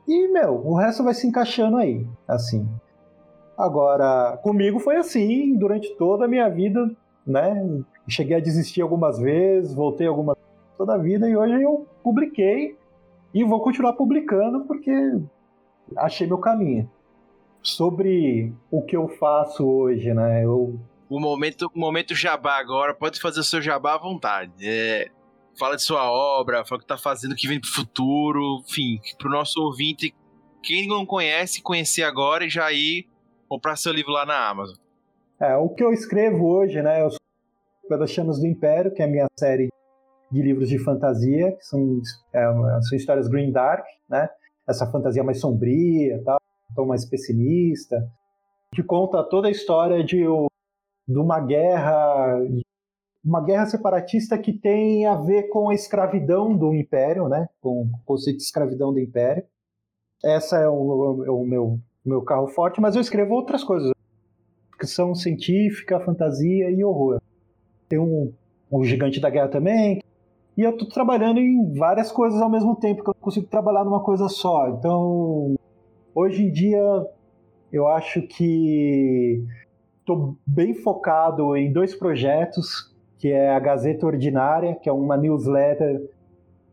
E, meu, o resto vai se encaixando aí, assim. Agora, comigo foi assim durante toda a minha vida, né? Cheguei a desistir algumas vezes, voltei algumas vezes toda a vida e hoje eu publiquei e vou continuar publicando porque achei meu caminho. Sobre o que eu faço hoje, né? Eu o momento, o momento jabá agora, pode fazer o seu jabá à vontade. É, fala de sua obra, fala o que tá fazendo, o que vem pro futuro, enfim, pro nosso ouvinte, quem não conhece, conhecer agora e já ir comprar seu livro lá na Amazon. É, o que eu escrevo hoje, né, eu sou pelas Chamas do Império, que é a minha série de livros de fantasia, que são, é, são histórias green dark, né, essa fantasia mais sombria, tal, tom mais pessimista, que conta toda a história de, de uma guerra uma guerra separatista que tem a ver com a escravidão do Império, né? com o conceito de escravidão do Império. Essa é o, é o meu, meu carro forte, mas eu escrevo outras coisas. Ficção científica, fantasia e horror. Tem um, um Gigante da Guerra também. E eu estou trabalhando em várias coisas ao mesmo tempo, que eu não consigo trabalhar numa coisa só. Então, hoje em dia, eu acho que estou bem focado em dois projetos que é a Gazeta Ordinária, que é uma newsletter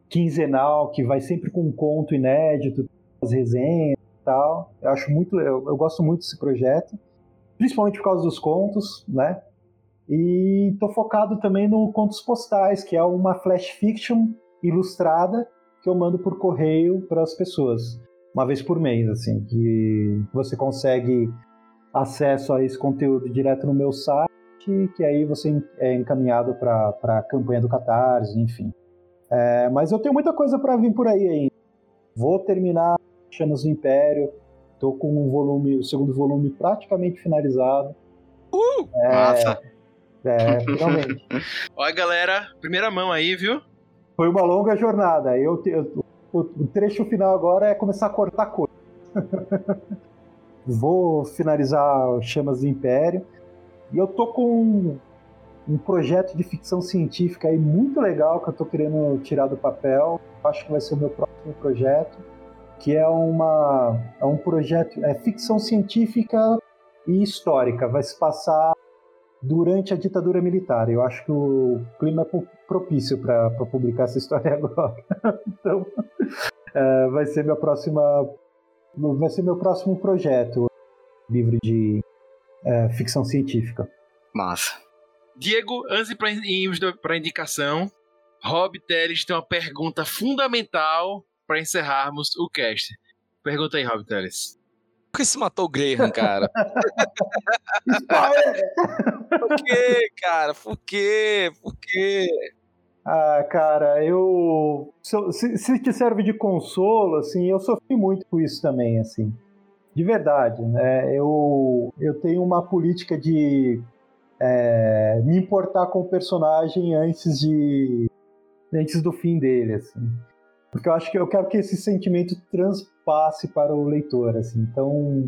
quinzenal que vai sempre com um conto inédito, as resenhas e tal. Eu acho muito, eu, eu gosto muito desse projeto, principalmente por causa dos contos, né? E estou focado também no Contos Postais, que é uma flash fiction ilustrada que eu mando por correio para as pessoas, uma vez por mês, assim, que você consegue acesso a esse conteúdo direto no meu site que aí você é encaminhado para a campanha do Catarse, enfim. É, mas eu tenho muita coisa para vir por aí ainda. Vou terminar Chamas do Império, estou com um volume, o segundo volume praticamente finalizado. Uh, é, massa! É, (laughs) finalmente. Olha, galera, primeira mão aí, viu? Foi uma longa jornada. Eu, eu o, o trecho final agora é começar a cortar coisa. (laughs) Vou finalizar Chamas do Império. E eu tô com um, um projeto de ficção científica aí muito legal que eu tô querendo tirar do papel. Acho que vai ser o meu próximo projeto, que é uma é um projeto é ficção científica e histórica. Vai se passar durante a ditadura militar. Eu acho que o clima é propício para publicar essa história (laughs) agora. então, (laughs) é, vai ser minha próxima vai ser meu próximo projeto, livro de é, ficção científica. Massa. Diego, antes de irmos para a indicação, Rob Teles tem uma pergunta fundamental para encerrarmos o cast. Pergunta aí, Rob Teles. Por que se matou o Graham, cara? (laughs) Por que, cara? Por quê? Por quê? Ah, cara, eu. Se, se te serve de consolo, assim, eu sofri muito com isso também, assim de verdade. Né? Eu, eu tenho uma política de é, me importar com o personagem antes de antes do fim dele, assim. Porque eu acho que eu quero que esse sentimento transpasse para o leitor, assim. Então,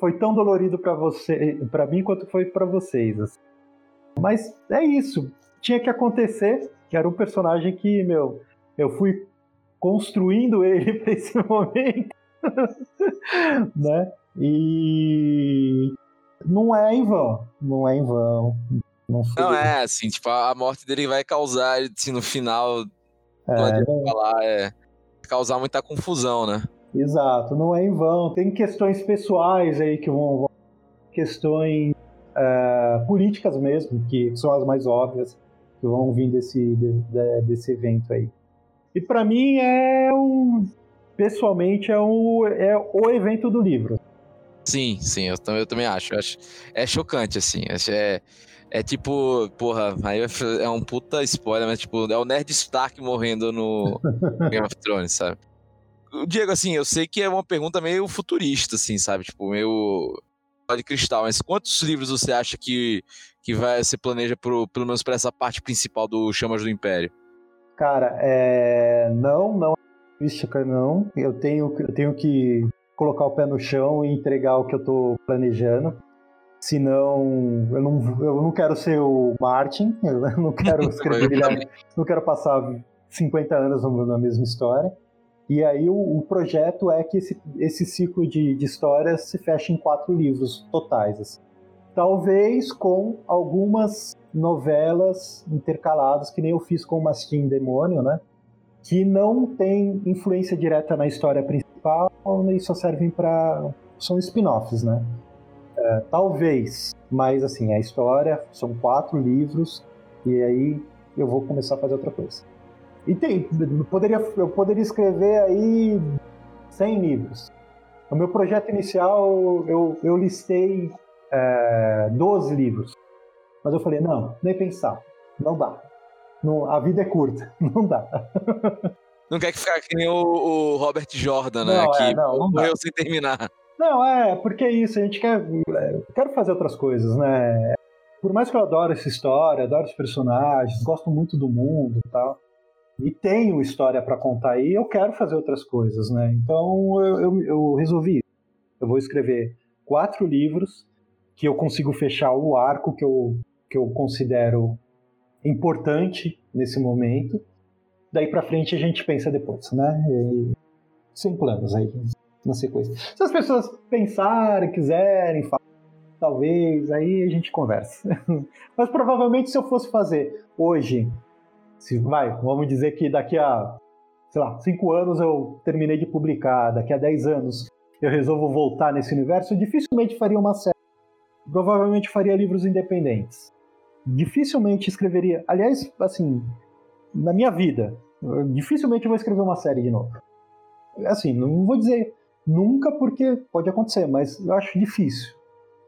foi tão dolorido para você, para mim quanto foi para vocês, assim. Mas é isso, tinha que acontecer, que era um personagem que, meu, eu fui construindo ele (laughs) para esse momento. (laughs) né? E não é em vão, não é em vão. Não, não é assim, tipo, a morte dele vai causar, assim, no final, é, não adianta falar, é causar muita confusão, né? Exato, não é em vão. Tem questões pessoais aí que vão. questões uh, políticas mesmo, que são as mais óbvias, que vão vir desse, de, desse evento aí. E para mim é um pessoalmente, é o, é o evento do livro. Sim, sim, eu, eu também acho. Eu acho. É chocante, assim. É, é tipo, porra, aí é um puta spoiler, mas tipo, é o Nerd Stark morrendo no (laughs) Game of Thrones, sabe? Diego, assim, eu sei que é uma pergunta meio futurista, assim, sabe? Tipo, meio de cristal, mas quantos livros você acha que, que vai, se planeja pro, pelo menos para essa parte principal do Chamas do Império? Cara, é... não, não mística, não. Eu tenho, eu tenho que colocar o pé no chão e entregar o que eu estou planejando. Senão, eu não, eu não quero ser o Martin, (laughs) eu não quero (laughs) escrever não quero passar 50 anos na mesma história. E aí o, o projeto é que esse, esse ciclo de, de histórias se feche em quatro livros totais. Assim. Talvez com algumas novelas intercaladas, que nem eu fiz com Mastim Demônio, né? que não tem influência direta na história principal e só servem para são spin-offs, né? É, talvez, mas assim a história são quatro livros e aí eu vou começar a fazer outra coisa. E tem, eu poderia, eu poderia escrever aí 100 livros. No meu projeto inicial, eu, eu listei é, 12 livros. Mas eu falei, não, nem pensar. Não dá. Não, a vida é curta. (laughs) Não dá. Não quer que ficar que nem o, o Robert Jordan, né? Não, que é, não, não morreu dá. sem terminar. Não, é, porque é isso, a gente quer. é, Quero fazer outras coisas, né? Por mais que eu adoro essa história, adoro os personagens, gosto muito do mundo e tal, e tenho história pra contar aí, eu quero fazer outras coisas, né? Então eu, eu, eu resolvi. Eu vou escrever quatro livros que eu consigo fechar o arco que eu, que eu considero importante nesse momento. Daí pra frente a gente pensa depois, né? E, sem planos aí na sequência. Se as pessoas pensarem, quiserem, talvez, aí a gente conversa. (laughs) Mas provavelmente se eu fosse fazer hoje, se vai, vamos dizer que daqui a, sei lá, cinco anos eu terminei de publicar, daqui a dez anos eu resolvo voltar nesse universo, eu dificilmente faria uma série. Provavelmente faria livros independentes. Dificilmente escreveria. Aliás, assim, na minha vida, dificilmente eu vou escrever uma série de novo. Assim, não vou dizer nunca porque pode acontecer, mas eu acho difícil.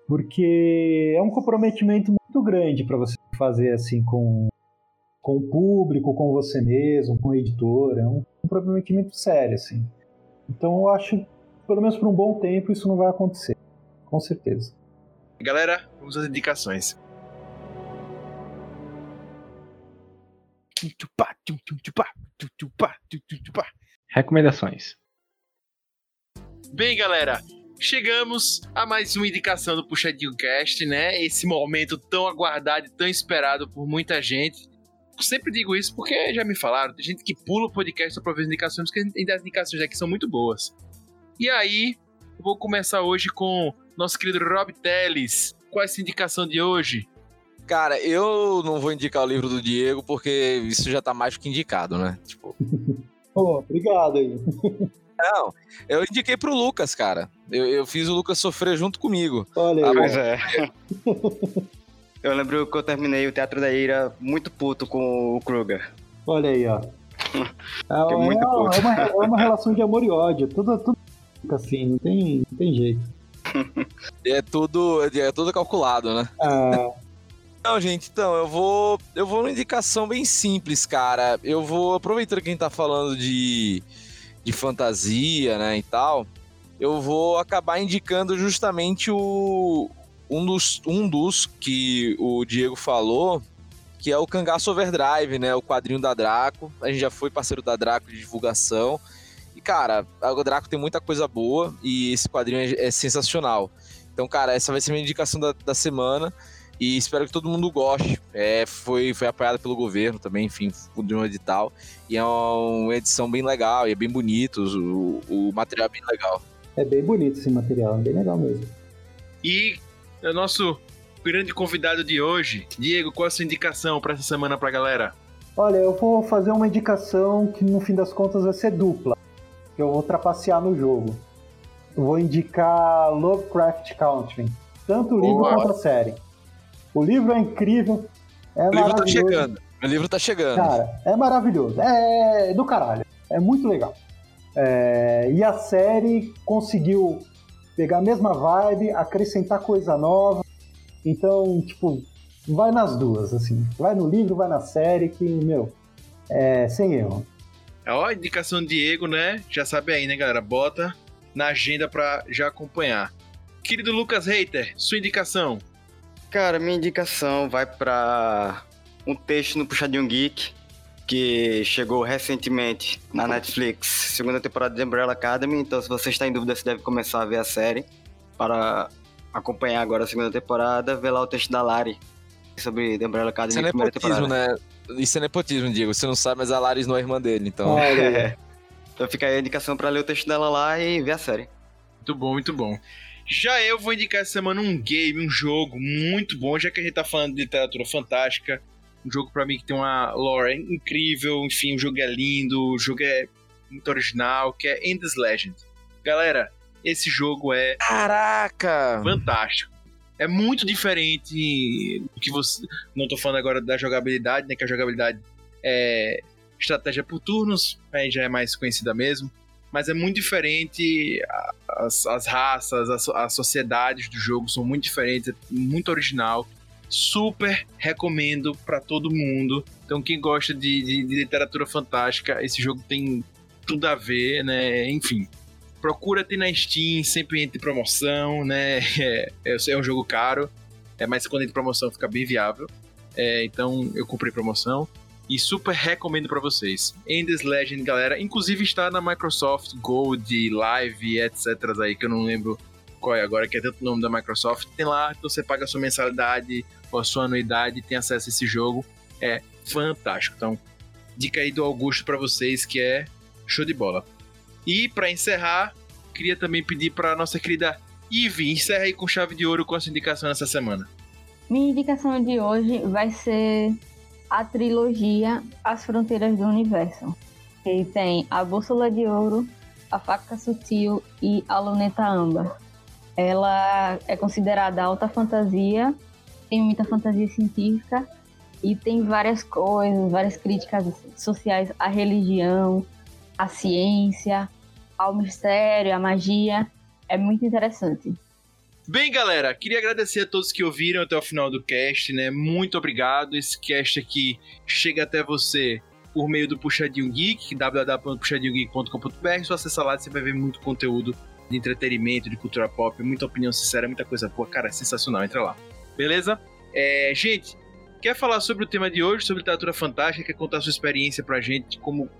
Porque é um comprometimento muito grande para você fazer assim com, com o público, com você mesmo, com a editora. É um comprometimento sério, assim. Então eu acho, pelo menos por um bom tempo, isso não vai acontecer. Com certeza. Galera, vamos às indicações. Recomendações. Bem, galera, chegamos a mais uma indicação do Puxadinho Cast, né? Esse momento tão aguardado e tão esperado por muita gente. Eu sempre digo isso porque já me falaram, tem gente que pula o podcast só pra ver as indicações, porque as indicações aqui são muito boas. E aí, eu vou começar hoje com nosso querido Rob Teles. Qual é essa indicação de hoje? Cara, eu não vou indicar o livro do Diego porque isso já tá mais do que indicado, né? Tipo, (laughs) Pô, obrigado aí. (laughs) não, eu indiquei pro Lucas, cara. Eu, eu fiz o Lucas sofrer junto comigo. Olha Ah, aí. bom. Pois é. (laughs) Eu lembro que eu terminei o Teatro da Ira muito puto com o Kruger. Olha aí, ó. É, é é uma- é uma relação de amor e ódio. Tudo, tudo assim, não tem, não tem jeito. (laughs) É tudo, é tudo calculado, né? Ah, Não, gente, então, eu vou. Eu vou numa indicação bem simples, cara. Eu vou, aproveitando que a gente tá falando de, de fantasia, né, e tal, eu vou acabar indicando justamente o. Um dos, um dos que o Diego falou, que é o Cangaço Overdrive, né? O quadrinho da Draco. A gente já foi parceiro da Draco de divulgação. E, cara, a Draco tem muita coisa boa e esse quadrinho é, é sensacional. Então, cara, essa vai ser a minha indicação da, da semana e espero que todo mundo goste. É, foi, foi apoiado pelo governo também, enfim, de um edital. E é uma edição bem legal, e é bem bonito, o, o material é bem legal. é bem bonito esse material, é bem legal mesmo. E o nosso grande convidado de hoje, Diego, qual é a sua indicação para essa semana pra galera? Olha, eu vou fazer uma indicação que no fim das contas vai ser dupla. Eu vou trapacear no jogo. Eu vou indicar Lovecraft Country. Tanto o livro Boa. quanto a série. O livro é incrível. É O livro tá chegando. O livro tá chegando. Cara, é maravilhoso. É do caralho. É muito legal. É, E a série conseguiu pegar a mesma vibe, acrescentar coisa nova. Então, tipo, vai nas duas, assim. Vai no livro, vai na série, que, meu, é sem erro. Ó, a indicação do Diego, né? Já sabe aí, né, galera? Bota na agenda pra já acompanhar. Querido Lucas Reiter, sua indicação. Cara, minha indicação vai pra um texto no Puxadinho Geek que chegou recentemente na Netflix, segunda temporada de Umbrella Academy. Então, se você está em dúvida se deve começar a ver a série para acompanhar agora a segunda temporada, vê lá o texto da Lari sobre The Umbrella Academy, Isso é temporada. né? Isso é nepotismo, Diego. Você não sabe, mas a Laris não é irmã dele, então. É. (laughs) Então fica aí a indicação para ler o texto dela lá e ver a série. Muito bom, muito bom. Já eu vou indicar essa semana um game, um jogo muito bom, já que a gente tá falando de literatura fantástica. Um jogo pra mim que tem uma lore incrível, enfim, o jogo é lindo, o jogo é muito original, que é Endless Legend. Galera, esse jogo é Caraca! fantástico. É muito diferente do que você. Não tô falando agora da jogabilidade, né? Que a jogabilidade é, estratégia por turnos, aí já é mais conhecida mesmo. Mas é muito diferente, as, as raças, as, as sociedades do jogo são muito diferentes, é muito original. Super recomendo para todo mundo. Então, quem gosta de, de, de literatura fantástica, esse jogo tem tudo a ver, né? Enfim, procura ter na Steam, sempre entre promoção, né? (laughs) É, é, é um jogo caro, é, mas quando entra promoção fica bem viável. É, então eu comprei promoção e super recomendo para vocês. Endless Legend, galera, inclusive está na Microsoft Gold, Live, etc. aí, que eu não lembro qual é agora, que é tanto o nome da Microsoft. Tem lá, então você paga a sua mensalidade ou a sua anuidade tem acesso a esse jogo. É fantástico. Então, dica aí do Augusto para vocês que é show de bola. E para encerrar, queria também pedir para nossa querida Ive, encerra aí com chave de ouro com a sua indicação nessa semana. Minha indicação de hoje vai ser a trilogia As Fronteiras do Universo. Que tem a Bússola de Ouro, a Faca Sutil e a Luneta Âmbar. Ela é considerada alta fantasia, tem muita fantasia científica e tem várias coisas, várias críticas sociais à religião, à ciência, ao mistério, à magia. É muito interessante. Bem, galera, queria agradecer a todos que ouviram até o final do cast, né? Muito obrigado. Esse cast aqui chega até você por meio do Puxadinho Geek, www.puxadinhogeek.com.br. Só acessa lá, você vai ver muito conteúdo de entretenimento, de cultura pop, muita opinião sincera, muita coisa boa. Cara, é sensacional. Entra lá. Beleza? É, gente, quer falar sobre o tema de hoje, sobre literatura fantástica? Quer contar sua experiência pra gente, como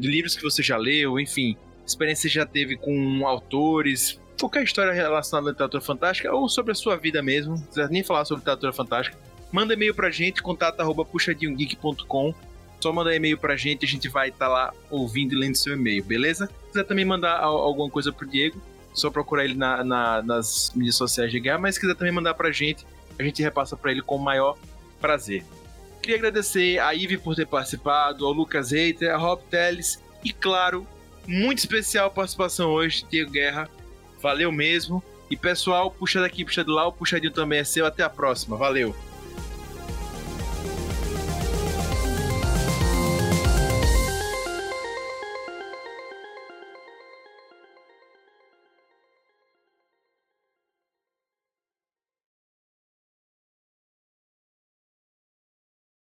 de livros que você já leu, enfim, experiência que você já teve com autores, qualquer história relacionada à literatura fantástica ou sobre a sua vida mesmo, não quiser nem falar sobre literatura fantástica, manda e-mail pra gente, contato arroba. Só manda e-mail pra gente, a gente vai estar tá lá ouvindo e lendo seu e-mail, beleza? Se quiser também mandar alguma coisa pro Diego, só procurar ele na, na, nas mídias sociais de guerra, mas se quiser também mandar pra gente, a gente repassa para ele com o maior prazer. Queria agradecer a Ive por ter participado, ao Lucas Reiter, a Rob Teles e, claro, muito especial a participação hoje, Diego Guerra. Valeu mesmo. E pessoal, puxa daqui, puxa de lá, o puxadinho também é seu. Até a próxima. Valeu.